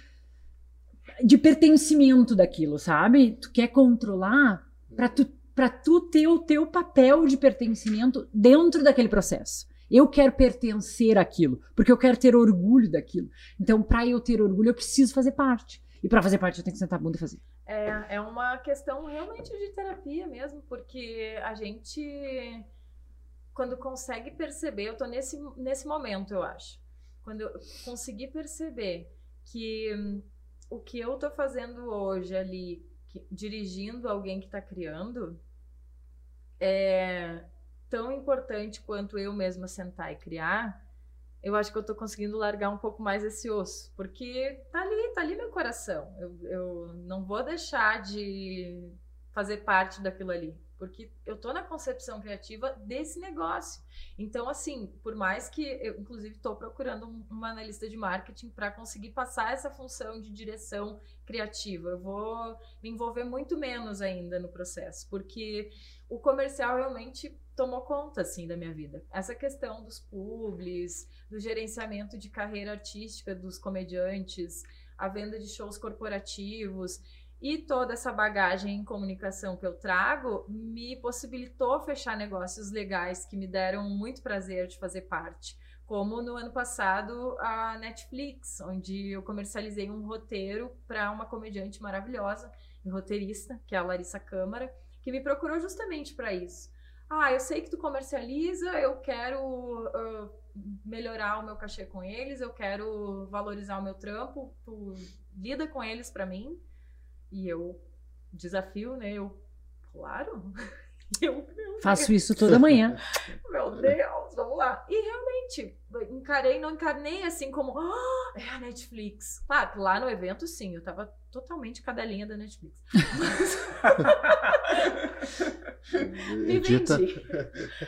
De pertencimento daquilo, sabe? Tu quer controlar pra tu, pra tu ter o teu papel de pertencimento dentro daquele processo. Eu quero pertencer àquilo, porque eu quero ter orgulho daquilo. Então, pra eu ter orgulho, eu preciso fazer parte. E pra fazer parte, eu tenho que sentar a bunda e fazer. É, é uma questão realmente de terapia mesmo, porque a gente, quando consegue perceber, eu tô nesse, nesse momento, eu acho. Quando eu conseguir perceber que o que eu tô fazendo hoje ali, que- dirigindo alguém que tá criando, é tão importante quanto eu mesma sentar e criar, eu acho que eu tô conseguindo largar um pouco mais esse osso, porque tá ali, tá ali meu coração. Eu, eu não vou deixar de fazer parte daquilo ali, porque eu tô na concepção criativa desse negócio. Então, assim, por mais que eu, inclusive, estou procurando um- uma analista de marketing para conseguir passar essa função de direção criativa, eu vou me envolver muito menos ainda no processo, porque o comercial realmente tomou conta assim da minha vida. Essa questão dos publis, do gerenciamento de carreira artística dos comediantes, a venda de shows corporativos e toda essa bagagem em comunicação que eu trago me possibilitou fechar negócios legais que me deram muito prazer de fazer parte. Como no ano passado a Netflix, onde eu comercializei um roteiro para uma comediante maravilhosa e roteirista, que é a Larissa Câmara, que me procurou justamente para isso. Ah, eu sei que tu comercializa, eu quero ah, melhorar o meu cachê com eles, eu quero valorizar o meu trampo, tu lida com eles para mim. E eu desafio, né? Eu, claro. Eu, eu Faço isso toda manhã. meu Deus, vamos lá. E realmente, encarei, não encarnei assim como, "Ah, é a Netflix. Claro, que lá no evento, sim, eu tava totalmente cadelinha da Netflix. Me vendi.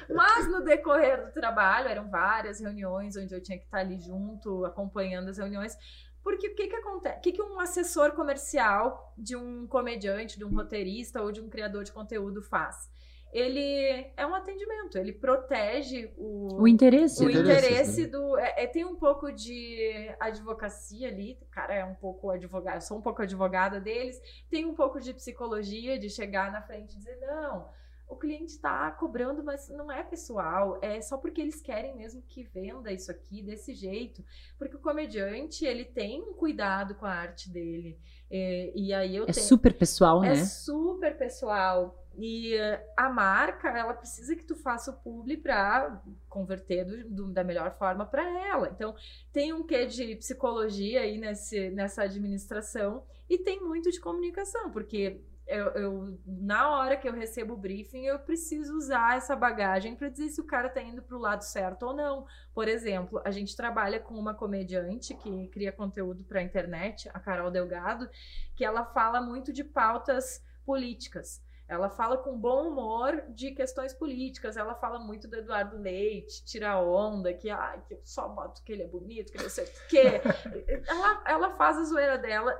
Mas no decorrer do trabalho, eram várias reuniões onde eu tinha que estar ali junto, acompanhando as reuniões. Porque o que que acontece? O que que um assessor comercial de um comediante, de um roteirista ou de um criador de conteúdo faz? Ele é um atendimento, ele protege o, O interesse. o interesse né? do. É, é- tem um pouco de advocacia ali, o cara é um pouco advogado, eu sou um pouco advogada deles, tem um pouco de psicologia, de chegar na frente e dizer, não, o cliente está cobrando, mas não é pessoal, é só porque eles querem mesmo que venda isso aqui desse jeito. Porque o comediante, ele tem um cuidado com a arte dele. é, e aí eu É tenho. super pessoal, É né? super pessoal. E eh, a marca, ela precisa que tu faça o publi para converter do- do- da melhor forma para ela. Então, tem um quê de psicologia aí nesse, nessa administração e tem muito de comunicação, porque eu, eu- na hora que eu recebo o briefing, eu preciso usar essa bagagem para dizer se o cara tá indo para o lado certo ou não. Por exemplo, a gente trabalha com uma comediante que cria conteúdo para a internet, a Carol Delgado, que ela fala muito de pautas políticas. Ela fala com bom humor de questões políticas. Ela fala muito do Eduardo Leite, tira onda, que, ai, que eu só boto que ele é bonito, que não sei o quê. ela, ela faz a zoeira dela,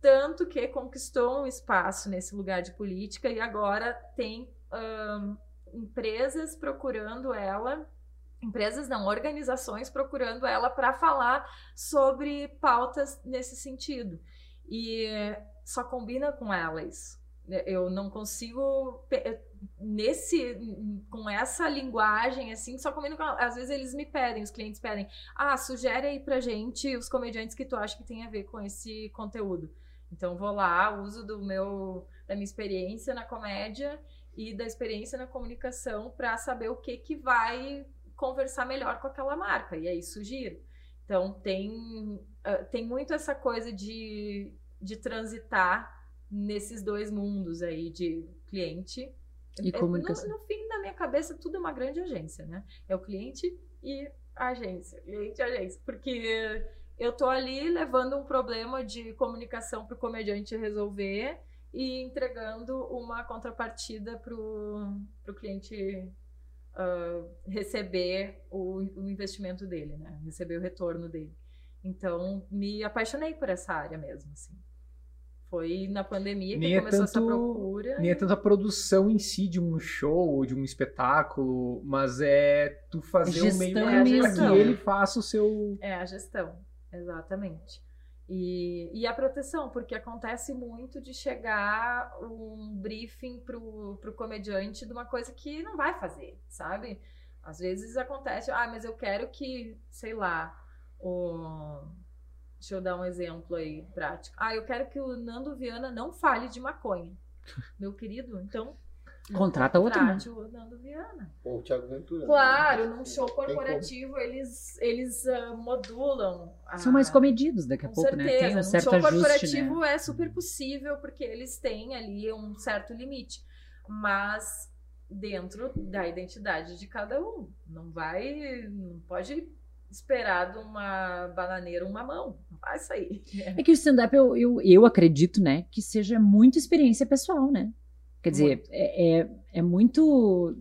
tanto que conquistou um espaço nesse lugar de política e agora tem empresas procurando ela. Empresas não, organizações procurando ela para falar sobre pautas nesse sentido. E só combina com ela isso. Eu não consigo pe- nesse com essa linguagem assim, só combina com. Às vezes eles me pedem, os clientes pedem: "Ah, sugere aí pra gente os comediantes que tu acha que tem a ver com esse conteúdo". Então vou lá, uso do meu da minha experiência na comédia e da experiência na comunicação para saber o que que vai conversar melhor com aquela marca e aí sugiro. Então tem ah, tem muito essa coisa de, de transitar nesses dois mundos aí de cliente E É, comunicação. No, no fim da minha cabeça, tudo é uma grande agência, né? É o cliente e a agência. Cliente e agência. Porque eu tô ali levando um problema de comunicação pro comediante resolver e entregando uma contrapartida pro, pro cliente ah, receber o, o investimento dele, né? Receber o retorno dele. Então, me apaixonei por essa área mesmo, assim. Foi na pandemia que Nem é começou essa tanto- procura. Nem é tanto a produção em si de um show ou de um espetáculo, mas é tu fazer o meio para que ele faça o seu. É a gestão, exatamente. E, e a proteção, porque acontece muito de chegar um briefing pro, pro comediante de uma coisa que não vai fazer, sabe? Às vezes acontece, ah, mas eu quero que, sei lá, o... deixa eu dar um exemplo aí prático. Ah, eu quero que o Nando Viana não fale de maconha. Meu querido, então Contrata outro, né? contrate o Nando Viana. Ou o Thiago Ventura. Claro, num show corporativo eles, eles ah, modulam. a- São mais comedidos daqui a com pouco, né? certeza. Tem um Num certo show ajuste, corporativo né? é super possível porque eles têm ali um certo limite, mas dentro da identidade de cada um. Não vai, não pode esperar de uma bananeira uma mão. Não vai sair. É que o stand-up, eu, eu, eu acredito, né, que seja muito experiência pessoal, né? Quer dizer, Muito. é, é, é muito.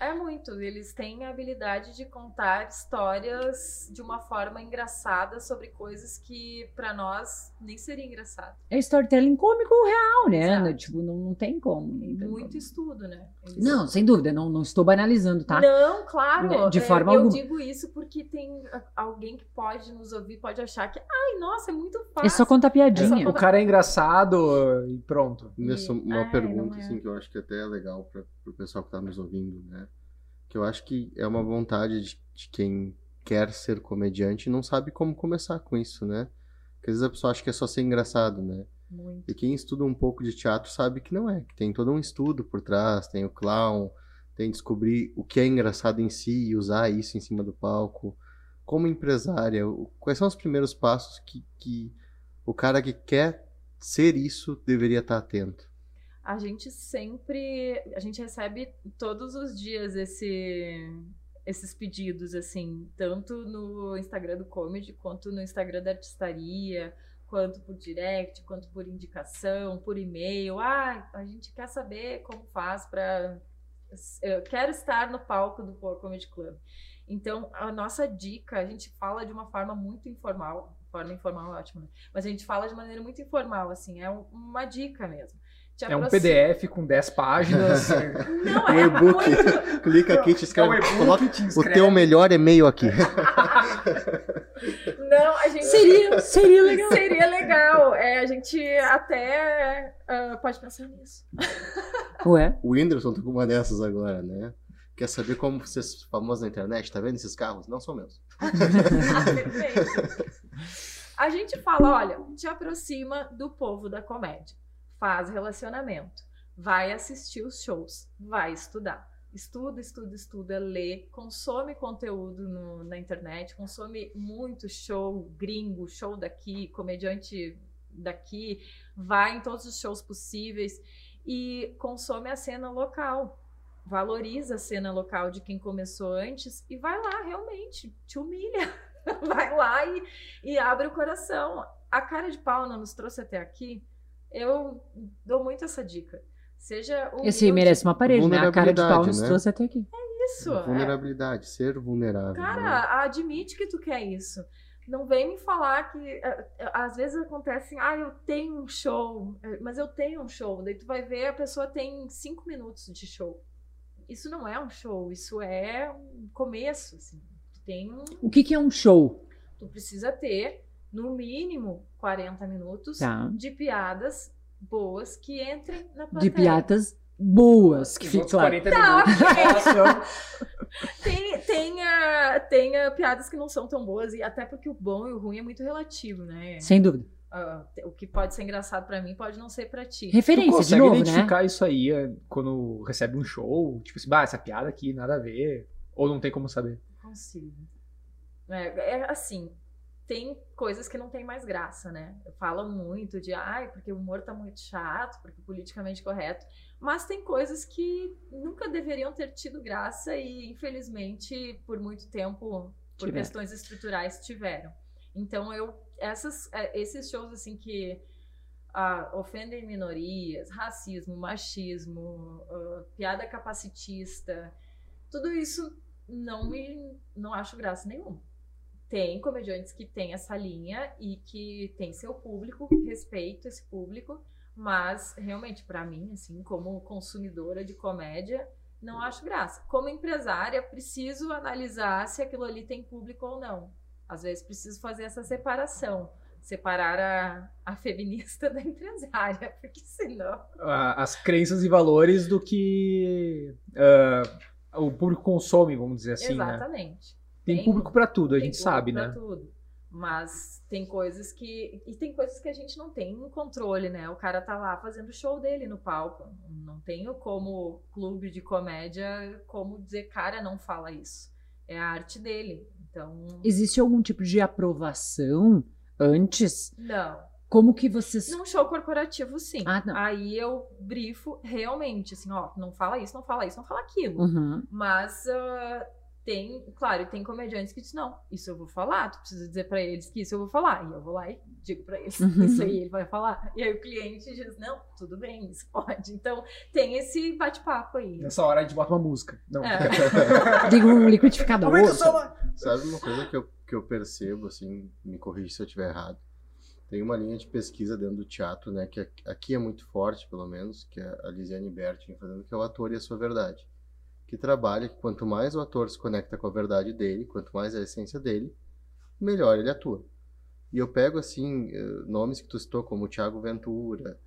É muito. Eles têm a habilidade de contar histórias de uma forma engraçada sobre coisas que para nós nem seria engraçado. É storytelling cômico real, né? Exato. Tipo, não, não tem como. Não tem muito como. estudo, né? Eles- Não, sem dúvida, não, não estou banalizando, tá? Não, claro. Né, de É, forma eu alguma. digo isso porque tem alguém que pode nos ouvir, pode achar que, ai, nossa, é muito fácil. É só contar É piadinha. só O cara é engraçado e pronto. Nessa, E- uma é, pergunta, é. assim, que eu acho que até é legal para o pessoal que tá nos ouvindo, né? Que eu acho que é uma vontade de, de quem quer ser comediante e não sabe como começar com isso, né? Porque às vezes a pessoa acha que é só ser engraçado, né? Muito. E quem estuda um pouco de teatro sabe que não é, que tem todo um estudo por trás, tem o clown, tem descobrir o que é engraçado em si e usar isso em cima do palco. Como empresária, quais são os primeiros passos que, que o cara que quer ser isso deveria estar atento? A gente sempre, a gente recebe todos os dias esse, esses pedidos, assim, tanto no Instagram do Comedy, quanto no Instagram da Artistaria, quanto por direct, quanto por indicação, por e-mail. Ah, a gente quer saber como faz para eu quero estar no palco do Comedy Club. Então, a nossa dica, a gente fala de uma forma muito informal, forma informal é ótimo, né? Mas a gente fala de maneira muito informal, assim, é um- uma dica mesmo. É um PDF com 10 páginas. Não, Um é e-book. muito... Clica aqui, te É um escreve, e-book, coloca te o inscreve. teu melhor e-mail aqui. Não, a gente... Seria, seria legal. Seria legal. É, a gente até ah, pode pensar nisso. Ué? O Whindersson tá com uma dessas agora, né? Quer saber como ser famoso na internet? Tá vendo esses carros? Não são meus. Perfeito. A gente fala, olha, te aproxima do povo da comédia. Faz relacionamento. Vai assistir os shows. Vai estudar. Estuda, estuda, estuda, lê, consome conteúdo no- na internet, consome muito show gringo, show daqui, comediante daqui, vai em todos os shows possíveis e consome a cena local. Valoriza a cena local de quem começou antes e vai lá, realmente, te humilha. Vai lá e, e abre o coração. A cara de pau não nos trouxe até aqui. Eu dou muito essa dica. Seja humilde. Esse merece uma parede, né? A cara de pau nos Vulnerabilidade, né? trouxe até aqui. isso. é. Vulnerabilidade, ser vulnerável. né? Cara, admite que tu quer isso. Não vem me falar que é, é, às vezes acontece assim, ah, eu tenho um show, é, mas eu tenho um show. Daí tu vai ver, a pessoa tem cinco minutos de show. Isso não é um show, isso é um começo, assim. Tu tem um, O que, que é um show? tu precisa ter no mínimo 40 minutos Tá. de piadas boas que entrem na De plateia. piadas boas, que Os fique outros claro. 40 Tá, minutos. Tem, tem, ah, tem ah, piadas que não são tão boas, e até porque o bom e o ruim é muito relativo, né? Sem dúvida. Ah, o que pode ser engraçado pra mim pode não ser pra ti. Tu Referência, de consegue novo, né? identificar isso aí quando recebe um show? Tipo assim, bah, essa piada aqui, nada a ver. Ou não tem como saber. Consigo. É, é assim, tem coisas que não tem mais graça, né? Falam muito de, ai, porque o humor tá muito chato, porque politicamente correto. Mas tem coisas que nunca deveriam ter tido graça e, infelizmente, por muito tempo, por Tiveram. questões estruturais, tiveram. Então, eu, essas, é, esses shows, assim, que ah, ofendem minorias, racismo, machismo, ah, piada capacitista, tudo isso não me, não acho graça nenhuma. Tem comediantes que têm essa linha e que tem seu público, respeito esse público, mas realmente para mim, assim, como consumidora de comédia, não acho graça. Como empresária, preciso analisar se aquilo ali tem público ou não. Às vezes preciso fazer essa separação, separar a, a feminista da empresária, porque senão as crenças e valores do que ah, o público consome, vamos dizer assim, né? Tem Tem- público pra tudo, a gente sabe, público né? pra tudo. Mas tem coisas que. E tem coisas que a gente não tem controle, né? O cara tá lá fazendo o show dele no palco. Não tenho como clube de comédia como dizer, cara, não fala isso. É a arte dele. Então. Existe algum tipo de aprovação antes? Não. Como que vocês. Num show corporativo, sim. Ah, não. Aí eu brifo realmente, assim, ó, não fala isso, não fala isso, não fala aquilo. Uhum. Mas ah, tem, claro, tem comediantes que dizem, não, isso eu vou falar, tu precisa dizer pra eles que isso eu vou falar. E eu vou lá e digo pra eles, Uhum. isso aí ele vai falar. E aí o cliente diz, não, tudo bem, isso pode. Então tem esse bate-papo aí. Nessa hora a gente bota uma música. Não. É. Digo um liquidificador. Sabe uma coisa que eu, que eu percebo, assim, me corrija se eu estiver errado. Tem uma linha de pesquisa dentro do teatro, né, que aqui- aqui é muito forte, pelo menos, que é a Lisiane Bertin fazendo, que é o ator e a sua verdade. Que trabalha que quanto mais o ator se conecta com a verdade dele, quanto mais a essência dele, melhor ele atua. E eu pego, assim, eh, nomes que tu citou, como o Thiago Ventura,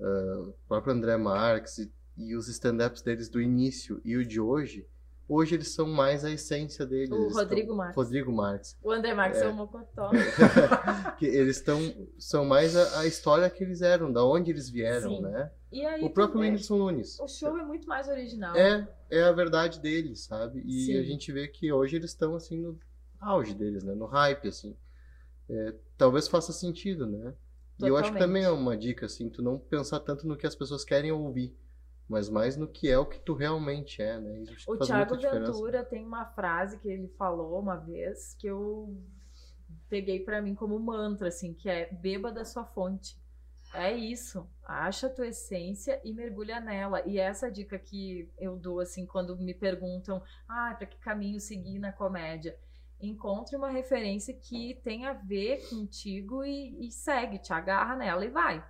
eh, o próprio André Marques, e, e os stand-ups deles do início e o de hoje, hoje eles são mais a essência deles. O eles estão- Rodrigo Marques. Rodrigo Marques. O André Marques é, É. o Mocotó. que eles estão são mais a, a história que eles eram, da onde eles vieram, Sim. né? Aí O próprio também, Whindersson Nunes. o show é muito mais original. É, é a verdade deles, sabe? E Sim. a gente vê que hoje eles estão assim no auge deles, né? No hype, assim. É, talvez faça sentido, né? E eu acho que Totalmente. também é uma dica, assim, tu não pensar tanto no que as pessoas querem ouvir, mas mais no que é o que tu realmente é, né? Isso O Thiago. Ventura tem uma frase que ele falou uma vez que eu peguei pra mim como mantra, assim, que é beba da sua fonte. É isso. Acha a tua essência e mergulha nela. E essa dica que eu dou, assim, quando me perguntam, ah, para que caminho seguir na comédia? Encontre uma referência que tenha a ver contigo e, e segue, te agarra nela e vai.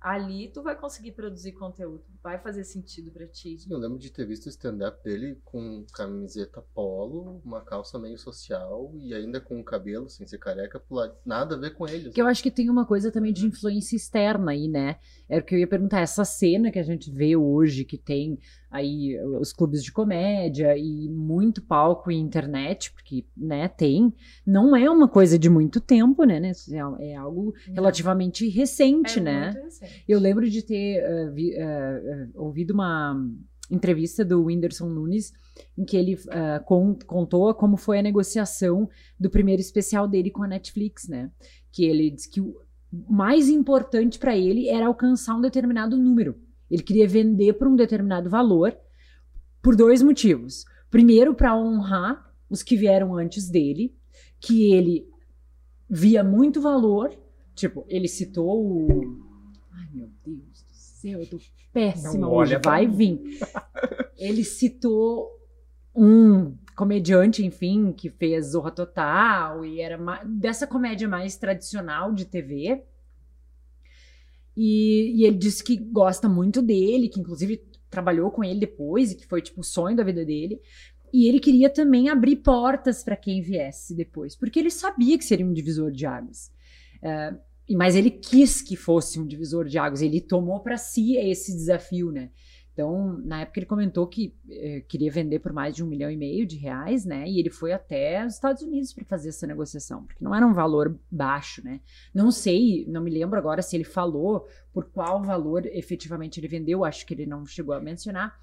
Ali tu vai conseguir produzir conteúdo, vai fazer sentido pra ti. Eu lembro de ter visto o stand-up dele com camiseta polo, uma calça meio social e ainda com o cabelo sem ser careca, nada a ver com ele. Que eu acho que tem uma coisa também de influência externa aí, né? Era o que eu ia perguntar. Essa cena que a gente vê hoje, que tem aí os clubes de comédia e muito palco e internet, porque, né, tem, não é uma coisa de muito tempo, né? né? É algo relativamente recente, é né? Recente. Eu lembro de ter uh, vi- uh, uh, ouvido uma entrevista do Whindersson Nunes em que ele uh, con- contou como foi a negociação do primeiro especial dele com a Netflix, né? Que ele disse que o mais importante para ele era alcançar um determinado número. Ele queria vender por um determinado valor por dois motivos. Primeiro, para honrar os que vieram antes dele, que ele via muito valor. Tipo, ele citou o. Ai, meu Deus do céu, eu tô péssima Não hoje. pra Vai vir. Ele citou um comediante, enfim, que fez Zorra Total e era ma- dessa comédia mais tradicional de TV. E, e ele disse que gosta muito dele, que inclusive trabalhou com ele depois e que foi tipo o sonho da vida dele. E ele queria também abrir portas para quem viesse depois, porque ele sabia que seria um divisor de águas. E- mas ele quis que fosse um divisor de águas, ele tomou para si esse desafio, né? Então, na época ele comentou que eh, queria vender por mais de um milhão e meio de reais, né? E ele foi até os Estados Unidos para fazer essa negociação, porque não era um valor baixo, né? Não sei, não me lembro agora se ele falou por qual valor efetivamente ele vendeu, acho que ele não chegou a mencionar,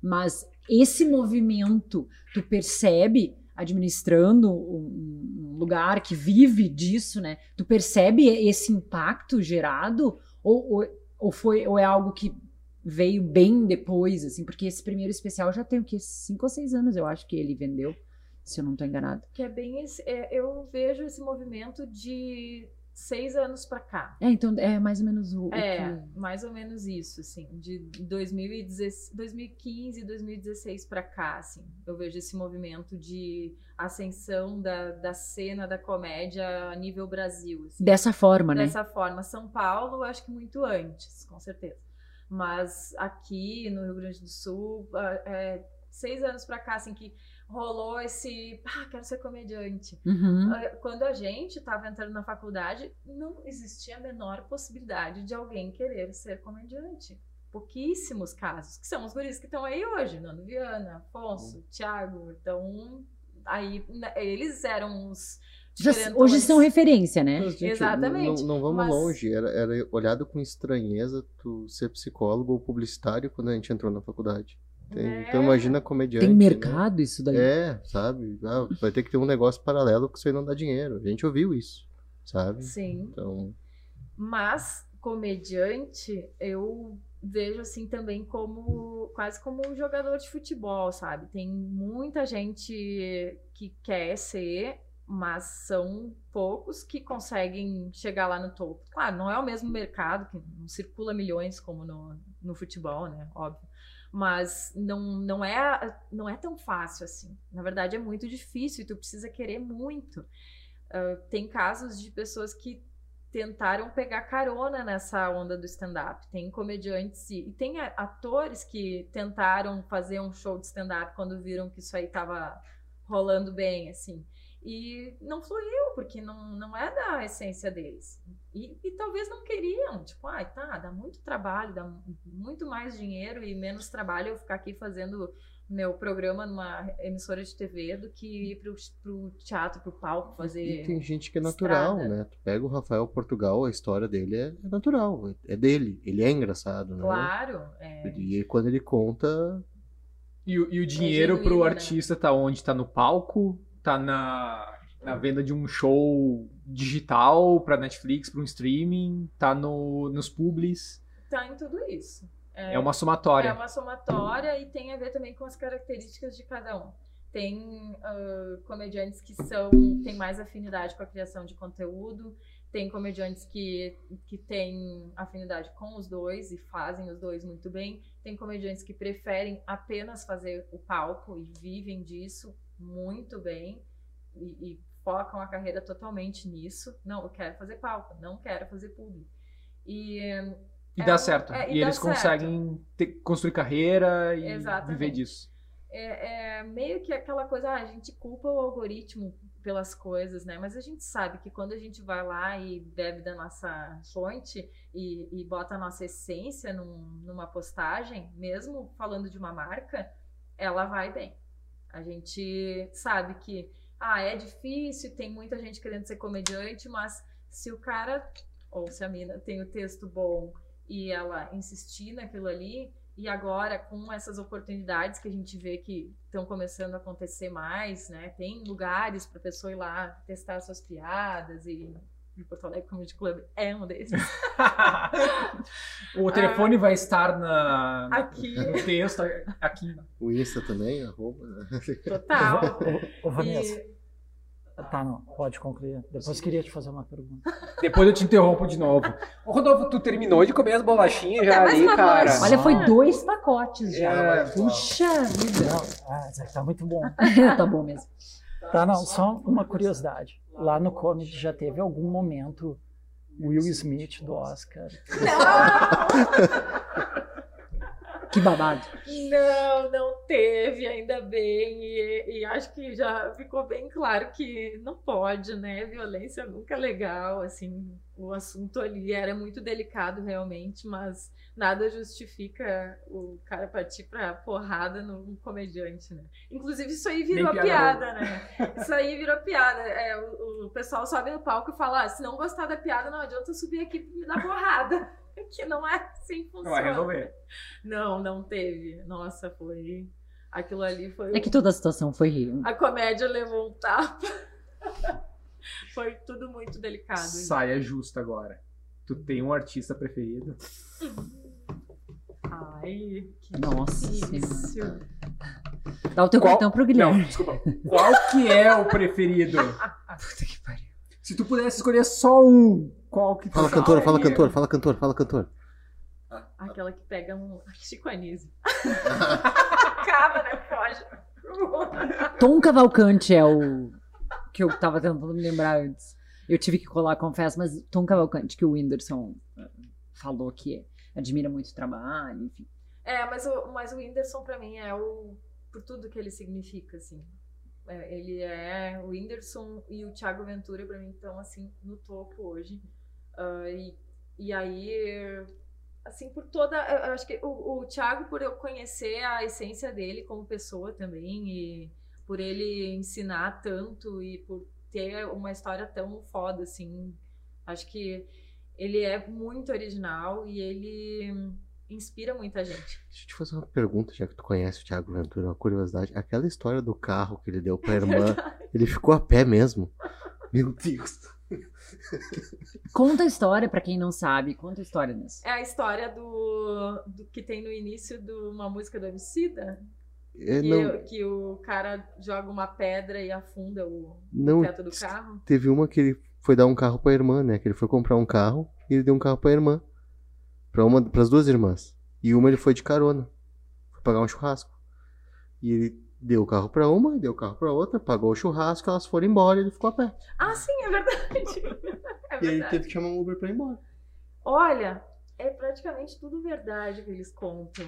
mas esse movimento tu percebe administrando um, num lugar que vive disso, né? Tu percebe esse impacto gerado ou, ou, ou foi ou é algo que veio bem depois, assim, porque esse primeiro especial já tem o que cinco ou seis anos, eu acho que ele vendeu, se eu não estou enganado. Que é bem esse, é, eu vejo esse movimento de seis anos para cá. É, então é mais ou menos o. É, o que... mais ou menos isso, assim, de 2016, 2015, 2016 para cá, assim, eu vejo esse movimento de ascensão da, da cena da comédia a nível Brasil. Assim. Dessa forma, né? Dessa forma. São Paulo, acho que muito antes, com certeza. Mas aqui no Rio Grande do Sul, é, seis anos para cá, assim, que rolou esse, ah, quero ser comediante. Uhum. Quando a gente estava entrando na faculdade, não existia a menor possibilidade de alguém querer ser comediante. Pouquíssimos casos, que são os guris que estão aí hoje, Nando Viana, Afonso, uhum. Thiago, então aí né, eles eram os já, hoje são referência, né? Mas, gente, Exatamente. Não, não vamos mas... longe. Era, era olhado com estranheza tu ser psicólogo ou publicitário quando a gente entrou na faculdade. Tem, é. Então imagina comediante. Tem mercado né? isso daí? É, sabe? Ah, vai ter que ter um negócio paralelo que isso aí não dá dinheiro. A gente ouviu isso, sabe? Sim. Então... Mas comediante, eu vejo assim também como quase como um jogador de futebol, sabe? Tem muita gente que quer ser mas são poucos que conseguem chegar lá no topo. Claro, não é o mesmo mercado, que não circula milhões como no, no futebol, né? Óbvio. Mas não, não, é, não é tão fácil assim. Na verdade, é muito difícil e tu precisa querer muito. Uh, tem casos de pessoas que tentaram pegar carona nessa onda do stand-up. Tem comediantes e, e, tem atores que tentaram fazer um show de stand-up quando viram que isso aí estava rolando bem, assim. E não fluiu, porque não, não é da essência deles. E, e talvez não queriam. Tipo, ai, ah, tá, dá muito trabalho, dá muito mais dinheiro e menos trabalho eu ficar aqui fazendo meu programa numa emissora de TV do que ir pro, pro teatro, pro palco fazer. E tem gente que é natural, estrada. né? Tu pega o Rafael Portugal, a história dele é, é natural, é dele, ele é engraçado, né? Claro. É. E quando ele conta. E, e o dinheiro é genuíno, pro né? artista né? tá onde? Tá no palco? Tá na, na venda de um show digital para Netflix, para um streaming, tá no, nos publis. Tá em tudo isso. É, é uma somatória. É uma somatória e tem a ver também com as características de cada um. Tem uh, comediantes que são têm mais afinidade com a criação de conteúdo, tem comediantes que, que têm afinidade com os dois e fazem os dois muito bem. Tem comediantes que preferem apenas fazer o palco e vivem disso muito bem e, e, focam a carreira totalmente nisso. Não, eu quero fazer palco, não quero fazer público. E, e é dá certo. É, e, e eles certo. conseguem ter, construir carreira e Exatamente. viver disso. É, é, meio que aquela coisa, ah, a gente culpa o algoritmo pelas coisas, né? Mas a gente sabe que quando a gente vai lá e bebe da nossa fonte e, e bota a nossa essência num, numa postagem, mesmo falando de uma marca, ela vai bem. A gente sabe que ah, é difícil, tem muita gente querendo ser comediante, mas se o cara ou se a mina tem o texto bom e ela insistir naquilo ali, e agora com essas oportunidades que a gente vê que estão começando a acontecer mais, né? Tem lugares para pessoa ir lá testar suas piadas e o Porto Alegre Comedy Club é um desses. o telefone ah, vai estar na, aqui. no texto, aqui. O Insta também, arroba. Total. Ô, Vanessa. E... Tá, não, pode concluir. Depois queria te fazer uma pergunta. Depois eu te interrompo de novo. Ô, Rodolfo, tu terminou de comer as bolachinhas já ali, cara. Olha, foi dois pacotes já. É, Puxa vida. Não, ah, tá muito bom. tá bom mesmo. Tá, não, só uma curiosidade. Lá no comedy já teve algum momento Will Smith do Oscar. que babado. Não, não teve, ainda bem. E, e, acho que já ficou bem claro que não pode, né? Violência nunca é legal, assim. O assunto ali era muito delicado, realmente, mas nada justifica o cara partir pra porrada num comediante, né? Inclusive, isso aí virou piada, piada né? Isso aí virou piada. É, o, o, pessoal sobe no palco e fala: ah, se não gostar da piada, não adianta subir aqui dar porrada. que não é assim que funciona. Não vai resolver. Não, não teve. Nossa, foi. Aquilo ali foi. É que toda a situação foi rio. A comédia levou um tapa. Foi tudo muito delicado. Saia justa agora. Tu tem um artista preferido? Ai, que Nossa difícil. Senhora. Dá o teu Qual- cartão pro Guilherme. Não, desculpa. Qual que é o preferido? Puta que pariu. Se tu pudesse escolher só um, qual que tu Fala cantora, fala cantor, fala cantor, fala cantor. Aquela que pega um. Chico Anísio. Acaba, né? Foge. Tom Cavalcante é o que eu tava tentando me lembrar antes. Eu tive que colar, confesso, mas Tom Cavalcante, que o Whindersson eh, falou que admira muito o trabalho, enfim. É, mas o, mas o Whindersson pra mim é o. Por tudo que ele significa, assim. É, ele é. O Whindersson e o Thiago Ventura pra mim estão, assim, no topo hoje. Ah, e, e aí. Assim, por toda. Eu acho que o, o Thiago, por eu conhecer a essência dele como pessoa também, e por ele ensinar tanto e por ter uma história tão foda, assim. Acho que ele é muito original e ele inspira muita gente. Deixa eu te fazer uma pergunta, já que tu conhece o Thiago Ventura, uma curiosidade. Aquela história do carro que ele deu pra irmã, ele ficou a pé mesmo. Meu Deus. Conta a história, pra quem não sabe, conta a história nisso. É a história do, do que tem no início de uma música do Emicida, É, que, não, que o cara joga uma pedra e afunda o não teto do carro. teve uma que ele foi dar um carro pra irmã, né? Que ele foi comprar um carro e ele deu um carro pra irmã. Pra uma, pras duas irmãs. E uma ele foi de carona. Foi pagar um churrasco. E ele deu o carro pra uma, deu o carro pra outra, pagou o churrasco, elas foram embora e ele ficou a pé. Ah, sim, é verdade. É E aí ele verdade. teve que chamar um Uber pra ir embora. Olha, é praticamente tudo verdade que eles contam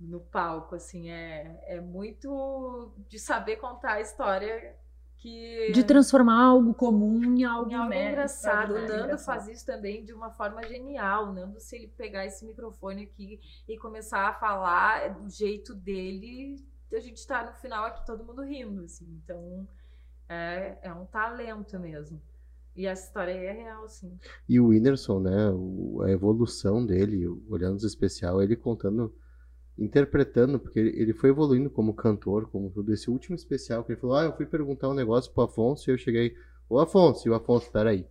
no palco, assim, é, é muito de saber contar a história que De transformar algo comum em algo, em algo né, engraçado. O Nando engraçado. faz isso também de uma forma genial. O Nando, se ele pegar esse microfone aqui e começar a falar do jeito dele, a gente tá no final aqui todo mundo rindo, assim. Então, é, é um talento mesmo. E essa história aí é real, sim. E o Whindersson, né? o- a evolução dele, olhando os especial, ele contando, interpretando, porque ele, ele foi evoluindo como cantor, como tudo. Esse último especial que ele falou: Ah, eu fui perguntar um negócio pro Afonso e eu cheguei, ô Afonso, e o Afonso, peraí.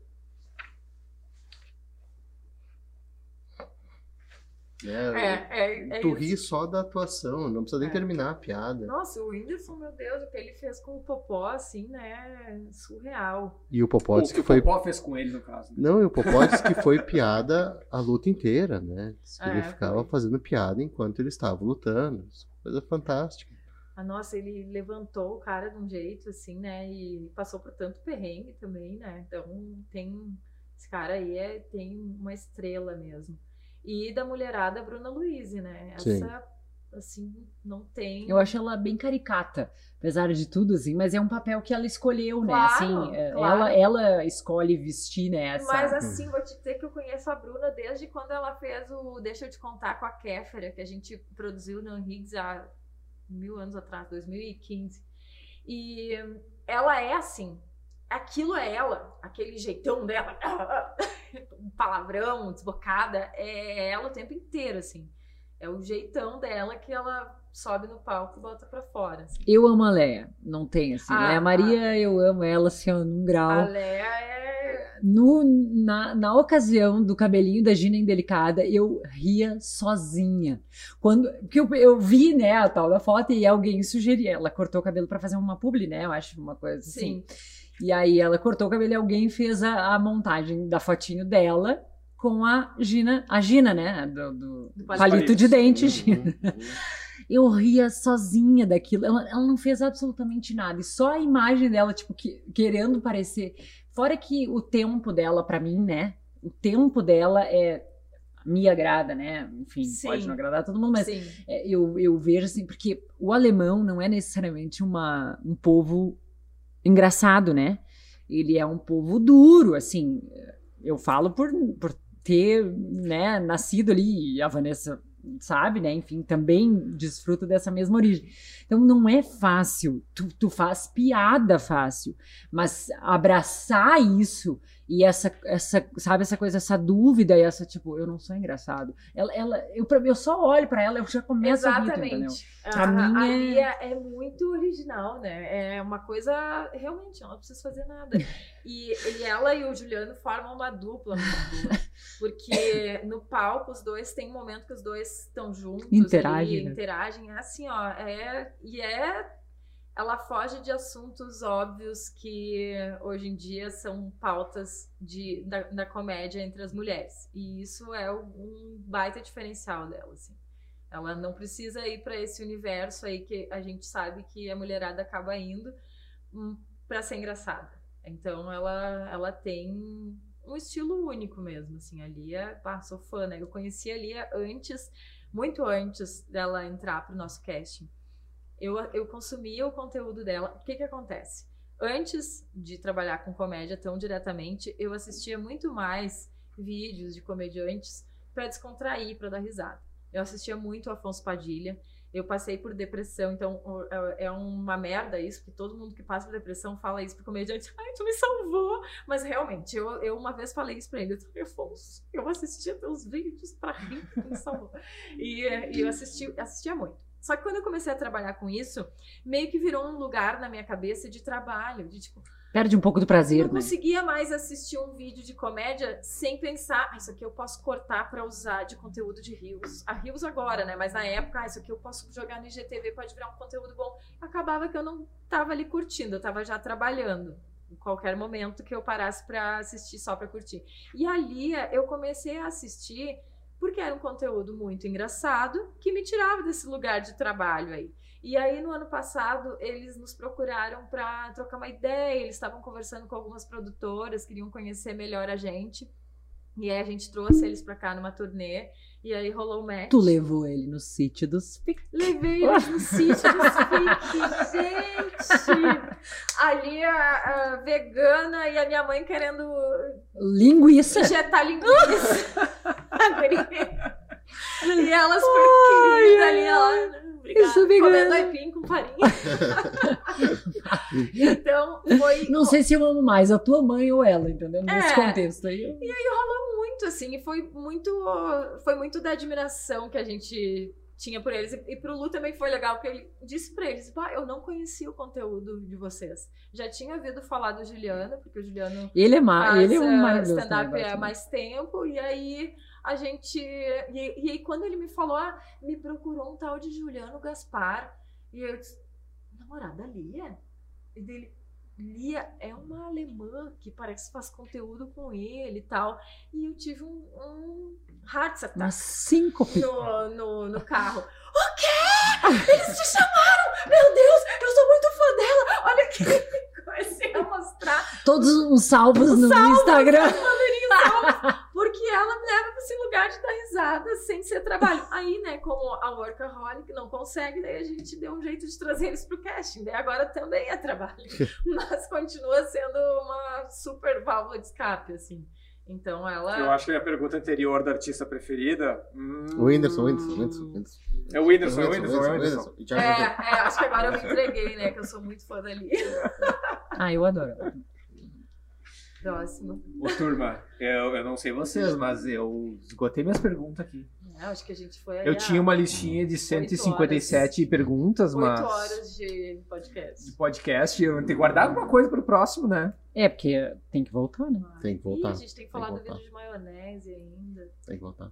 É, É, é, é tu ri só da atuação, não precisa nem É. terminar a piada. Nossa, o Whindersson, meu Deus, o que ele fez com o Popó, assim, né? Surreal. E o Popó O disse que que o foi. Popó fez com ele, no caso. né? Não, e o Popó disse que foi piada a luta inteira, né? Ele ficava foi. fazendo piada enquanto ele estava lutando. Coisa fantástica. Ah, nossa, ele levantou o cara de um jeito, assim, né? E passou por tanto perrengue também, né? Então, tem. Esse cara aí é, tem uma estrela mesmo. E da mulherada, Bruna Luiz, né? Sim. Essa, assim, não tem. Eu acho ela bem caricata, apesar de tudo, assim, mas é um papel que ela escolheu, né? Claro, Assim, é, claro. ela, ela escolhe vestir, né? Essa... Mas assim, vou te dizer que eu conheço a Bruna desde quando ela fez o Deixa Eu Te Contar com a Kéfera, que a gente produziu no Higgs há mil anos atrás, 2015. E ela é assim, aquilo é ela, aquele jeitão dela, palavrão, desbocada, é ela o tempo inteiro, assim. É o jeitão dela que ela sobe no palco e bota pra fora. assim. Eu amo a Leia, não tem assim. Ah, Leia Maria, eu amo ela, assim, num A grau. Léa é. No, na, na ocasião do cabelinho da Gina Indelicada, eu ria sozinha. Quando, porque eu, eu vi, né, a tal da foto e alguém sugeria. Ela cortou o cabelo pra fazer uma publi, né? Eu acho uma coisa assim. Sim. E aí ela cortou o cabelo e alguém fez a, a montagem da fotinho dela com a Gina, a Gina, né? Do, do Do palito, palito. de dente, Uhum, Gina. uhum. Eu ria sozinha daquilo. Ela, ela não fez absolutamente nada. E só a imagem dela, tipo, que- querendo parecer. Fora que o tempo dela, pra mim, né? O tempo dela é. Me agrada, né? Enfim, Sim. pode não agradar todo mundo, mas é, eu, eu vejo assim, porque o alemão não é necessariamente uma, um povo engraçado, né? Ele é um povo duro, assim. Eu falo por, por ter né, nascido ali, e a Vanessa sabe, né? Enfim, também desfruta dessa mesma origem. Então não é fácil, tu, tu faz piada fácil, mas abraçar isso E essa, essa, sabe, essa coisa, essa dúvida e essa, tipo, eu não sou engraçado. Ela, ela, eu, eu só olho pra ela, eu já começo a rir, entendeu? Exatamente. Pra A, mim a é- Lia é muito original, né? É uma coisa, realmente, ela não precisa fazer nada. E, e ela e o Juliano formam uma dupla muito boa. Porque no palco, os dois tem um momento que os dois estão juntos. Interagem, ali, né? Interagem. É assim, ó. É, e é. Ela foge de assuntos óbvios que hoje em dia são pautas de, da, da comédia entre as mulheres. E isso é um baita diferencial dela, assim. Ela não precisa ir para esse universo aí que a gente sabe que a mulherada acaba indo para ser engraçada. Então ela, ela tem um estilo único mesmo, assim. A Lia, pá, sou fã, né? Eu conheci a Lia antes, muito antes dela entrar pro nosso casting. Eu, eu consumia o conteúdo dela. O que que acontece? Antes de trabalhar com comédia tão diretamente, eu assistia muito mais vídeos de comediantes para descontrair, para dar risada. Eu assistia muito Afonso Padilha. Eu passei por depressão, então é é uma merda isso, porque todo mundo que passa por depressão fala isso pro comediante. Ai, tu me salvou! Mas realmente, eu, eu uma vez falei isso pra ele. Eu Afonso, eu assistia teus vídeos pra rir, tu me salvou. E, e eu assisti, assistia muito. Só que quando eu comecei a trabalhar com isso, meio que virou um lugar na minha cabeça de trabalho, de tipo, Perde um pouco do eu prazer, não né? conseguia mais assistir um vídeo de comédia sem pensar, ah, isso aqui eu posso cortar pra usar de conteúdo de Rios. A Rios agora, né? Mas na época, ah, isso aqui eu posso jogar no IGTV, pode virar um conteúdo bom. Acabava que eu não tava ali curtindo, eu tava já trabalhando. Em qualquer momento que eu parasse pra assistir só pra curtir. E a Lia, eu comecei a assistir porque era um conteúdo muito engraçado que me tirava desse lugar de trabalho aí. E aí, no ano passado, eles nos procuraram para trocar uma ideia. Eles estavam conversando com algumas produtoras, queriam conhecer melhor a gente. E aí, a gente trouxe eles para cá numa turnê. E aí, rolou o match. Tu levou ele no sítio dos Pic- Levei eles no sítio dos Fique, gente! Ali a, a vegana e a minha mãe querendo Linguiça. injetar linguiça. E ela super querida ali, ela. Obrigada. vegana. Comendo aipim com farinha. então, foi. Não sei se eu amo mais a tua mãe ou ela, entendeu? Nesse É. contexto aí. rolou muito, assim, e foi muito, foi muito da admiração que a gente tinha por eles. E, e pro Lu também foi legal, porque ele disse pra eles, bah, eu não conhecia o conteúdo de vocês. Já tinha ouvido falar do Juliano, porque o Juliano Ele é, ma ele é um eh, maravilhoso. stand-up há né? mais tempo, e aí a gente. E, e aí, quando ele me falou, ah, me procurou um tal de Juliano Gaspar, e eu disse, namorada Lia? E dele, Lia é uma alemã que parece que faz conteúdo com ele e tal. E eu tive um, um heart attack Uma síncope. no, no, no carro. O quê? Eles te chamaram? Meu Deus, eu sou muito fã dela. Olha aqui. Comecei a mostrar. Todos uns salvos no Instagram. Porque ela me leva para esse lugar de dar risada sem ser trabalho. Aí, né, como a workaholic não consegue, daí a gente deu um jeito de trazer eles pro casting. Daí agora também é trabalho. Mas continua sendo uma super válvula de escape, assim. Então ela. Eu acho que a minha pergunta anterior da artista preferida. hum, O Whindersson, Whindersson, Whindersson, Whindersson. É o Whindersson, é o Whindersson, é o Whindersson. É, é, acho que agora eu me entreguei, né? Que eu sou muito fã da Lia. Ah, eu adoro. Próximo. Ô, turma, eu, eu não sei vocês, mas eu esgotei minhas perguntas aqui. É, acho que a gente foi aí Eu a tinha uma listinha de 157 perguntas, oito mas. horas de De podcast. podcast, eu tenho que guardar alguma coisa pro próximo, né? É, porque tem que voltar, né? Tem que Ih, voltar. a gente tem que falar Tem do que voltar. vídeo de maionese ainda. Tem que voltar.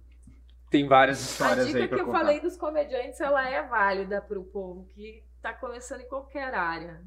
Tem várias A histórias dica aí que eu contar. falei dos comediantes, ela é válida pro povo que tá começando em qualquer área.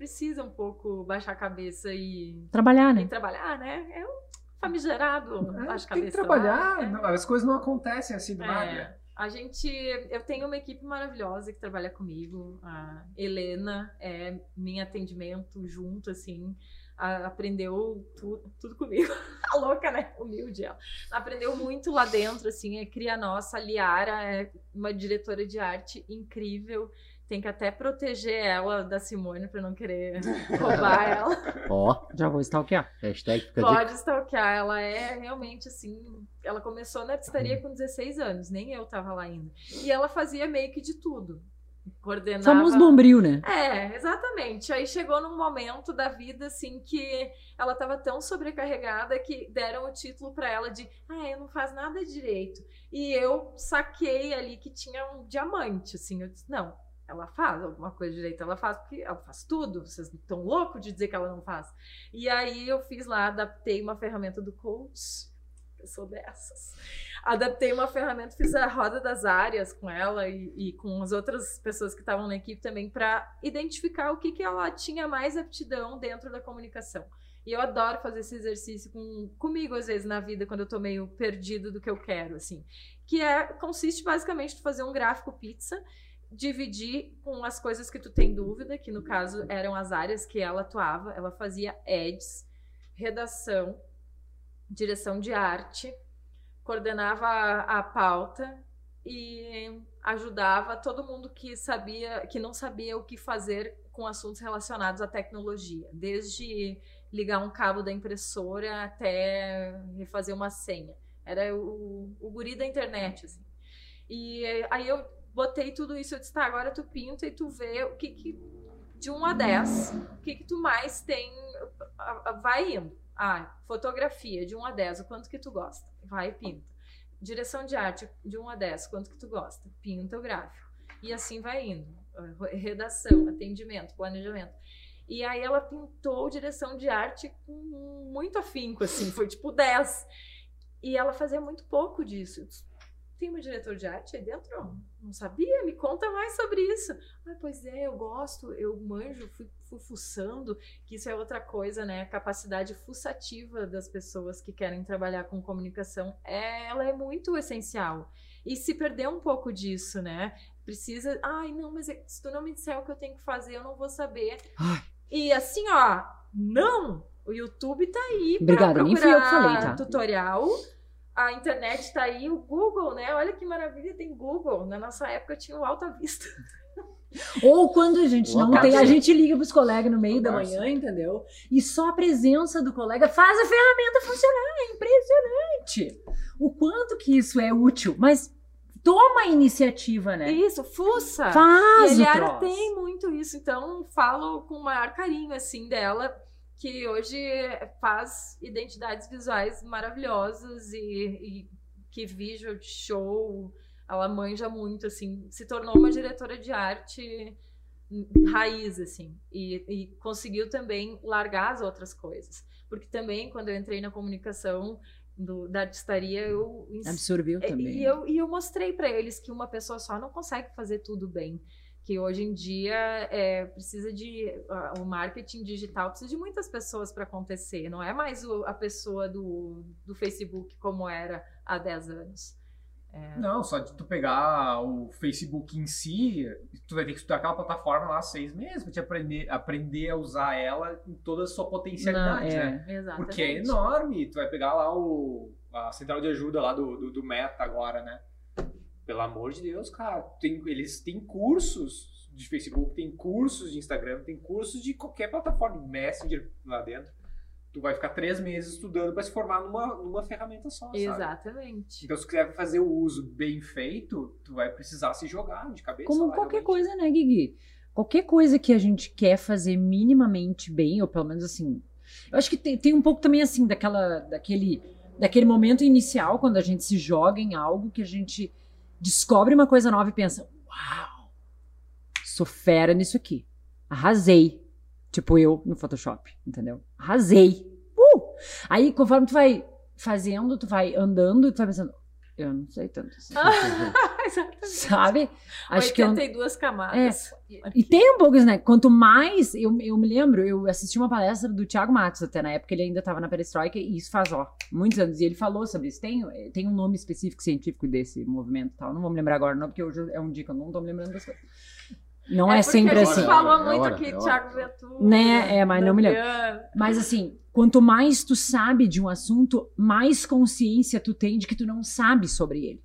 Precisa um pouco baixar a cabeça e, Trabalhar, e né? trabalhar, né? É um famigerado É, baixa a tem que cabeça. trabalhar, lá, né? não, as coisas não acontecem assim do nada. É, a gente, eu tenho uma equipe maravilhosa que trabalha comigo. A Helena é minha atendimento junto, assim. a- aprendeu tu- tudo comigo. A louca, né? Humilde ela. Aprendeu muito lá dentro, assim. É cria nossa. A Liara é uma diretora de arte incrível. Tem que até proteger ela da Simone pra não querer roubar ela. Ó, Já vou stalkear. hashtag fica a dica. Pode stalkear, ela é realmente assim. Ela começou na artistaria com 16 anos, nem eu tava lá ainda. E ela fazia meio que de tudo. coordenava. Famoso bombril, né? É, exatamente. Aí chegou num momento da vida assim que ela estava tão sobrecarregada que deram o título para ela de ah, eu não faz nada direito. E eu saquei ali que tinha um diamante, assim, eu disse, não, ela faz alguma coisa direito, ela faz porque ela faz tudo. Vocês estão loucos de dizer que ela não faz. E aí eu fiz lá, adaptei uma ferramenta do coach. Eu sou dessas. Adaptei uma ferramenta, fiz a roda das áreas com ela e, e com as outras pessoas que estavam na equipe também para identificar o que, que ela tinha mais aptidão dentro da comunicação. E eu adoro fazer esse exercício com, comigo, às vezes, na vida, quando eu tô meio perdido do que eu quero, assim. Que é, consiste basicamente em fazer um gráfico pizza dividir com as coisas que tu tem dúvida, que no caso eram as áreas que ela atuava. Ela fazia ads, redação, direção de arte, coordenava a, a pauta e ajudava todo mundo que sabia, que não sabia o que fazer com assuntos relacionados à tecnologia, desde ligar um cabo da impressora até refazer uma senha. Era o, o guri da internet, assim. E aí eu botei tudo isso, eu disse, tá, agora tu pinta e tu vê o que, que de 1 a 10, o que, que tu mais tem, vai indo. Ah, fotografia, de 1 a 10, o quanto que tu gosta? Vai e pinta. Direção de arte, de 1 a 10, quanto que tu gosta? Pinta o gráfico. E assim vai indo. Redação, atendimento, planejamento. E aí ela pintou direção de arte com muito afinco, assim, foi tipo 10. E ela fazia muito pouco disso tem um diretor de arte aí dentro? Não sabia? Me conta mais sobre isso. Ah, pois é, eu gosto, eu manjo, fui, fui fuçando, que isso é outra coisa, né? A capacidade fuçativa das pessoas que querem trabalhar com comunicação, é, ela é muito essencial. E se perder um pouco disso, né? Precisa, ai, não, mas é, se tu não me disser o que eu tenho que fazer, eu não vou saber. Ai. E assim, ó, não! O YouTube tá aí nem fui eu falei, tá? tutorial a internet está aí, o Google, né? Olha que maravilha, tem Google. Na nossa época tinha o Alta Vista. Ou quando a gente não tem, a gente liga para os colegas no meio da manhã, entendeu? E só a presença do colega faz a ferramenta funcionar. É impressionante. O quanto que isso é útil. Mas toma a iniciativa, né? Isso, fuça. Faz e a Eliara tem muito isso, então falo com o maior carinho assim dela que hoje faz identidades visuais maravilhosas e, e que visual show, ela manja muito, assim, se tornou uma diretora de arte raiz, assim, e, e conseguiu também largar as outras coisas. Porque também, quando eu entrei na comunicação, do, da artistaria, eu absorveu também. E eu, e eu mostrei para eles que uma pessoa só não consegue fazer tudo bem que hoje em dia é, precisa de o marketing digital precisa de muitas pessoas para acontecer não é mais o, a pessoa do, do Facebook como era há 10 anos é... Não, só de tu pegar o Facebook em si, tu vai ter que estudar aquela plataforma lá seis meses pra te aprender, aprender a usar ela em toda a sua potencialidade, Não, é. né? Exatamente. Porque é enorme. Tu vai pegar lá o, a central de ajuda lá do, do, do Meta agora, né? Pelo amor de Deus, cara, tem, eles têm cursos de Facebook, tem cursos de Instagram, tem cursos de qualquer plataforma, Messenger lá dentro. Tu vai ficar três meses estudando para se formar numa, numa ferramenta só, Exatamente. Sabe? Então, se quiser fazer o uso bem feito, tu vai precisar se jogar de cabeça. Como lá, qualquer realmente. coisa, né, Guigui? Qualquer coisa que a gente quer fazer minimamente bem, ou pelo menos assim. Eu acho que tem, tem um pouco também assim daquela, daquele, daquele momento inicial, quando a gente se joga em algo que a gente descobre uma coisa nova e pensa: Uau, sou fera nisso aqui. Arrasei. Tipo eu no Photoshop, entendeu? Arrasei. Uh! Aí, conforme tu vai fazendo, tu vai andando e tu vai pensando: Eu não sei tanto assim. Sabe? Acho que eu... tem duas camadas. É. E tem um pouco isso, né? Quanto mais. Eu, eu me lembro, eu assisti uma palestra do Thiago Matos, até na época ele ainda estava na Perestroika, e isso faz, ó, muitos anos. E ele falou sobre isso. Tem, tem um nome específico científico desse movimento e tal. Não vou me lembrar agora, não, porque hoje é um dia que eu não tô me lembrando das coisas. Não é, é sempre a assim. gente falou É muito hora, aqui, é hora. Thiago Ventura. Né? É, mas não me lembro. Mas assim, quanto mais tu sabe de um assunto, mais consciência tu tem de que tu não sabe sobre ele.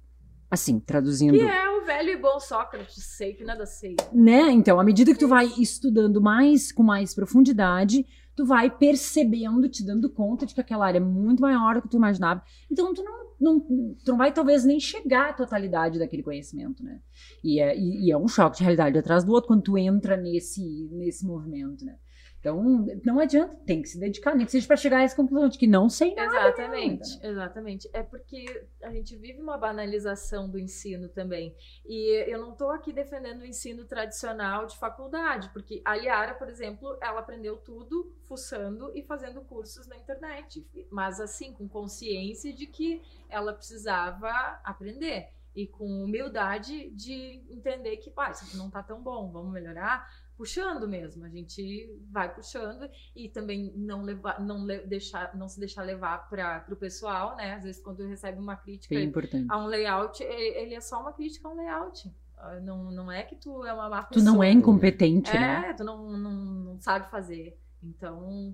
Assim, traduzindo. Que é o velho e bom Sócrates, sei que nada sei. Né? Então, à medida que tu vai estudando mais, com mais profundidade, tu vai percebendo, te dando conta de que aquela área é muito maior do que tu imaginava. Então, tu não não, tu não vai talvez nem chegar à totalidade daquele conhecimento, né? E é, e, e é um choque de realidade atrás do outro quando tu entra nesse, nesse movimento, né? Então, não adianta, tem que se dedicar, nem que seja para chegar a essa conclusão de que não sei nada. Exatamente, exatamente. É porque a gente vive uma banalização do ensino também. E eu não estou aqui defendendo o ensino tradicional de faculdade, porque a Liara, por exemplo, ela aprendeu tudo fuçando e fazendo cursos na internet. Mas assim, com consciência de que ela precisava aprender. E com humildade de entender que, pá, isso aqui não está tão bom, vamos melhorar puxando mesmo. A gente vai puxando e também não levar, não le, deixar, não se deixar levar para o pessoal, né? Às vezes quando recebe uma crítica importante. a um layout, ele, é só uma crítica a um layout. Ah, Não, não é que tu é uma má Tu não é pessoa. incompetente, É, né? tu não, não, não sabe fazer. Então,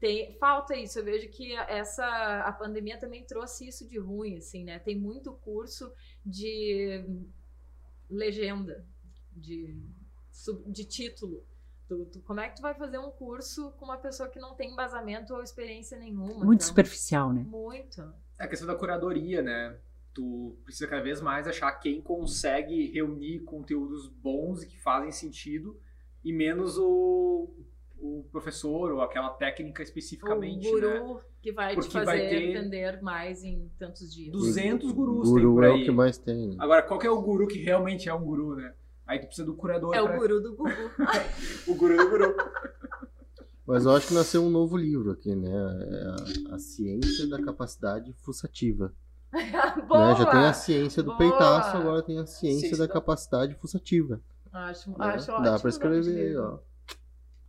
tem, falta isso. Eu vejo que essa a pandemia também trouxe isso de ruim, assim, né? Tem muito curso de legenda, de, de título. Tu- tu- como é que tu vai fazer um curso com uma pessoa que não tem embasamento ou experiência nenhuma? Muito Então, superficial, né? Muito. É a questão da curadoria, né? Tu precisa cada vez mais achar quem consegue reunir conteúdos bons e que fazem sentido e menos o, o professor ou aquela técnica especificamente, o né? guru que vai Porque te fazer vai ter- entender mais em tantos dias. 200 gurus tem Guru por é aí. o que mais tem. né? Agora, qual que é o guru que realmente é um guru, né? Aí tu precisa do curador. É o pra- guru do Gugu. o guru do guru. Mas eu acho que nasceu um novo livro aqui, né? É a, a ciência da capacidade fuçativa. Boa! né? Já tem a ciência do Boa! peitaço, agora tem a ciência Ciência da da- capacidade fuçativa. Acho, né? acho Dá ótimo pra nome de escrever, ó.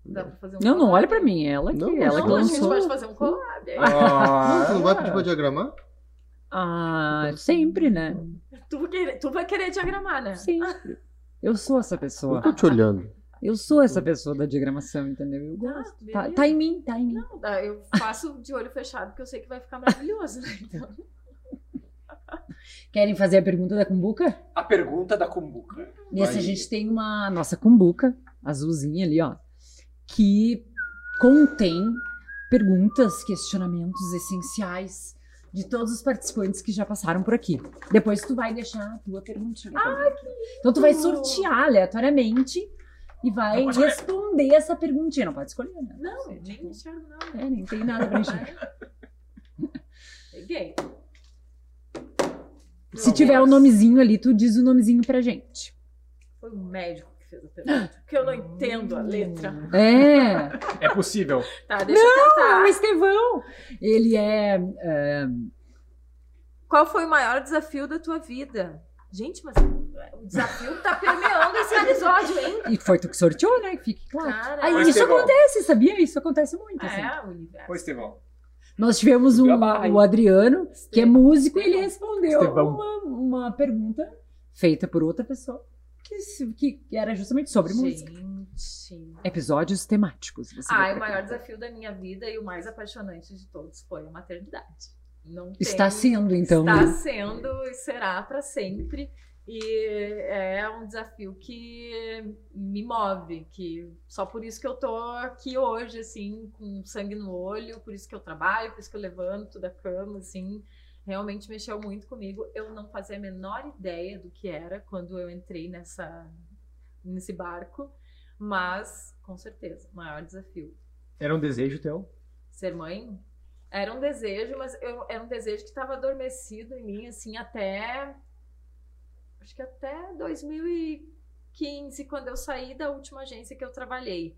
Dá pra fazer um Não, não olha pra mim, ela que, Não, ela Não, que a gente lançou. pode fazer um collab. aí. Não, tu não vai pedir pra diagramar? Ah, sempre, né? Tu, vai querer, tu vai querer diagramar, né? Sempre. Eu sou essa Eu pessoa. tô te olhando. Eu sou essa pessoa da diagramação, entendeu? Eu Tá, gosto. Tá, beleza. tá em mim, tá em mim. Não, dá, eu faço de olho fechado porque eu sei que vai ficar maravilhoso, né? Então, Querem fazer a pergunta da cumbuca? A pergunta da Kumbuka. Nesse Vai. a gente tem uma nossa cumbuca, azulzinha ali, ó, que contém perguntas, questionamentos essenciais de todos os participantes que já passaram por aqui. Depois tu vai deixar a tua perguntinha. também. Então tu vai sortear aleatoriamente e vai Não responder essa perguntinha. Não pode escolher, né? não, Você, nem tipo, enxergo nada. É, nem tem nada pra enxergar. Peguei. Se tiver o nomezinho ali, tu diz o nomezinho pra gente. Foi o médico que fez a pergunta. Porque eu não entendo a letra. É. É possível. Tá, deixa eu Ah, o tentar. Estevão! Ele é, é, Qual foi o maior desafio da tua vida? Gente, mas o desafio tá permeando esse episódio, hein? E foi tu que sorteou, né? Que fique claro. Cara, Aí, isso Estevão. acontece, sabia? Isso acontece muito. assim. é o universo. Ô, Estevão. Nós tivemos um, o Adriano, que é músico, e ele respondeu uma, uma pergunta feita por outra pessoa que, que era justamente sobre música. Gente. Episódios temáticos. você Ah, o maior desafio da minha vida e o mais apaixonante de todos foi a maternidade. Não Está tem- sendo, então. Está né? sendo e será para sempre. E é um desafio que me move, que só por isso que eu tô aqui hoje, assim, com sangue no olho, por isso que eu trabalho, por isso que eu levanto da cama, assim, realmente mexeu muito comigo. Eu não fazia a menor ideia do que era quando eu entrei nessa nesse barco, mas com certeza, maior desafio Era um desejo teu? ser mãe era um desejo, mas eu, era um desejo que estava adormecido em mim, assim, até. Acho que até 2015, quando eu saí da última agência que eu trabalhei.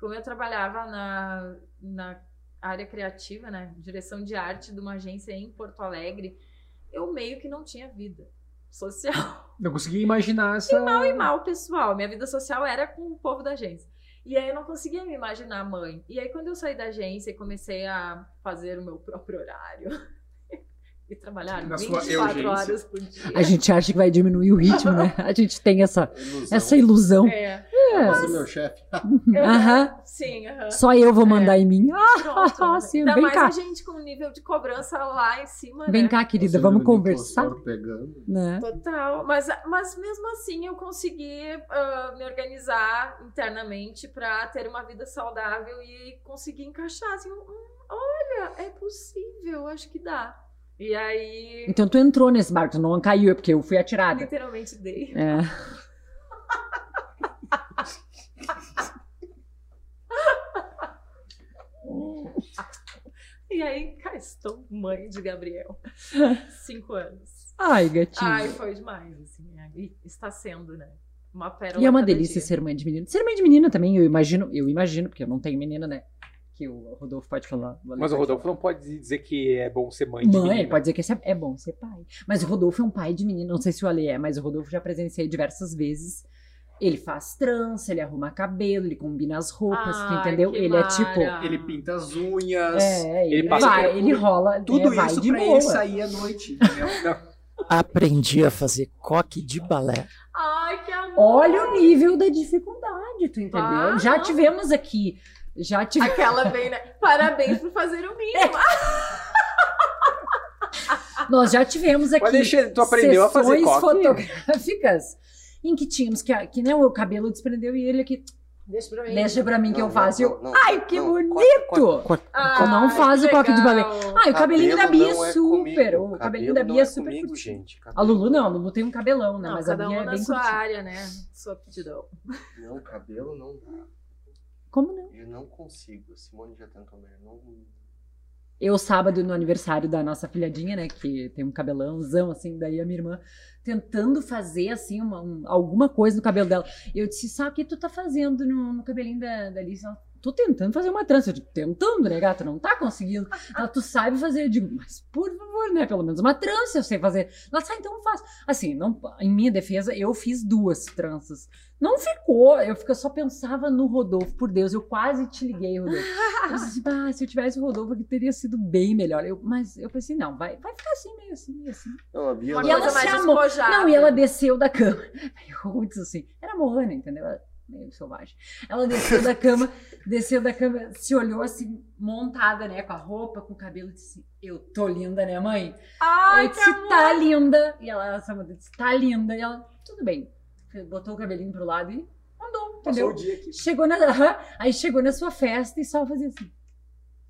Como eu trabalhava na, na área criativa, né? Direção de arte de uma agência em Porto Alegre, eu meio que não tinha vida social Não conseguia imaginar essa. mal e mal pessoal. Minha vida social era com o povo da agência. E aí eu não conseguia me imaginar mãe. E aí quando eu saí da agência e comecei a fazer o meu próprio horário e trabalhar Na sua 24 urgência. horas por dia. A gente acha que vai diminuir o ritmo, né? A gente tem essa, Ilusão. essa ilusão. É. Você é meu chefe. Aham. Sim, aham. Só eu vou mandar em mim. Ah, Pronto. sim, Ainda vem mais cá. a gente com um nível de cobrança lá em cima, Vem né? cá, querida, Você vamos o conversar. Pegando. Né? Total, mas, mas mesmo assim eu consegui ah, me organizar internamente para ter uma vida saudável e conseguir encaixar assim, hum, olha, é possível, acho que dá. E aí, Então tu entrou nesse barco, tu não caiu, é porque eu fui atirada. literalmente dei. É. E aí, cá estou, mãe de Gabriel. Cinco anos. Ai, gatinho. Ai, foi demais, assim. é. E está sendo, né? Uma pérola E é uma delícia dia. ser mãe de menino. Ser mãe de menina também, eu imagino, eu imagino, porque eu não tenho menina, né? Que o Rodolfo pode falar. Mas o Rodolfo falar. não pode dizer que é bom ser mãe de Mãe, menina. pode dizer que é, é bom ser pai. Mas o Rodolfo é um pai de menino. Não sei se o Ale é, mas o Rodolfo já presenciei diversas vezes. Ele faz trança, ele arruma cabelo, ele combina as roupas, Ai, entendeu? Ele é tipo. mara. Ele pinta as unhas. É, ele, ele passa vai, ele rola, Tudo é, vai isso de pra boa. ele sair à noite. entendeu? Aprendi a fazer coque de balé. Ai, que amor! Olha o nível da dificuldade, tu entendeu? Ah, já tivemos aqui. Já tivemos. Aquela bem, né? Parabéns por fazer o mínimo. Nós já tivemos aqui. Mas tu aprendeu a fazer coque? fotográficas em que tínhamos que, que né, o cabelo desprendeu e ele aqui. Deixa pra mim. Deixa pra mim que Não, eu faço. não, Eu, não, Ai, que não, bonito! corta, corta. Ai, não faz que o coque de balé. Ai, o cabelinho da Bia é é super. comigo, o cabelinho da Bia é é super. comigo, curtinho. gente. A Lulu não, a Lulu tem um cabelão, né? Não, mas a cada Bia um é na bem sua área, né? Sua aptidão. Não, cabelo não dá. Como não? Eu não consigo. Simone já tentou, mas eu não. Eu, sábado, no aniversário da nossa filhadinha, né? Que tem um cabelãozão, assim, daí a minha irmã tentando fazer, assim, uma, um- alguma coisa no cabelo dela. Eu disse, sabe o que tu tá fazendo no, no cabelinho da, da Alice? Ela, tô tentando fazer uma trança. Eu digo, tentando, né, gata? Não tá conseguindo. Ela, tu sabe fazer? Eu digo, mas por favor, né? Pelo menos uma trança eu sei fazer. Ela, sai, então faço. Assim, não, em minha defesa, eu fiz duas tranças. Não ficou, eu fico- eu só pensava no Rodolfo, por Deus, eu quase te liguei, Rodolfo. Eu disse, ah, se eu tivesse o Rodolfo aqui, teria sido bem melhor. Eu, mas eu pensei, não, vai, vai ficar assim, meio assim, meio assim. Não, a Bia Uma E ela mais se amou. Não, e ela desceu da cama. Eu Ruth, assim, era Moana, entendeu? Ela- Meio selvagem. Ela desceu da cama, desceu da cama, se olhou assim, montada, né, com a roupa, com o cabelo, e disse assim, eu tô linda, né, mãe? Ai, eu que disse, amor. tá linda. E ela, essa mulher disse, tá linda. E ela, tudo bem. Botou o cabelinho pro lado e andou, Passou entendeu? o dia aqui. Chegou na, aham, aí chegou na sua festa e só fazia assim.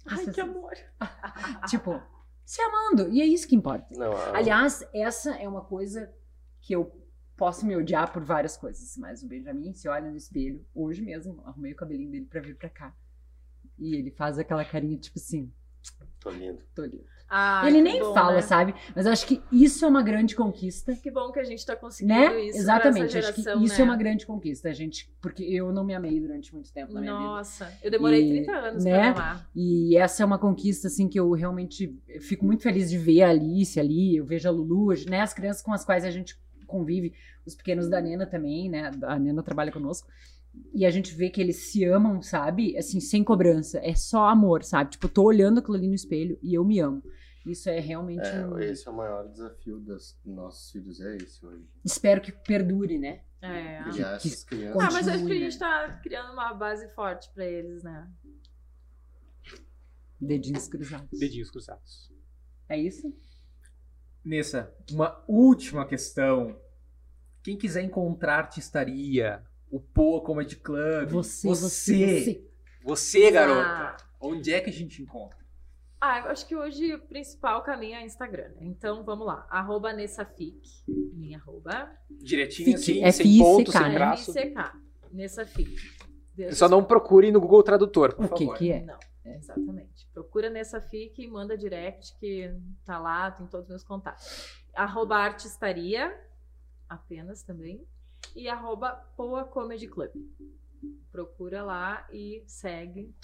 Ai, que assim, amor. Tipo, se amando. E é isso que importa. Não, Aliás, essa é uma coisa que eu posso me odiar por várias coisas, mas o Benjamin se olha no espelho, hoje mesmo, arrumei o cabelinho dele pra vir pra cá. E ele faz aquela carinha tipo assim, Tô lindo. tô lindo. Ai, ele nem bom, fala, né? sabe? Mas acho que isso é uma grande conquista. Que bom que a gente tá conseguindo Né? isso Exatamente, essa acho que geração, isso né? é uma grande conquista, a gente, porque eu não me amei durante muito tempo na minha vida. Nossa, eu demorei E, 30 anos né? pra amar. E essa é uma conquista, assim, que eu realmente fico muito feliz de ver a Alice ali, eu vejo a Lulu, né, as crianças com as quais a gente convive, os pequenos da Nena também, né, a Nena trabalha conosco, e a gente vê que eles se amam, sabe, assim, sem cobrança, é só amor, sabe, tipo, eu tô olhando aquilo ali no espelho e eu me amo. Isso é realmente um... É, esse é o maior desafio dos nossos filhos, é esse hoje. Espero que perdure, né? É. Criar que- essas crianças. Ah, mas acho que a gente tá criando uma base forte pra eles, né? Dedinhos cruzados. Dedinhos cruzados. É isso? Nessa, uma última questão. Quem quiser encontrar artistaria, o Poa Comedy Club, Você, você, você, você. você, garota, onde é que a gente encontra? Ah, eu acho que hoje o principal caminho é Instagram. né? Então vamos lá. Arroba Nessafic. Minha arroba. Direitinho Fique, assim, é sem FICK, ponto, sem né? traço. Nessafic. Deus Só não procure no Google Tradutor, por O que favor. que é? Não, exatamente. Procura nessa FIC e manda direct que tá lá, tem todos os meus contatos. Arroba Artistaria, apenas também. E arroba Poa Comedy Club. Procura lá e segue.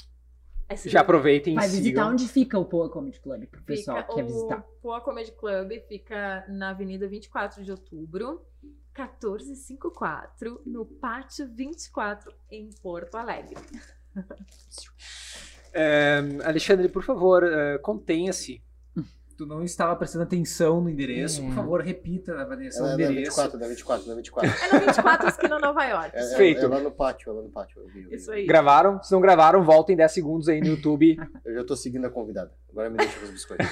Seguir. Já aproveitem Vai visitar sigam. onde fica o Poa Comedy Club, pro pessoal que quer o visitar. Poa Comedy Club fica na Avenida 24 de Outubro, 1454, no Pátio 24, em Porto Alegre. É, Alexandre, por favor, é, contenha-se. Tu não estava prestando atenção no endereço. É. Por favor, repita, Vanessa, Ela o é da endereço. 24, da 24, da 24. É na 24 esquina Nova York. É, é, Feito. é lá no pátio, é lá no pátio. Eu vi, eu vi. Isso aí. Gravaram? Se não gravaram, voltem 10 segundos aí no YouTube. Eu já tô seguindo a convidada. Agora me deixa com os biscoitos.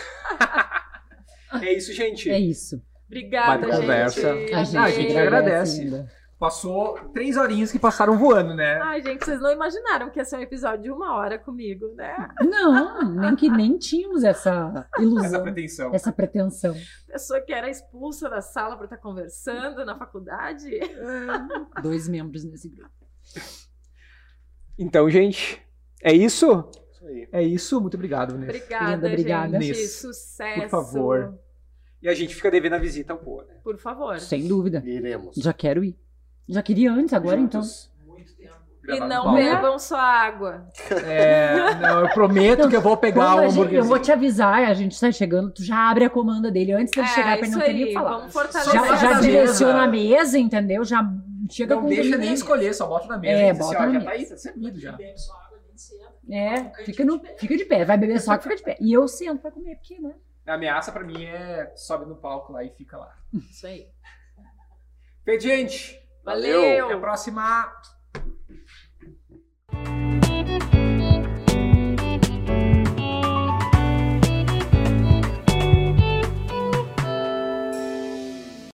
é isso, gente. É isso. Obrigada, gente. conversa. A gente, Ah, a gente agradece. ainda. Passou três horinhas que passaram voando, né? Ai, gente, vocês não imaginaram que ia ser um episódio de uma hora comigo, né? Não, nem que nem tínhamos essa Essa ilusão, pretensão. essa pretensão. Pessoa que era expulsa da sala pra estar conversando na faculdade. Dois membros nesse grupo. Então, gente, é isso? Isso aí. É isso. Muito obrigado, Vanessa. Obrigada, Linda, obrigada. gente. Sucesso. por favor. E a gente fica devendo a visita ao Poa, né? Por favor. Sem dúvida. Iremos. Já quero ir. Já queria antes, agora então. Juntos. Tempo. E não bebam só água. É, não, eu prometo Não, que eu vou pegar o hambúrguer. eu vou te avisar, a gente tá chegando, tu já abre a comanda dele antes dele É, chegar pra ele não ter nem falar. Vamos fortalecer Já, já na direciona mesa. a mesa, entendeu? Já chega Não com deixa nem na escolher, só bota na mesa. É, assim, bota ó, na já mesa. tá aí, tá servido já. Bebe só água, a gente senta. É, fica, no, fica de pé. Vai beber só que fica de pé. E eu sento pra comer, porque, né? A ameaça pra mim é sobe no palco lá e fica lá. Isso aí. Feito, gente. Valeu. Até a próxima.